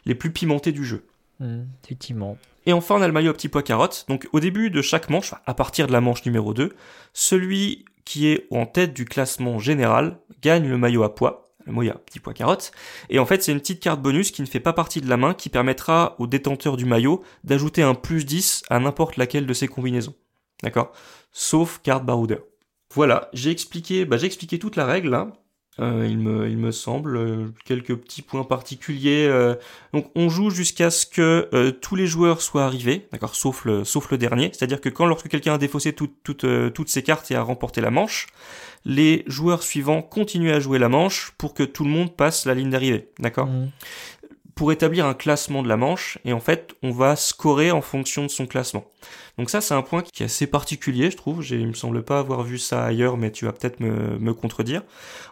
les plus pimentées du jeu. Mm, effectivement. Et enfin, on a le maillot à petit pois carotte. Donc, au début de chaque manche, à partir de la manche numéro 2, celui qui est en tête du classement général gagne le maillot à pois. Le maillot à petit pois carotte. Et en fait, c'est une petite carte bonus qui ne fait pas partie de la main, qui permettra au détenteur du maillot d'ajouter un plus 10 à n'importe laquelle de ses combinaisons. D'accord? Sauf carte baroudeur. Voilà, j'ai expliqué, bah, j'ai expliqué toute la règle là. Euh, il me, semble euh, quelques petits points particuliers. euh, donc on joue jusqu'à ce que euh, tous les joueurs soient arrivés, d'accord, sauf le, sauf le dernier. C'est-à-dire que quand lorsque quelqu'un a défaussé tout- tout, toutes ses cartes et a remporté la manche, les joueurs suivants continuent à jouer la manche pour que tout le monde passe la ligne d'arrivée, d'accord? Mm. Pour établir un classement de la manche, et en fait, on va scorer en fonction de son classement. Donc ça, c'est un point qui est assez particulier, je trouve. Il me semble pas avoir vu ça ailleurs, mais tu vas peut-être me, contredire.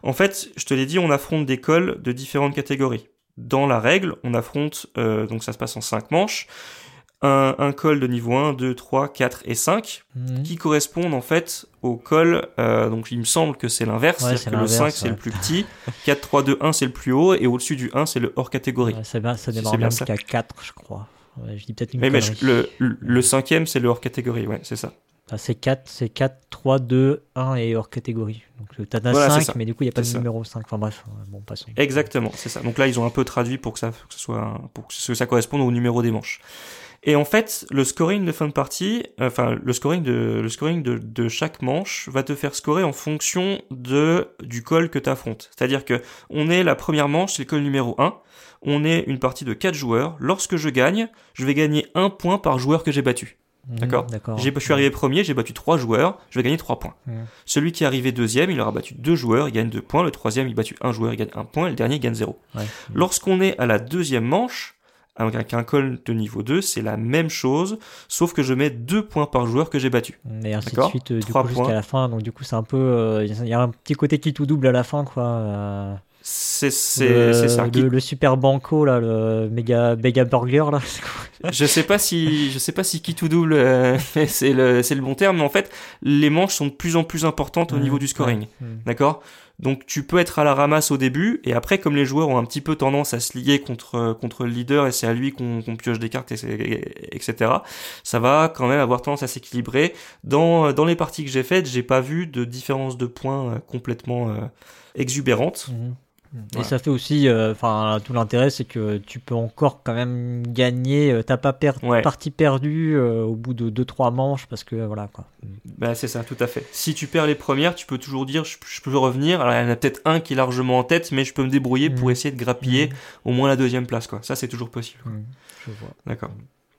En fait, je te l'ai dit, on affronte des cols de différentes catégories. Dans la règle, on affronte, euh, donc ça se passe en 5 manches, un, un col de niveau 1, 2, 3, 4 et 5, Mm. qui correspondent en fait au col, euh, donc il me semble que c'est l'inverse, Ouais, c'est-à-dire c'est que le l'inverse, 5 c'est ouais. le plus petit, 4, 3, 2, 1 c'est le plus haut, et au-dessus du 1 c'est le hors catégorie. Ouais, ça, va- ça démarre c'est bien même ça. qu'à 4, je crois. Je dis peut-être une Mais, mais je- le, le, cinquième c'est le hors catégorie, ouais, c'est ça. Ah, c'est 4, c'est 4, 3, 2, 1 et hors catégorie. Donc t'en as Voilà, c'est 5, ça. mais du coup il n'y a pas de C'est ça. numéro 5. Enfin bref, bon, passons. Exactement, c'est ça. Donc là, ils ont un peu traduit pour que ça, que ce soit, pour que ça corresponde au numéro des manches. Et en fait, le scoring de fin de partie, enfin le scoring de le scoring de, de chaque manche va te faire scorer en fonction de du col que tu affrontes. C'est-à-dire que on est la première manche, c'est le col numéro 1. On est une partie de 4 joueurs. Lorsque je gagne, je vais gagner un point par joueur que j'ai battu. Mm, D'accord? D'accord. J'ai- Je suis arrivé premier, j'ai battu 3 joueurs, je vais gagner 3 points. Mm. Celui qui est arrivé deuxième, il aura battu 2 joueurs, il gagne 2 points. Le troisième, il a battu 1 joueur, il gagne 1 point. Et le dernier, il gagne 0. Ouais. Lorsqu'on est à la deuxième manche, avec un col de niveau 2, c'est la même chose, sauf que je mets 2 points par joueur que j'ai battu. Et ainsi de suite, euh, du coup, jusqu'à la fin. Donc, du coup, c'est un peu. euh, Il y a un petit côté qui tout double à la fin, quoi. euh, C'est le, ça. Qui- Le, super banco, là, le méga, méga burger, là. je sais pas si je sais pas si qui tout double euh, c'est le le bon terme, mais en fait les manches sont de plus en plus importantes au niveau du scoring. ouais. D'accord Donc tu peux être à la ramasse au début, et après, comme les joueurs ont un petit peu tendance à se lier contre, contre le leader, et c'est à lui qu'on pioche des cartes, etc., ça va quand même avoir tendance à s'équilibrer. Dans, dans les parties que j'ai faites, j'ai pas vu de différence de points euh, complètement euh, exubérante. Et ça fait aussi, euh, enfin, tout l'intérêt, c'est que tu peux encore quand même gagner. euh, T'as pas per Ouais. partie perdue euh, au bout de 2-3 manches parce que voilà quoi. Bah, c'est ça, tout à fait. Si tu perds les premières, tu peux toujours dire je, je peux revenir. Alors, il y en a peut-être un qui est largement en tête, mais je peux me débrouiller pour Mhm. essayer de grappiller au moins la deuxième place, quoi. Ça, c'est toujours possible. Mhm. Je vois. D'accord.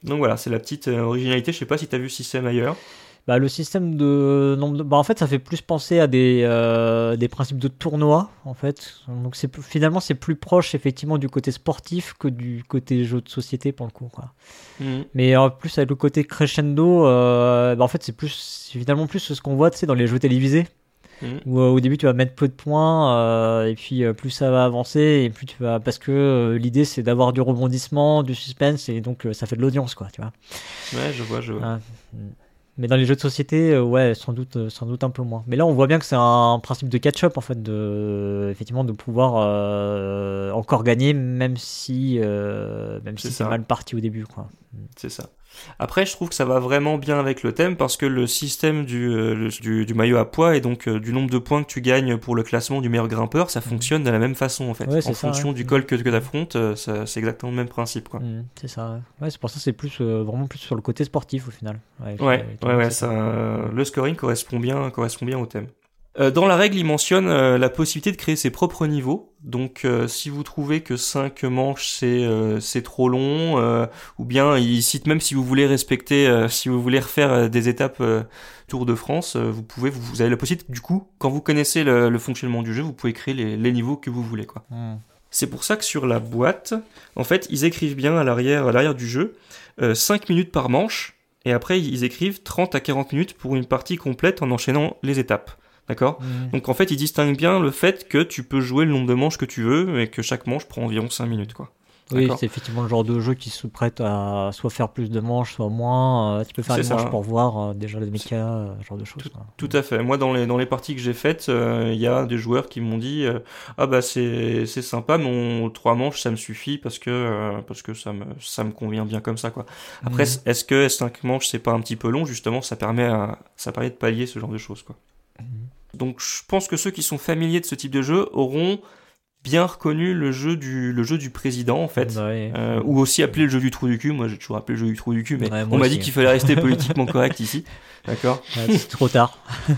Donc voilà, c'est la petite euh, originalité. Je sais pas si t'as vu le système ailleurs. Bah, le système de nombre de... Bah, en fait, ça fait plus penser à des, euh, des principes de tournoi, en fait. Donc, c'est finalement, c'est plus proche, effectivement, du côté sportif que du côté jeu de société, pour le coup. Quoi. Mhm. Mais en plus, avec le côté crescendo, euh, bah, en fait, c'est plus, finalement plus ce qu'on voit, dans les jeux télévisés. Mhm. Où euh, au début, tu vas mettre peu de points, euh, et puis euh, plus ça va avancer, et plus tu vas... Parce que l'idée, c'est d'avoir du rebondissement, du suspense, et donc ça fait de l'audience, quoi, tu vois. Ouais, je vois, je vois. Ah, Mais dans les jeux de société, euh, ouais, sans doute, euh, sans doute un peu moins. Mais là, on voit bien que c'est un principe de catch-up, en fait, de, effectivement, de pouvoir euh, encore gagner, même si, euh, même si c'est mal parti au début, quoi. C'est ça. Après, je trouve que ça va vraiment bien avec le thème parce que le système du, euh, du, du maillot à poids et donc euh, du nombre de points que tu gagnes pour le classement du meilleur grimpeur, ça fonctionne de la même façon en fait. Mhm. Ouais, en ça, fonction ouais. du col que, que tu affrontes, c'est exactement le même principe quoi. Mm, c'est ça. ouais. C'est pour ça que c'est plus, euh, vraiment plus sur le côté sportif, au final. Ouais, ouais, ouais, ça, euh, le scoring correspond bien, correspond bien au thème. Euh, dans la règle, il mentionne euh, la possibilité de créer ses propres niveaux. Donc, euh, si vous trouvez que 5 manches c'est trop long, ou bien il cite même si vous voulez respecter, si vous voulez refaire des étapes Tour de France, vous pouvez, vous, vous avez la possibilité. Du coup, quand vous connaissez le, le fonctionnement du jeu, vous pouvez créer les, les niveaux que vous voulez, quoi. Mm. C'est pour ça que sur la boîte, en fait, ils écrivent bien à l'arrière, à l'arrière du jeu, euh, 5 minutes par manche, et après ils écrivent 30 à 40 minutes pour une partie complète en enchaînant les étapes. D'accord. Donc en fait, ils distinguent bien le fait que tu peux jouer le nombre de manches que tu veux, et que chaque manche prend environ 5 minutes, quoi. Oui, c'est effectivement le genre de jeu qui se prête à soit faire plus de manches, soit moins. Euh, tu peux faire une ça. manche pour voir euh, déjà les mécas, euh, ce genre de choses. Tout à fait. Moi, dans les, dans les parties que j'ai faites, euh, il y a des joueurs qui m'ont dit euh, Ah bah c'est sympa, mais on, trois manches, ça me suffit parce que, euh, parce que ça, me, ça me convient bien comme ça. quoi. Après, Mhm. est-ce que cinq manches, c'est pas un petit peu long? Justement, ça permet, à- ça permet de pallier ce genre de choses. quoi. Mhm. Donc, je pense que ceux qui sont familiers de ce type de jeu auront bien reconnu le jeu du, le jeu du président, en fait. Ouais. Euh, ou aussi appelé le jeu du trou du cul. Moi, j'ai toujours appelé le jeu du trou du cul, mais Ouais, on m'a dit qu'il fallait rester politiquement correct ici. D'accord Ouais, c'est trop tard.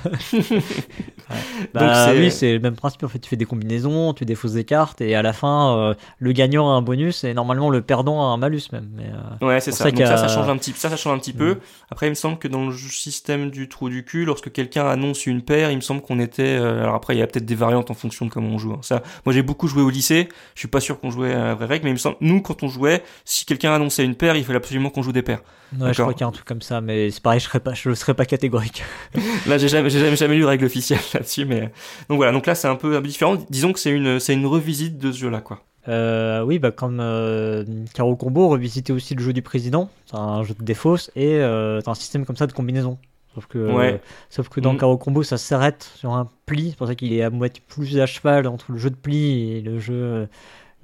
Donc, Bah c'est- oui, c'est le même principe. En fait, tu fais des combinaisons, tu défausses des cartes, et à la fin, euh, le gagnant a un bonus, et normalement, le perdant a un malus même. Mais, euh, Ouais, c'est ça. ça Donc ça, change un petit, ça, ça change un petit Mm. peu. Après, il me semble que dans le système du trou du cul, lorsque quelqu'un annonce une paire, il me semble qu'on était. alors après, il y a peut-être des variantes en fonction de comment on joue. hein. Ça, moi, j'ai beaucoup joué au lycée. Je suis pas sûr qu'on jouait à la vraie règle, mais il me semble, nous, quand on jouait, si quelqu'un annonçait une paire, il fallait absolument qu'on joue des paires. ouais, je crois qu'il y a un truc comme ça, mais c'est pareil, je serais pas, je serais pas catégorique. Là, j'ai jamais, j'ai jamais, jamais lu de règle officielle là-dessus, mais donc voilà. Donc là, c'est un peu un peu différent. Disons que c'est une, c'est une revisite de ce jeu-là, quoi. Euh, oui, bah comme euh, Caro Combo revisiter aussi le jeu du président, c'est un jeu de défausse et euh, t'as un système comme ça de combinaison. Sauf que, Ouais. sauf que dans Mm. Caro Combo, ça s'arrête sur un pli. C'est pour ça qu'il est à moitié plus à cheval entre le jeu de pli et le jeu euh,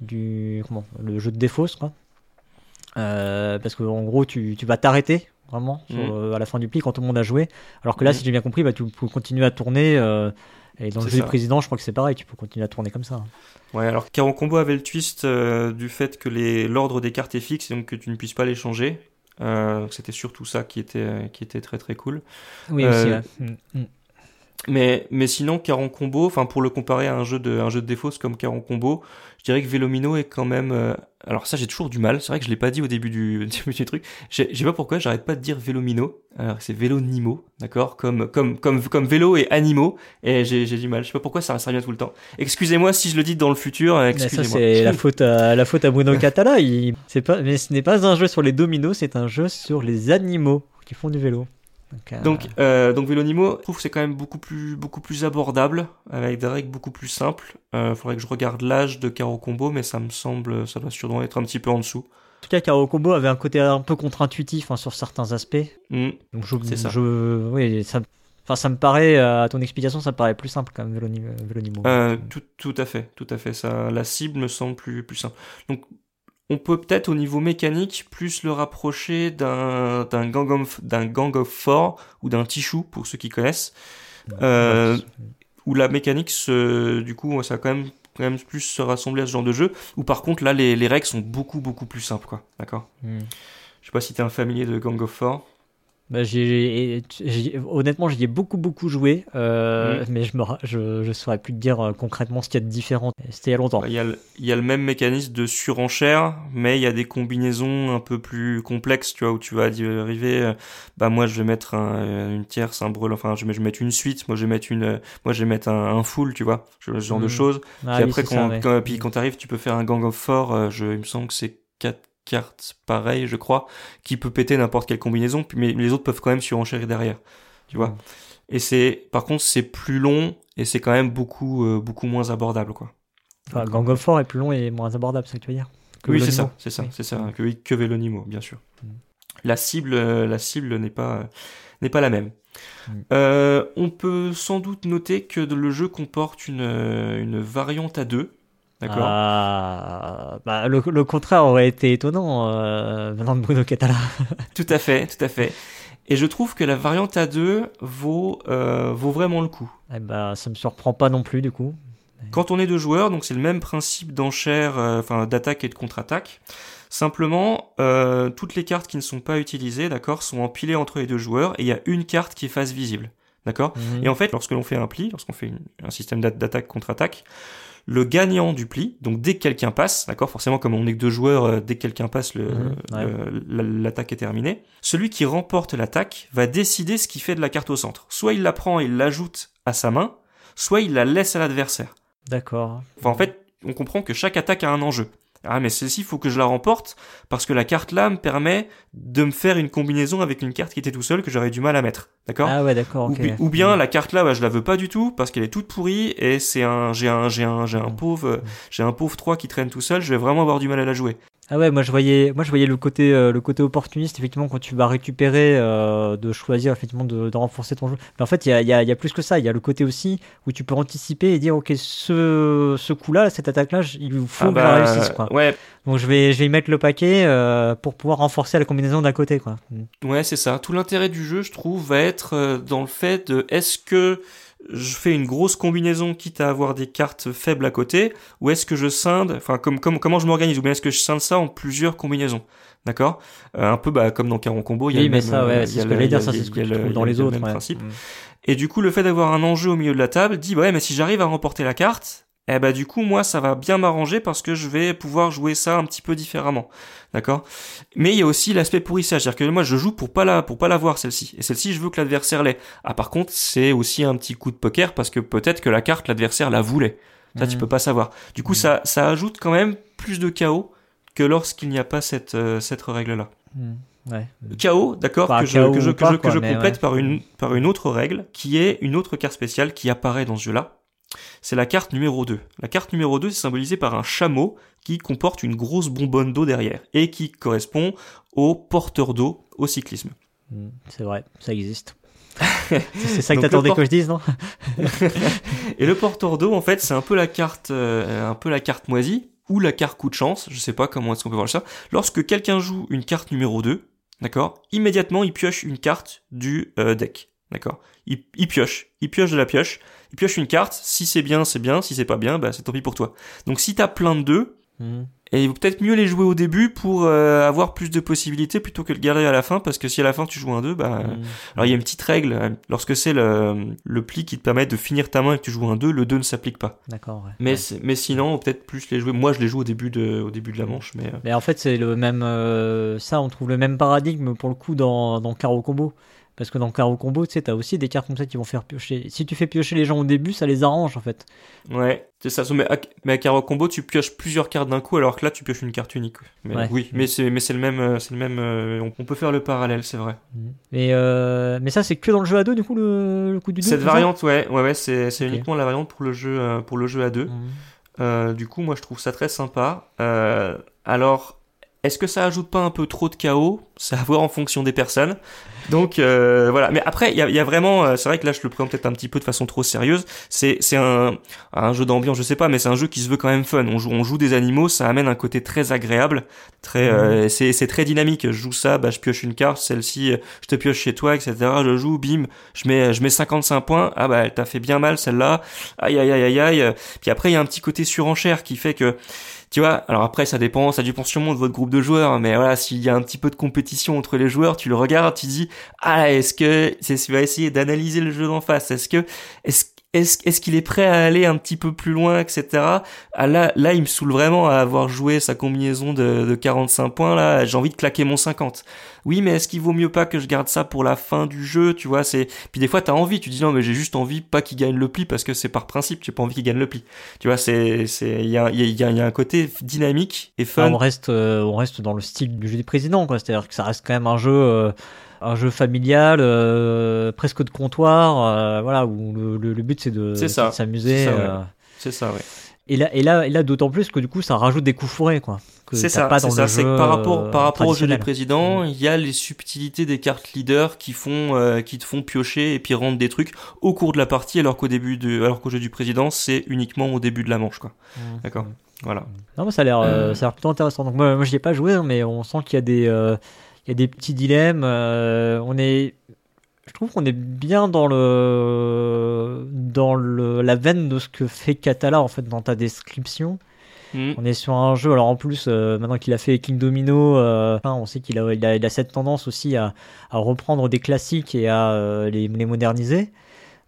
du comment, le jeu de défausse, quoi. Euh, parce que en gros, tu, tu vas t'arrêter vraiment sur, Mm. euh, à la fin du pli quand tout le monde a joué. Alors que là, Mm. si j'ai bien compris, bah, tu peux continuer à tourner. euh, et dans le jeu du président, je crois que c'est pareil. Tu peux continuer à tourner comme ça. Ouais, alors Caron Combo avait le twist euh, du fait que l'ordre des cartes est fixe et donc que tu ne puisses pas les changer. Euh, c'était surtout ça qui était qui était très très cool. Oui, Euh, aussi. ouais. Mm, mm. Mais mais sinon Caron Combo, enfin pour le comparer à un jeu de un jeu de défausse comme Caron Combo, je dirais que Velomino est quand même. euh, alors ça j'ai toujours du mal. C'est vrai que je l'ai pas dit au début du, début du truc. Je sais pas pourquoi j'arrête pas de dire Velomino. Alors c'est Vélonimo, d'accord, comme comme comme comme vélo et animaux. Et j'ai j'ai du mal. Je sais pas pourquoi ça ça revient tout le temps. Excusez-moi si je le dis dans le futur. euh, Mais ça Excusez-moi. c'est la faute à la faute à Bruno Catala. Il, c'est pas, mais ce n'est pas un jeu sur les dominos, c'est un jeu sur les animaux qui font du vélo. Donc, euh, Donc, euh, donc Vélonimo, je trouve que c'est quand même beaucoup plus, beaucoup plus abordable, avec des règles beaucoup plus simples. Euh, faudrait que je regarde l'âge de Caro Combo, mais ça me semble, ça doit sûrement être un petit peu en dessous. en tout cas, Caro Combo avait un côté un peu contre-intuitif hein, sur certains aspects. Hmm. Donc je, C'est ça. je- oui, ça, enfin, ça me paraît, euh, à ton explication, ça me paraît plus simple quand même, Vélonimo. Vélonimo. Euh, tout, tout à fait, tout à fait. Ça, la cible me semble plus, plus simple. Donc, on peut peut-être au niveau mécanique plus le rapprocher d'un, gang of, d'un gang of four ou d'un Tichou pour ceux qui connaissent. euh, où la mécanique se, du coup, ça va quand même, quand même plus se rassembler à ce genre de jeu. Où par contre, là, les, les règles sont beaucoup, beaucoup plus simples, quoi. D'accord? Hmm. Je sais pas si t'es un familier de Gang of Four. Bah, j'ai, j'ai- honnêtement, j'y ai beaucoup beaucoup joué, euh, Mm. mais je ra- je, je saurais plus te dire euh, concrètement ce qu'il y a de différent. C'était il y a longtemps. Il y, a le, il y a le même mécanisme de surenchère, mais il y a des combinaisons un peu plus complexes, tu vois, où tu vas arriver, euh, bah moi je vais mettre un- euh, une tierce, un brûle, enfin je vais, je vais mettre une suite, moi je vais mettre une, moi je vais mettre un, un full, tu vois, ce genre de Mhm. choses. Ah puis oui, après quand, ça, ouais. quand, puis quand t'arrives, tu peux faire un gang of four, je, il me semble que c'est quatre cartes pareil, je crois, qui peut péter n'importe quelle combinaison, mais les autres peuvent quand même surenchérir derrière, tu vois. Et c'est, par contre, c'est plus long et c'est quand même beaucoup, euh, beaucoup moins abordable, quoi. Enfin, Gang of Four est plus long et moins abordable, c'est ça que tu veux dire que Oui, c'est ça, c'est ça, Oui. c'est ça, que, que Vélonimo, bien sûr. Mm. La cible, euh, la cible n'est pas, n'est pas la même. Mm. Euh, on peut sans doute noter que le jeu comporte une, une variante à deux. D'accord. Ah, bah, le, le contraire aurait été étonnant euh, venant de Bruno Catala. Tout à fait, tout à fait. Et je trouve que la variante à deux vaut, euh, vaut vraiment le coup. Eh bah, ça me surprend pas non plus du coup. Quand on est deux joueurs, donc c'est le même principe d'enchère, euh, enfin d'attaque et de contre-attaque. Simplement, euh, toutes les cartes qui ne sont pas utilisées, d'accord, sont empilées entre les deux joueurs et il y a une carte qui est face visible, d'accord? Mhm. Et en fait, lorsque l'on fait un pli, lorsqu'on fait une- un système d'a- d'attaque contre-attaque, le gagnant du pli, donc dès que quelqu'un passe, d'accord, forcément comme on n'est que deux joueurs, euh, dès que quelqu'un passe, Mhm, ouais. la- l'attaque est terminée. Celui qui remporte l'attaque va décider ce qu'il fait de la carte au centre. Soit il la prend et il l'ajoute à sa main, soit il la laisse à l'adversaire. D'accord. Enfin, en fait, on comprend que chaque attaque a un enjeu. Ah, mais celle-ci, il faut que je la remporte parce que la carte là me permet de me faire une combinaison avec une carte qui était tout seule que j'aurais du mal à mettre. D'accord? Ah ouais, d'accord. ou, bien la carte là, bah, je la veux pas du tout parce qu'elle est toute pourrie et c'est un, j'ai un, j'ai un, j'ai un Mm. pauvre, euh, j'ai un pauvre 3 qui traîne tout seul. Je vais vraiment avoir du mal à la jouer. Ah ouais, moi je voyais, moi je voyais le côté, euh, le côté opportuniste effectivement quand tu vas récupérer, euh, de choisir effectivement de, de renforcer ton jeu. Mais en fait, il y a, il y, a, il y a plus que ça. Il y a le côté aussi où tu peux anticiper et dire ok, ce, ce coup-là, cette attaque-là, il faut Ah que bah, je la réussisse quoi. Ouais, Donc je vais, je vais y mettre le paquet euh, pour pouvoir renforcer la combinaison d'un côté quoi. Ouais, c'est ça. Tout l'intérêt du jeu, je trouve, va être euh, dans le fait de est-ce que je fais une grosse combinaison quitte à avoir des cartes faibles à côté, ou est-ce que je scinde, enfin comme, comme comment je m'organise, ou bien est-ce que je scinde ça en plusieurs combinaisons, d'accord? Euh, Un peu bah, comme dans Caron Combo, il y a Oui, le mais même, ça, ouais, c'est ce que le- j'allais dire. Ça, c'est ce que tu le- dans les le autres. même ouais. principe. Mm. Et du coup, le fait d'avoir un enjeu au milieu de la table dit, ouais, mais si j'arrive à remporter la carte, eh ben du coup, moi, ça va bien m'arranger parce que je vais pouvoir jouer ça un petit peu différemment, d'accord? Mais il y a aussi l'aspect pourrissage, c'est-à-dire que moi, je joue pour pas la, pour pas l'avoir celle-ci, et celle-ci, je veux que l'adversaire l'ait. Ah, par contre, c'est aussi un petit coup de poker parce que peut-être que la carte, l'adversaire la voulait. Ça, tu Mhm. peux pas savoir. Du coup, Mhm. ça, ça ajoute quand même plus de chaos que lorsqu'il n'y a pas cette, euh, cette règle-là. Mm. Ouais. Chaos, d'accord, Pas que je, que je, ou que pas, je, que quoi, je mais complète ouais. par une, par une autre règle, qui est une autre carte spéciale qui apparaît dans ce jeu-là. C'est la carte numéro 2. La carte numéro 2 est symbolisée par un chameau qui comporte une grosse bonbonne d'eau derrière et qui correspond au porteur d'eau au cyclisme. Mm. C'est vrai, ça existe. c'est ça que t'attendais que je dise, non Et le porteur d'eau, en fait, c'est un peu la carte, euh, un peu la carte moisie ou la carte coup de chance. Je sais pas comment est-ce qu'on peut voir ça. Lorsque quelqu'un joue une carte numéro 2, d'accord, immédiatement il pioche une carte du euh, deck, d'accord. Il, il pioche, il pioche de la pioche, il pioche une carte. Si c'est bien, c'est bien. Si c'est pas bien, bah c'est tant pis pour toi. Donc si t'as plein de deux, Mm. et il vaut peut-être mieux les jouer au début pour euh, avoir plus de possibilités plutôt que le garder à la fin, parce que si à la fin tu joues un 2, bah Mm. alors il y a une petite règle, euh, lorsque c'est le, le pli qui te permet de finir ta main et que tu joues un 2, le 2 ne s'applique pas. D'accord. Ouais. Mais, Ouais. mais sinon, peut-être plus les jouer. Moi, je les joue au début de, au début de la manche, mais. euh, Mais en fait, c'est le même. euh, ça, on trouve le même paradigme pour le coup dans, dans Caro Combo. Parce que dans Caro Combo, tu sais, t'as aussi des cartes comme ça qui vont faire piocher. Si tu fais piocher les gens au début, ça les arrange en fait. Ouais, c'est ça. Mais à, mais à Caro Combo, tu pioches plusieurs cartes d'un coup, alors que là, tu pioches une carte unique. Mais, Ouais. Oui, mais c'est, mais c'est le même, euh, c'est le même. euh, on, on peut faire le parallèle, c'est vrai. Mais, euh, mais ça, c'est que dans le jeu à deux, du coup, le, le coup du 2 Cette variante, ouais, ouais, ouais, c'est, uniquement la variante pour le jeu, pour le jeu à deux. Euh, du coup, moi, je trouve ça très sympa. Euh, alors, est-ce que ça ajoute pas un peu trop de chaos? C'est à voir en fonction des personnes. Donc euh, voilà. Mais après, il y a, y a vraiment. euh, c'est vrai que là, je le présente peut-être un petit peu de façon trop sérieuse. C'est c'est un un jeu d'ambiance, je sais pas, mais c'est un jeu qui se veut quand même fun. On joue on joue des animaux, ça amène un côté très agréable, très euh, c'est c'est très dynamique. Je joue ça, bah je pioche une carte, celle-ci, je te pioche chez toi, etc. Je joue, bim, je mets je mets 55 points. Ah bah elle t'a fait bien mal celle-là. Aïe aïe aïe aïe aïe. Puis après, il y a un petit côté surenchère qui fait que tu vois, alors après ça dépend, ça dépend sûrement de votre groupe de joueurs, mais voilà, s'il y a un petit peu de compétition entre les joueurs, tu le regardes, tu dis ah est-ce que c'est ce va essayer d'analyser le jeu d'en face, est-ce que est-ce est-ce qu'il est prêt à aller un petit peu plus loin, etc. Ah, là, là, il me saoule vraiment à avoir joué sa combinaison de, de 45 points. Là, j'ai envie de claquer mon 50. Oui, mais est-ce qu'il vaut mieux pas que je garde ça pour la fin du jeu, tu vois C'est puis des fois t'as envie, tu dis non mais j'ai juste envie pas qu'il gagne le pli parce que c'est par principe, j'ai pas envie qu'il gagne le pli. Tu vois, c'est c'est il y a il y a, y a un côté dynamique et fun. Ah, on reste euh, on reste dans le style du jeu du président, quoi. C'est-à-dire que ça reste quand même un jeu. Euh, un jeu familial, euh, presque de comptoir, euh, voilà, où le, le, le but c'est de, s'amuser. C'est ça, ouais. euh. C'est ça, ouais. Et là, et là, et là d'autant plus que du coup, ça rajoute des coups fourrés, quoi. C'est ça, c'est ça. C'est que par rapport, euh, par rapport au jeu des présidents, il y a les subtilités des cartes leaders qui font, euh, qui te font piocher et puis rendre des trucs au cours de la partie, alors qu'au début de, alors qu'au jeu du président, c'est uniquement au début de la manche, quoi. Mm. D'accord. Voilà. Non, mais ça a l'air, euh, ça a l'air plutôt intéressant. Donc moi, moi j'y ai pas joué, mais on sent qu'il y a des, euh, il y a des petits dilemmes. euh, on est, je trouve qu'on est bien dans le, dans le, la veine de ce que fait Catala en fait dans ta description. Mm. On est sur un jeu, alors en plus, euh, maintenant qu'il a fait King Domino, euh, on sait qu'il a, il a, il a cette tendance aussi à, à reprendre des classiques et à euh, les, les moderniser.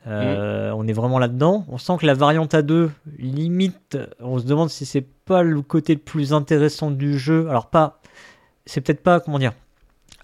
Euh, On est vraiment là-dedans. On sent que la variante A2, limite, on se demande si c'est pas le côté le plus intéressant du jeu. Alors, pas, c'est peut-être pas, comment dire,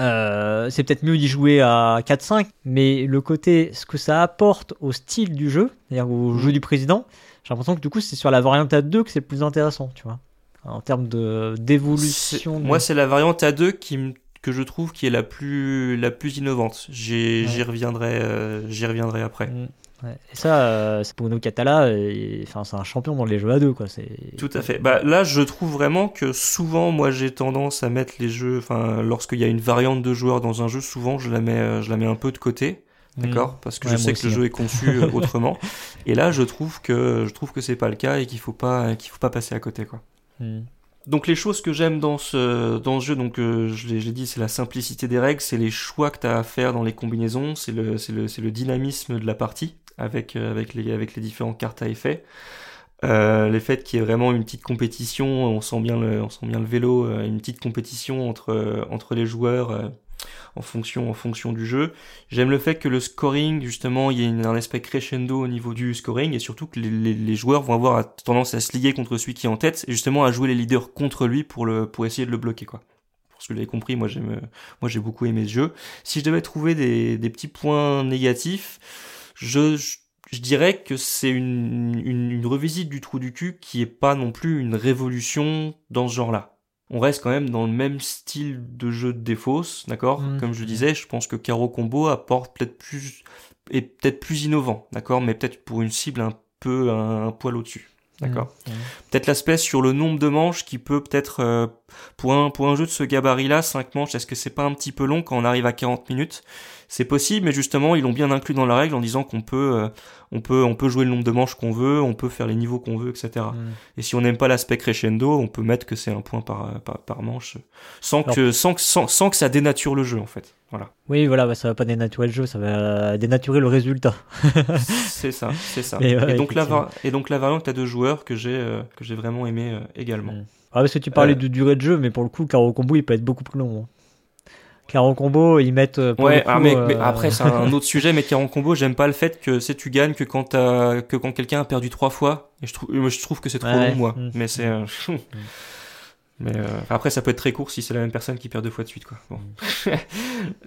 euh, c'est peut-être mieux d'y jouer à 4-5, mais le côté, ce que ça apporte au style du jeu, c'est-à-dire au jeu du président, j'ai l'impression que du coup, c'est sur la variante A2 que c'est le plus intéressant, tu vois, en termes d'évolution. de- Moi, c'est la variante A2 qui me- que je trouve qui est la plus, la plus innovante. J'y Ouais. reviendrai, euh, j'y reviendrai après. Mm, ouais. Et ça, euh, c'est Bruno Catala, enfin, c'est un champion dans les jeux à deux, quoi. Tout à fait. Bah, là, je trouve vraiment que souvent, moi, j'ai tendance à mettre les jeux, enfin, lorsqu'il y a une variante de joueurs dans un jeu, souvent, je la mets, euh, je la mets un peu de côté. D'accord, parce que Mm. Ouais, je sais que le jeu est conçu euh, autrement. Et là, je trouve que je trouve que c'est pas le cas et qu'il faut pas qu'il faut pas passer à côté quoi. Mm. Donc les choses que j'aime dans ce dans ce jeu, donc euh, je l'ai dit, c'est la simplicité des règles, c'est les choix que tu as à faire dans les combinaisons, c'est le le le dynamisme de la partie avec euh, avec les avec les différentes cartes à effet. Euh, les faits qu'il y ait vraiment une petite compétition, on sent bien le on sent bien le vélo, euh, une petite compétition entre entre les joueurs en fonction en fonction du jeu. J'aime le fait que le scoring, justement, il y ait un aspect crescendo au niveau du scoring et surtout que les, joueurs vont avoir tendance à se liguer contre celui qui est en tête et justement à jouer les leaders contre lui pour le pour essayer de le bloquer quoi. Parce que vous l'avez compris, moi j'aime moi j'ai beaucoup aimé ce jeu. Si je devais trouver des, des petits points négatifs, je, je, je dirais que c'est une, une, une revisite du trou du cul qui est pas non plus une révolution dans ce genre-là on reste quand même dans le même style de jeu de défausse, d'accord? Mm. Comme je disais, je pense que Caro Combo apporte peut-être plus est peut-être plus innovant, d'accord? Mais peut-être pour une cible un peu un, un poil au-dessus, d'accord? Mm. Peut-être l'aspect sur le nombre de manches qui peut peut-être euh, pour un pour un jeu de ce gabarit-là, 5 manches, est-ce que c'est pas un petit peu long quand on arrive à 40 minutes? C'est possible, mais justement ils l'ont bien inclus dans la règle en disant qu'on peut euh, on peut on peut jouer le nombre de manches qu'on veut, on peut faire les niveaux qu'on veut, etc. Mm. Et si on n'aime pas l'aspect crescendo, on peut mettre que c'est un point par, par, par manche, sans Alors- que, sans, sans, sans que ça dénature le jeu, en fait. Voilà. Oui, voilà, bah, ça va pas dénaturer le jeu, ça va dénaturer le résultat. c'est ça, c'est ça. Et ouais, et, donc la, effectivement. va- et donc la variante à deux joueurs que j'ai, euh, que j'ai vraiment aimé euh, également. Mm. Ah, parce que tu parlais Euh. de durée de jeu, mais pour le coup, Caro Combo, il peut être beaucoup plus long. hein. Caro Combo, ils mettent. euh, pour Ouais, le coup, ah, mais, euh, mais après c'est un autre sujet, mais en combo, j'aime pas le fait que c'est tu gagnes que quand que quand quelqu'un a perdu trois fois. Et je trouve, moi, je trouve que c'est trop Ouais. long, moi. Mm. Mais c'est, euh, mais euh, après ça peut être très court si c'est la même personne qui perd deux fois de suite, quoi. Bon.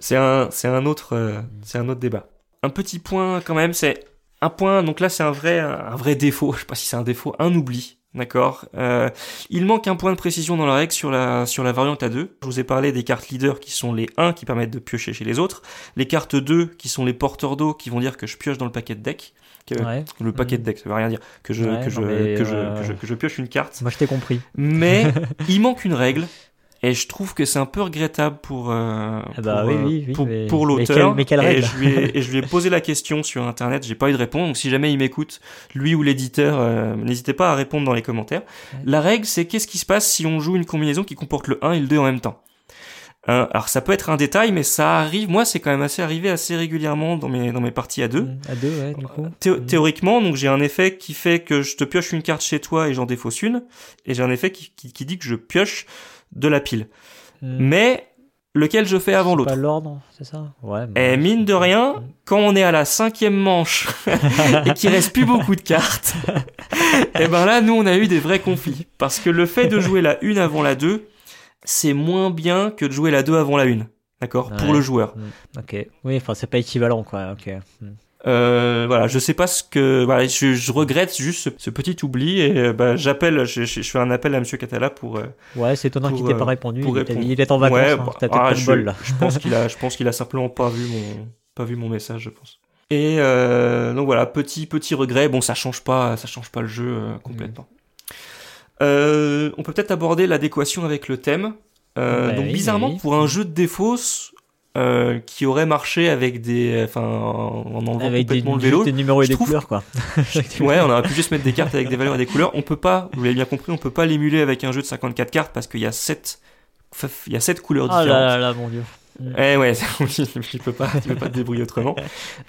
c'est un, c'est un autre, euh, c'est un autre débat. Un petit point quand même, c'est un point. Donc là, c'est un vrai, un vrai défaut. Je sais pas si c'est un défaut, un oubli. D'accord. Euh, il manque un point de précision dans la règle sur la sur la variante A2. Je vous ai parlé des cartes leaders qui sont les 1 qui permettent de piocher chez les autres, les cartes 2 qui sont les porteurs d'eau qui vont dire que je pioche dans le paquet de deck. Que, Ouais. Le paquet de deck, ça veut rien dire. Que je Ouais, que je, non, mais, que, je, que je que je pioche une carte. Moi, je t'ai compris. Mais il manque une règle. Et je trouve que c'est un peu regrettable pour euh, Ah bah pour, oui, euh, oui, oui, pour, mais- pour mais l'auteur. mais et règle je lui ai, et je lui ai posé la question sur internet. J'ai pas eu de réponse. Donc si jamais il m'écoute, lui ou l'éditeur, euh, n'hésitez pas à répondre dans les commentaires. La règle, c'est qu'est-ce qui se passe si on joue une combinaison qui comporte le 1 et le 2 en même temps? Euh, alors ça peut être un détail, mais ça arrive. Moi, c'est quand même assez arrivé assez régulièrement dans mes dans mes parties à deux. Mm, À deux, ouais, du coup. Théo- Mm. Théoriquement, donc j'ai un effet qui fait que je te pioche une carte chez toi et j'en défausse une, et j'ai un effet qui, qui, qui dit que je pioche de la pile. Mm. Mais lequel je fais avant l'autre. Pas l'ordre, c'est ça? Ouais. Et mine de rien, quand on est à la cinquième manche et qu'il reste plus beaucoup de cartes, et ben là, nous, on a eu des vrais conflits. Parce que le fait de jouer la une avant la 2, c'est moins bien que de jouer la 2 avant la une. D'accord? Pour le joueur. Mm, Ok. Oui, enfin, c'est pas équivalent, quoi. Ok. Mm. Euh, voilà, je sais pas ce que. Voilà, je, je regrette juste ce, ce petit oubli et euh, bah, j'appelle, je, je, je fais un appel à Monsieur Catala pour. euh, Ouais, c'est étonnant qu'il t'ait euh, pas répondu. pour il, il est en vacances. Ouais, hein. bah, ah, pas bol, là. je pense qu'il a, je pense qu'il a simplement pas vu mon, pas vu mon message, je pense. Et euh, donc voilà, petit petit regret. Bon, ça change pas, ça change pas le jeu euh, complètement. Euh, on peut peut-être aborder l'adéquation avec le thème. Euh, Bah donc bizarrement, bah oui. pour un jeu de défausse euh, qui aurait marché avec des, enfin, en enlevant Avec des, complètement le vélo, des numéros et je des trouve- couleurs, quoi. Ouais, on aurait pu juste mettre des cartes avec des valeurs et des couleurs. On peut pas, vous l'avez bien compris, on peut pas l'émuler avec un jeu de 54 cartes parce qu'il y a 7 il y a sept couleurs Ah différentes. là là là, mon dieu. Eh ouais, tu peux pas, tu peux pas te débrouiller autrement.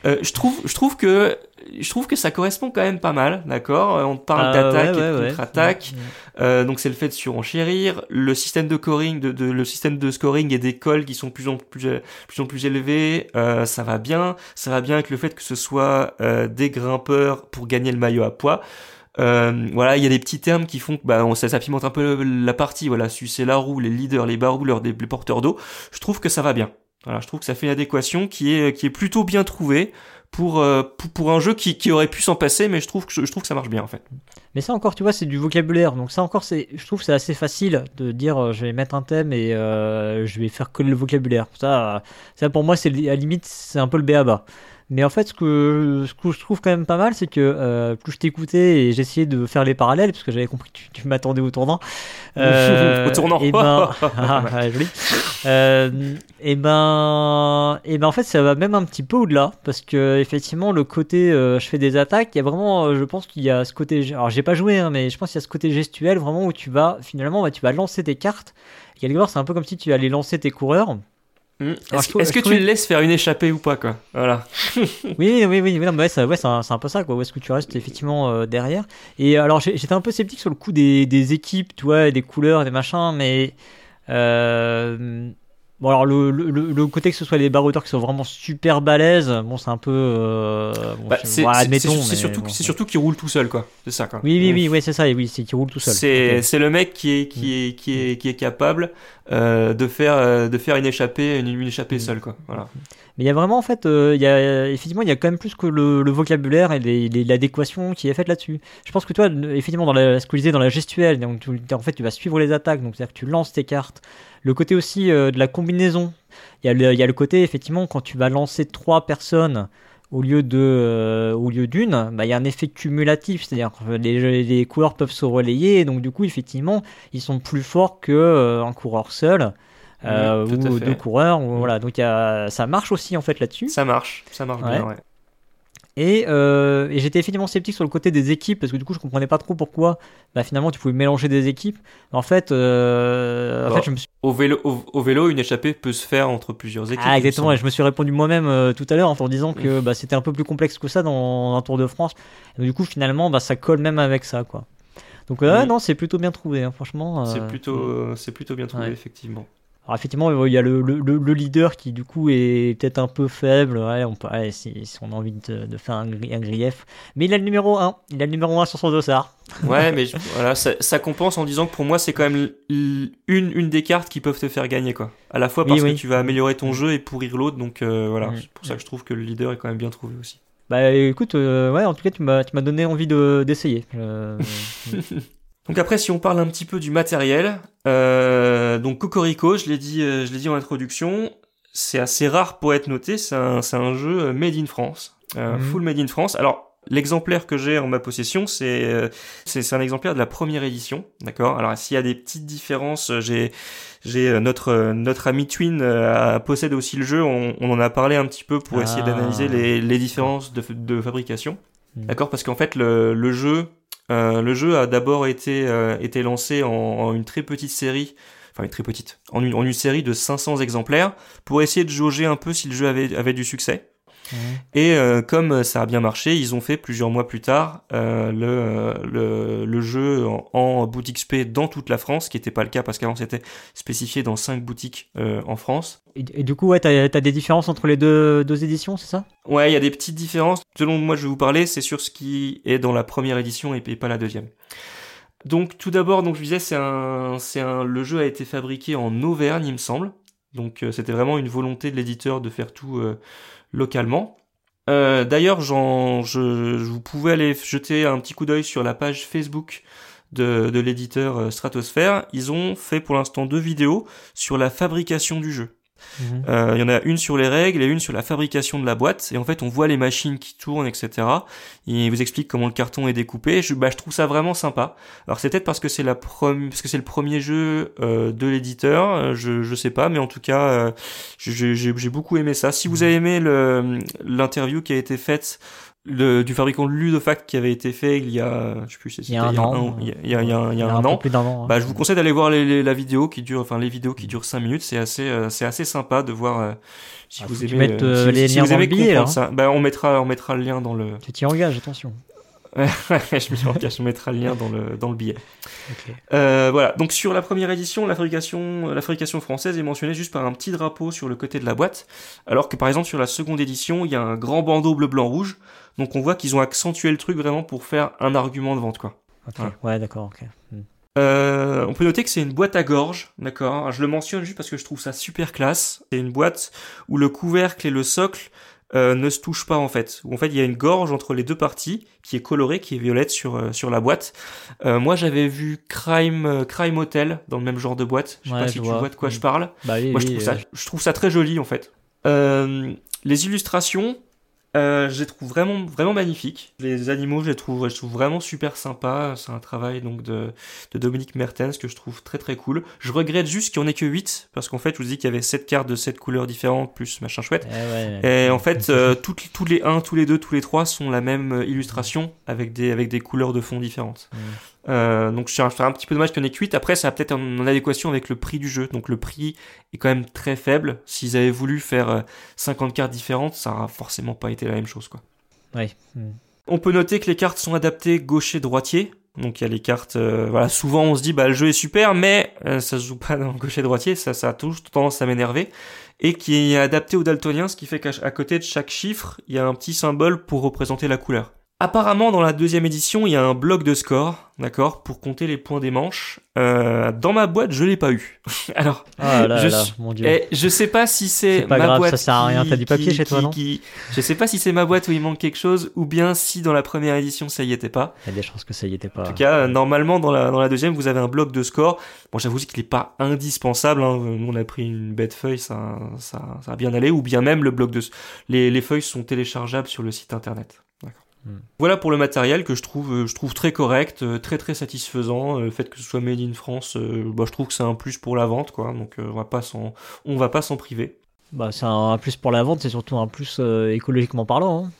Euh, je trouve, je trouve que, je trouve que ça correspond quand même pas mal, d'accord? Euh, On parle Ah, d'attaque ouais, et de ouais, ouais. contre-attaque. Mm. Euh, donc c'est le fait de surenchérir, le système de scoring, de, de- le système de scoring et d'école qui sont plus en plus, plus en plus élevés, euh, ça va bien. Ça va bien avec le fait que ce soit euh, des grimpeurs pour gagner le maillot à poids. Euh, voilà, il y a des petits termes qui font que bah, ça, ça pimente un peu la partie. Voilà, sucer la roue, les leaders, les barouleurs, des, les porteurs d'eau. Je trouve que ça va bien. Voilà, je trouve que ça fait une adéquation qui est qui est plutôt bien trouvée pour euh, pour, pour un jeu qui, qui aurait pu s'en passer, mais je trouve que je, trouve que ça marche bien en fait. Mais ça encore, tu vois, c'est du vocabulaire. Donc ça encore, c'est, je trouve que c'est assez facile de dire, euh, je vais mettre un thème et je vais faire coller le vocabulaire. Ça, ça pour moi, c'est à la limite, c'est un peu le béaba. Mais en fait, ce que, ce que je trouve quand même pas mal, c'est que euh, plus je t'écoutais et j'essayais de faire les parallèles, parce que j'avais compris que tu, tu m'attendais au tournant. Au tournant. Et ben, ah, ouais, joli. Euh, et ben, et ben en fait, ça va même un petit peu au-delà, parce que effectivement, le côté, euh, je fais des attaques, il y a vraiment, euh, je pense qu'il y a ce côté, alors j'ai pas joué, hein, mais je pense qu'il y a ce côté gestuel vraiment où tu vas, finalement, bah, tu vas lancer tes cartes. Et quelque part, c'est un peu comme si tu allais lancer tes coureurs. Alors, Est-ce que tu le laisses faire une échappée ou pas quoi? Voilà. Oui, oui, oui, oui, non, mais ouais, c'est un, peu ça, quoi. Où est-ce que tu restes effectivement euh, derrière? Et alors, j'étais un peu sceptique sur le coup des, des équipes, tu vois, des couleurs, des machins, mais euh, bon, alors le, le, le- côté que ce soit les baroudeurs qui sont vraiment super balèzes, bon, c'est un peu, euh, bon, Bah, c'est voilà, surtout bon, c'est surtout qu'il roule tout seul quoi. C'est ça quoi. Oui, oui, oui, ouais, c'est ça, et oui, c'est qui roule tout seul. C'est Ok. c'est le mec qui est qui est qui est qui est capable euh, de faire euh, de faire une échappée une, une échappée Mm. seule quoi. Voilà. Mais il y a vraiment, en fait, euh, y a, effectivement, il y a quand même plus que le, vocabulaire et l'adéquation qui est faite là-dessus. Je pense que toi, effectivement, dans la, ce que je disais dans la gestuelle, tu- en fait, tu vas suivre les attaques, donc c'est-à-dire que tu lances tes cartes. Le côté aussi euh, de la combinaison. Il y, a le, côté, effectivement, quand tu vas lancer trois personnes au lieu de euh, au lieu d'une, bah, il y a un effet cumulatif, c'est-à-dire que les, les coureurs peuvent se relayer, donc du coup, effectivement, ils sont plus forts que un coureur seul. Euh, à ou deux coureurs, ou, Mhm. voilà. Donc il y a, ça marche aussi en fait là-dessus. Ça marche, ça marche bien. Ouais. Et, euh, et j'étais effectivement sceptique sur le côté des équipes parce que du coup je comprenais pas trop pourquoi bah, finalement tu pouvais mélanger des équipes. En fait, euh, en fait je me suis... Au vélo au, au vélo une échappée peut se faire entre plusieurs équipes. Ah, exactement, et je me suis répondu moi-même euh, tout à l'heure en disant que bah, c'était un peu plus complexe que ça dans un Tour de France. Et donc, du coup finalement bah, ça colle même avec ça quoi. Donc Oui. non c'est plutôt bien trouvé hein, franchement. C'est plutôt euh, c'est plutôt bien trouvé Ouais. effectivement. Alors effectivement, euh, il y a le, le, le- le leader qui du coup est peut-être un peu faible, ouais, on, peut, ouais, si, si on a envie de, de faire un, un grief. Mais il a le numéro 1, il a le numéro 1 sur son dossard. Ouais, mais je- voilà, ça, ça compense en disant que pour moi, c'est quand même une, une des cartes qui peuvent te faire gagner, quoi. À la fois parce oui. que tu vas améliorer ton jeu et pourrir l'autre, donc euh, voilà. Mm. C'est pour ça que je trouve que le leader est quand même bien trouvé aussi. Bah écoute, euh, ouais, en tout cas tu m'as tu m'as donné envie de d'essayer. Euh, Donc après, si on parle un petit peu du matériel, euh, donc Cocorico, je l'ai dit, euh, je l'ai dit en introduction, c'est assez rare pour être noté. C'est un, c'est un jeu euh, made in France, euh, Mhm. full made in France. Alors l'exemplaire que j'ai en ma possession, c'est c'est un exemplaire de la première édition, d'accord? Alors s'il y a des petites différences, j'ai j'ai notre notre ami Twin euh, possède aussi le jeu. On, on en a parlé un petit peu pour essayer Ah. d'analyser les, les différences de, de fabrication. Mhm. D'accord, parce qu'en fait le, le jeu euh, le jeu a d'abord été euh, été lancé en, en une très petite série, enfin une très petite, en une, en une série de 500 exemplaires pour essayer de jauger un peu si le jeu avait avait du succès. Et euh, comme ça a bien marché, ils ont fait plusieurs mois plus tard euh, le, le, le jeu en, en boutique XP dans toute la France, qui n'était pas le cas parce qu'avant c'était spécifié dans cinq boutiques euh, en France. Et, et du coup, ouais, t'as as des différences entre les deux, deux éditions, c'est ça? Ouais, il y a des petites différences. Selon moi, je vais vous parler, c'est sur ce qui est dans la première édition et, et pas la deuxième. Donc tout d'abord, donc je disais, c'est un, c'est un, le jeu a été fabriqué en Auvergne, il me semble. Donc euh, c'était vraiment une volonté de l'éditeur de faire tout euh, localement. Euh, D'ailleurs, je, je, vous pouvez aller jeter un petit coup d'œil sur la page Facebook de, de l'éditeur Stratosphere. Ils ont fait pour l'instant deux vidéos sur la fabrication du jeu. Il Mhm. euh, y en a une sur les règles et une sur la fabrication de la boîte. Et en fait, on voit les machines qui tournent, etc. Il vous explique comment le carton est découpé. Je, bah, je trouve ça vraiment sympa. Alors c'est peut-être parce que c'est la prom- parce que c'est le premier jeu euh, de l'éditeur. euh, Je je sais pas, mais en tout cas, euh, j'ai j'ai- j'ai beaucoup aimé ça. Si vous avez aimé le l'interview qui a été faite le, du fabricant de Ludofact qui avait été fait il y a, je sais plus, si Il y a un an. il y a, il y a- il y a un- an. plus d'un an. Bah, ouais. je vous conseille d'aller voir les, les- la vidéo qui dure, enfin les vidéos qui durent 5 minutes. C'est assez, euh, c'est assez sympa de voir euh, si Ah, vous aimez. euh, euh, si, les si liens vous dans aimez le billet, là. ça, bah on mettra, on mettra le lien dans le. Tu t'y engages, attention. je me engage, on mettra le lien dans le dans le billet. Euh, voilà. Donc sur la première édition, la fabrication, la fabrication française est mentionnée juste par un petit drapeau sur le côté de la boîte, alors que par exemple sur la seconde édition, il y a un grand bandeau bleu blanc rouge. Donc on voit qu'ils ont accentué le truc vraiment pour faire un argument de vente quoi. Ok. Ouais, d'accord. Ok. Hmm. Euh, on peut noter que c'est une boîte à gorge, d'accord. Je le mentionne juste parce que je trouve ça super classe. C'est une boîte où le couvercle et le socle euh, ne se touchent pas en fait. Où en fait il y a une gorge entre les deux parties qui est colorée, qui est violette sur euh, sur la boîte. Euh, moi j'avais vu Crime euh, Crime Hotel dans le même genre de boîte. Je sais Ouais, pas si tu vois. de quoi Mm. je parle. Bah oui, Moi je trouve ça euh, je trouve ça très joli en fait. Euh, les illustrations euh, je les trouve vraiment vraiment magnifiques. Les animaux, je les trouve, je trouve vraiment super sympas. C'est un travail donc de, de Dominique Mertens que je trouve très très cool. Je regrette juste qu'il n'y en ait que 8 parce qu'en fait, je vous dis qu'il y avait 7 cartes de 7 couleurs différentes plus machin chouette. eh ouais. Et en fait, euh, toutes, tous les 1, tous les 2, tous les 3 sont la même euh, illustration avec des, avec des couleurs de fond différentes. Mm. Euh, donc un, c'est un petit peu dommage qu'il y en ait que 8. Après, ça va peut-être en, en adéquation avec le prix du jeu. Donc le prix est quand même très faible. S'ils avaient voulu faire euh, 50 cartes différentes, ça n'aurait forcément pas été la même chose. quoi. Ouais. Hmm. On peut noter que les cartes sont adaptées gaucher-droitier. Donc il y a les cartes, euh, voilà, souvent on se dit bah le jeu est super, mais euh, ça se joue pas dans gaucher-droitier, ça, ça a toujours tendance à m'énerver, et qui est adapté au daltonien, ce qui fait qu'à côté de chaque chiffre, il y a un petit symbole pour représenter la couleur. Apparemment, dans la deuxième édition, il y a un bloc de score, d'accord, pour compter les points des manches. Euh, dans ma boîte, je l'ai pas eu. Alors, Ah là Je là, mon dieu. et je sais pas si c'est ma grave, boîte ça sert à rien. T'as du papier qui- chez toi, qui- non qui- Je sais pas si c'est ma boîte où il manque quelque chose, ou bien si dans la première édition ça y était pas. Il y a des chances que ça y était pas. En tout cas, euh, normalement dans la dans la deuxième, vous avez un bloc de score. Bon, j'avoue qu'il est pas indispensable. Hein. Nous, on a pris une bête feuille, ça ça ça a bien allé. Ou bien même le bloc de les les feuilles sont téléchargeables sur le site internet. Hmm. Voilà pour le matériel que je trouve euh, très correct, euh, très très satisfaisant. Euh, Le fait que ce soit made in France, bah, je trouve que c'est un plus pour la vente, quoi. Donc on va pas s'en on va pas s'en priver. Bah, c'est un plus pour la vente, c'est surtout un plus écologiquement parlant. hein.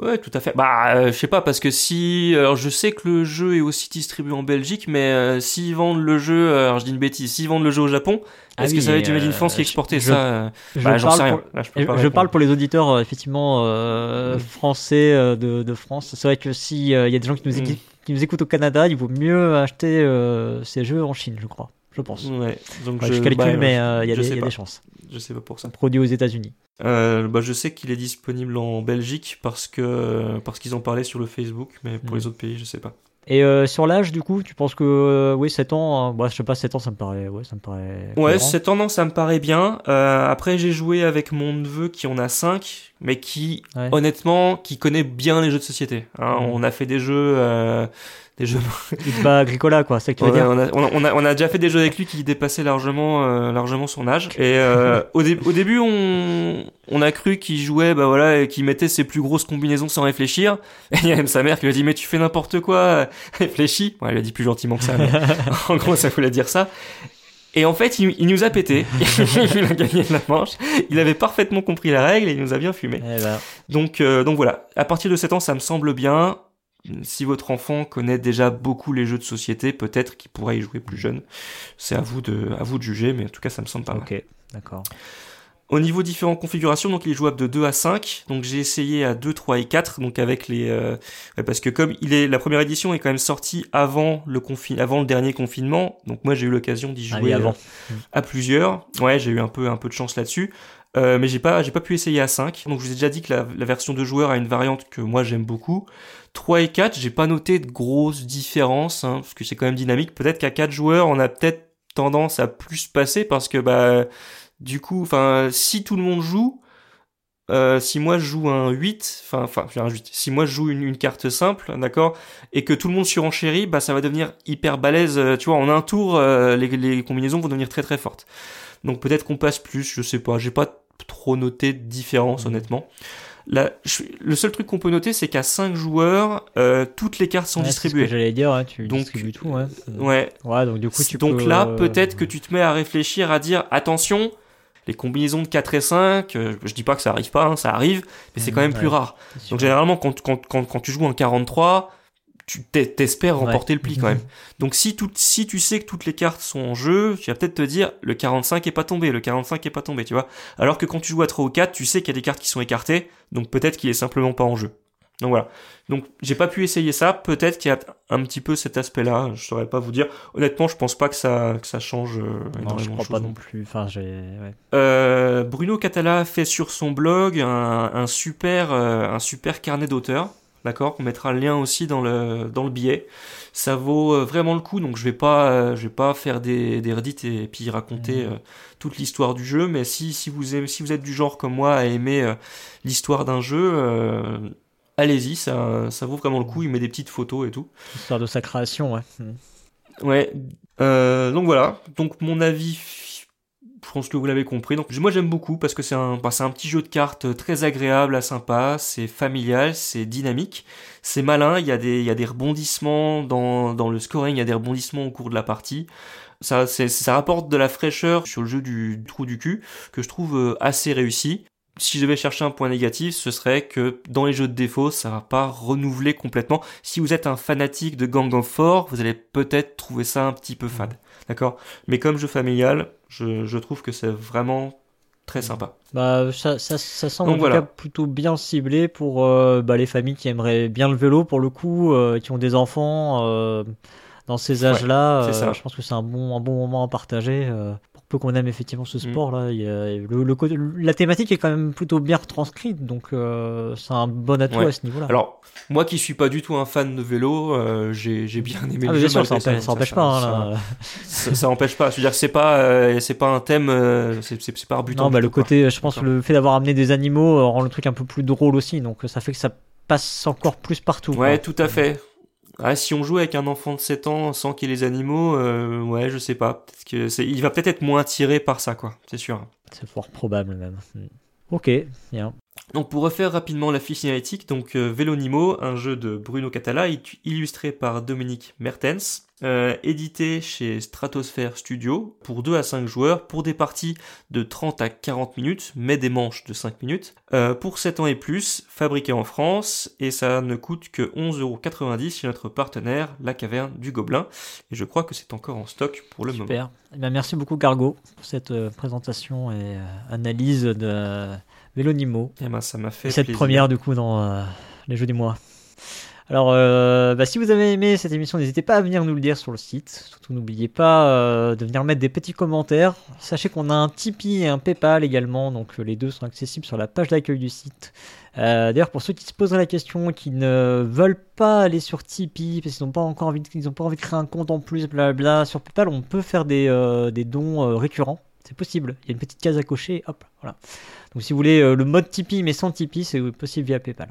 Ouais, tout à fait. Bah, euh, je sais pas parce que si, alors je sais que le jeu est aussi distribué en Belgique, mais euh, s'ils vendent le jeu, euh, alors je dis une bêtise, s'ils vendent le jeu au Japon, Ah est-ce que ça va être Made in euh, France qui est je- Ça, Je, bah, j'en parle sais rien. pour, Là, je répondre. parle pour les auditeurs euh, effectivement euh, Mm. français de, de France. C'est vrai que si il y a des gens qui nous, Mm. écoutent, qui nous écoutent au Canada, il vaut mieux acheter euh, ces jeux en Chine, je crois. Je pense. Ouais. Donc Ouais, je, calcule, bah, mais il y a, y des chances. Je sais pas pour ça. Produit aux États-Unis. Euh, bah, je sais qu'il est disponible en Belgique parce que parce qu'ils en parlaient sur le Facebook, mais pour Mm. les autres pays, je sais pas. Et euh, sur l'âge, du coup, tu penses que euh, oui, 7 ans, euh, bah, je sais pas, 7 ans, ça me paraît, ouais, ça me paraît. Ouais, cohérent. cette tendance, ça me paraît bien. Après, j'ai joué avec mon neveu qui en a 5, mais qui, Ouais. honnêtement, qui connaît bien les jeux de société. Hein. On a fait des jeux, euh, des jeux. Bat Agricola, quoi, c'est que tu veux dire on, a, on, a, on a- on a déjà fait des jeux avec lui qui dépassaient largement, euh, largement son âge. Et euh, au, dé- au début, on, on a cru qu'il jouait, bah voilà, et qu'il mettait ses plus grosses combinaisons sans réfléchir. Et il y a même sa mère qui lui a dit, mais tu fais n'importe quoi, réfléchis. Bon, elle lui a dit plus gentiment que ça, mais en gros, ça voulait dire ça. Et en fait, il, il nous a pété. il a gagné la manche. Il avait parfaitement compris la règle et il nous a bien fumé. Eh ben, Donc, euh, donc voilà. À partir de 7 ans, ça me semble bien. Si votre enfant connaît déjà beaucoup les jeux de société, peut-être qu'il pourrait y jouer plus jeune. C'est à vous de, à vous de juger, mais en tout cas, ça me semble pas mal. ok, d'accord. Au niveau différentes configurations, donc il est jouable de 2 à 5. Donc j'ai essayé à 2, 3 et 4. Donc avec les, euh, parce que comme il est, la première édition est quand même sortie avant le confin, avant le dernier confinement. Donc moi j'ai eu l'occasion d'y Ah jouer avant. euh, à plusieurs. Ouais, j'ai eu un peu, un peu de chance là-dessus. Euh, mais j'ai pas, j'ai pas pu essayer à 5. Donc je vous ai déjà dit que la, la version de joueur a une variante que moi j'aime beaucoup. 3 et 4, j'ai pas noté de grosses différences, hein, parce que c'est quand même dynamique. Peut-être qu'à 4 joueurs, on a peut-être tendance à plus passer parce que bah du coup, enfin, si tout le monde joue, euh, si moi je joue un 8, enfin, enfin, un 8, si moi je joue une, une carte simple, d'accord, et que tout le monde surenchérit, bah ça va devenir hyper balèze, euh, tu vois, en un tour, euh, les, les combinaisons vont devenir très très fortes. Donc peut-être qu'on passe plus, je sais pas, j'ai pas trop noté de différence Mhm. honnêtement. Là, je- le seul truc qu'on peut noter, c'est qu'à 5 joueurs, euh, toutes les cartes sont Ouais, distribuées. J'allais dire, ouais, tu Donc, distribues tout, ouais. Ouais, Ouais, donc du coup, tu donc peux, là, euh, peut-être que tu te mets à réfléchir, à dire attention, les combinaisons de 4 et 5, euh, je dis pas que ça arrive pas, hein, ça arrive, mais c'est quand même Mhm, plus rare. Donc généralement, quand, quand, quand, quand tu joues en 43, tu t'es- t'espères Ouais. remporter le pli quand même. Donc si, tout, si tu sais que toutes les cartes sont en jeu, tu vas peut-être te dire le 45 est pas tombé, le 45 est pas tombé, tu vois. Alors que quand tu joues à 3 ou 4, tu sais qu'il y a des cartes qui sont écartées, donc peut-être qu'il est simplement pas en jeu. Donc voilà. Donc j'ai pas pu essayer ça, peut-être qu'il y a un petit peu cet aspect-là, je saurais pas vous dire. Honnêtement, je pense pas que ça, que ça change euh, Non, je énormément crois pas non plus. Enfin, j'ai. ouais. Euh, Bruno Catala fait sur son blog un, un super, euh, un super carnet d'auteurs. D'accord, on mettra le lien aussi dans le dans le billet. Ça vaut vraiment le coup, donc je vais pas euh, je vais pas faire des des redites et puis raconter euh, toute l'histoire du jeu, mais si si vous aimez, si vous êtes du genre comme moi à aimer l'histoire d'un jeu, euh, allez-y, ça ça vaut vraiment le coup. Il met des petites photos et tout. Histoire de sa création, ouais. Mm. Ouais. Euh, donc voilà. Donc mon avis, je pense que vous l'avez compris. Donc moi j'aime beaucoup parce que c'est un, bah, c'est un petit jeu de cartes très agréable, à sympa. C'est familial, c'est dynamique, c'est malin. Il y a des, il y a des rebondissements dans, dans le scoring. Il y a des rebondissements au cours de la partie. Ça, c'est, ça rapporte de la fraîcheur sur le jeu du trou du cul que je trouve euh, assez réussi. Si je devais chercher un point négatif, ce serait que dans les jeux de défaut, ça va pas renouveler complètement. Si vous êtes un fanatique de Gang of Four, vous allez peut-être trouver ça un petit peu fade. D'accord? Mais comme jeu familial, je, je trouve que c'est vraiment très sympa. Bah, ça, ça, ça semble Donc en tout voilà. cas plutôt bien ciblé pour euh, bah, les familles qui aimeraient bien le vélo pour le coup, euh, qui ont des enfants euh, dans ces âges-là. c'est ça. euh, je pense que c'est un bon, un bon moment à partager. euh, peu qu'on aime effectivement ce Mm. sport-là, il y a- le, le côté- la thématique est quand même plutôt bien retranscrite, donc euh, c'est un bon atout Ouais. à ce niveau-là. Alors, moi qui suis pas du tout un fan de vélo, euh, j'ai bien aimé ah, le jeu. sûr, ça empêche, ça empêche ça- pas. hein, ça- là. ça, ça empêche pas. Je veux dire, c'est pas, euh, c'est pas un thème, c'est pas rebutant. Non, bah, le quoi. côté, je pense, le fait d'avoir amené des animaux rend le truc un peu plus drôle aussi, donc ça fait que ça passe encore plus partout. quoi. Ouais, tout à fait. Ah, si on joue avec un enfant de 7 ans sans qu'il ait les animaux, euh, ouais, je sais pas. Peut-être que il va peut-être être moins attiré par ça, quoi. C'est sûr. C'est fort probable même. Ok, bien. Donc pour refaire rapidement la fiche signalétique, donc euh, Vélonimo, un jeu de Bruno Catala, illustré par Dominique Mertens, euh, édité chez Stratosphere Studio pour 2 à 5 joueurs, pour des parties de 30 à 40 minutes, mais des manches de 5 minutes, euh, pour 7 ans et plus, fabriqué en France, et ça ne coûte que 11,90€ chez notre partenaire, La Caverne du Gobelin, et je crois que c'est encore en stock pour le moment. Super. Eh bien, merci beaucoup Gargo pour cette euh, présentation et analyse de Vélonimo. Et ben ça m'a fait Et cette plaisir. première du coup dans euh, les jeux du mois. Alors, euh, bah, si vous avez aimé cette émission, n'hésitez pas à venir nous le dire sur le site. Surtout, n'oubliez pas euh, de venir mettre des petits commentaires. Sachez qu'on a un Tipeee et un PayPal également, donc euh, les deux sont accessibles sur la page d'accueil du site. D'ailleurs, pour ceux qui se poseraient la question, qui ne veulent pas aller sur Tipeee parce qu'ils n'ont pas encore envie, de, ils ont pas envie de créer un compte en plus, blabla, sur PayPal, on peut faire des, des dons récurrents. C'est possible. Il y a une petite case à cocher. Hop, voilà. Donc, si vous voulez euh, le mode Tipeee mais sans Tipeee, c'est possible via PayPal.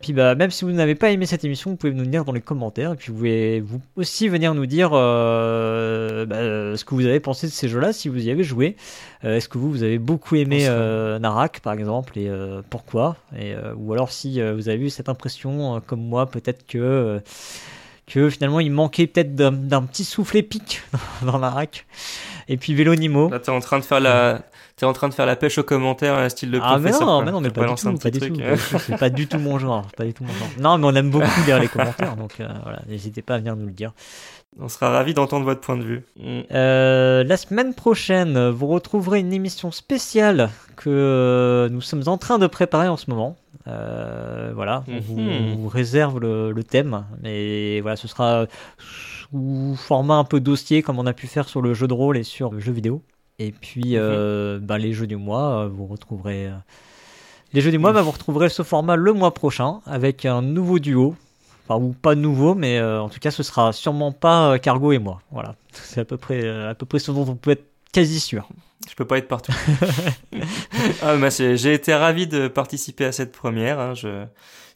Puis bah, même si vous n'avez pas aimé cette émission, vous pouvez nous le dire dans les commentaires. Et puis vous pouvez vous aussi venir nous dire euh, bah, ce que vous avez pensé de ces jeux-là, si vous y avez joué. Euh, Est-ce que vous, vous avez beaucoup aimé euh, Narak, par exemple, et euh, pourquoi? Et, euh, Ou alors si euh, vous avez eu cette impression, euh, comme moi, peut-être que... euh, que finalement il manquait peut-être d'un d'un petit souffle épique dans Narak. Et puis Vélonimo. Là, t'es en train de faire la, T'es en train de faire la pêche aux commentaires, un style de Ah mais professeur. non, quoi. mais non, mais pas du tout, pas du tout, truc. pas du tout. C'est pas du tout mon genre, pas du tout mon genre. Non, mais on aime beaucoup lire les commentaires, donc euh, voilà, n'hésitez pas à venir nous le dire. On sera ravis d'entendre votre point de vue. Mm. Euh, la semaine prochaine, vous retrouverez une émission spéciale que euh, nous sommes en train de préparer en ce moment. Euh, voilà, on vous, Mhm. on vous réserve le, le thème, mais voilà, ce sera sous format un peu dossier comme on a pu faire sur le jeu de rôle et sur le jeu vidéo. Et puis, bah, les jeux du mois, euh, vous retrouverez. euh, Les jeux du mois, bah, vous retrouverez ce format le mois prochain avec un nouveau duo. Enfin, ou pas nouveau, mais euh, en tout cas, ce sera sûrement pas euh, Cargo et moi. Voilà, c'est à peu près, euh, à peu près ce dont on peut être quasi sûr. Je peux pas être partout. ah, bah, j'ai été ravi de participer à cette première. hein, je...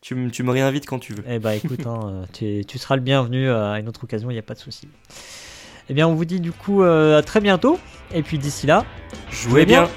tu, me- tu me réinvites quand tu veux. Eh bah écoute, hein, tu, tu seras le bienvenu à une autre occasion, il n'y a pas de souci. Eh bien, on vous dit du coup euh, à très bientôt. Et puis d'ici là, Jouez bien.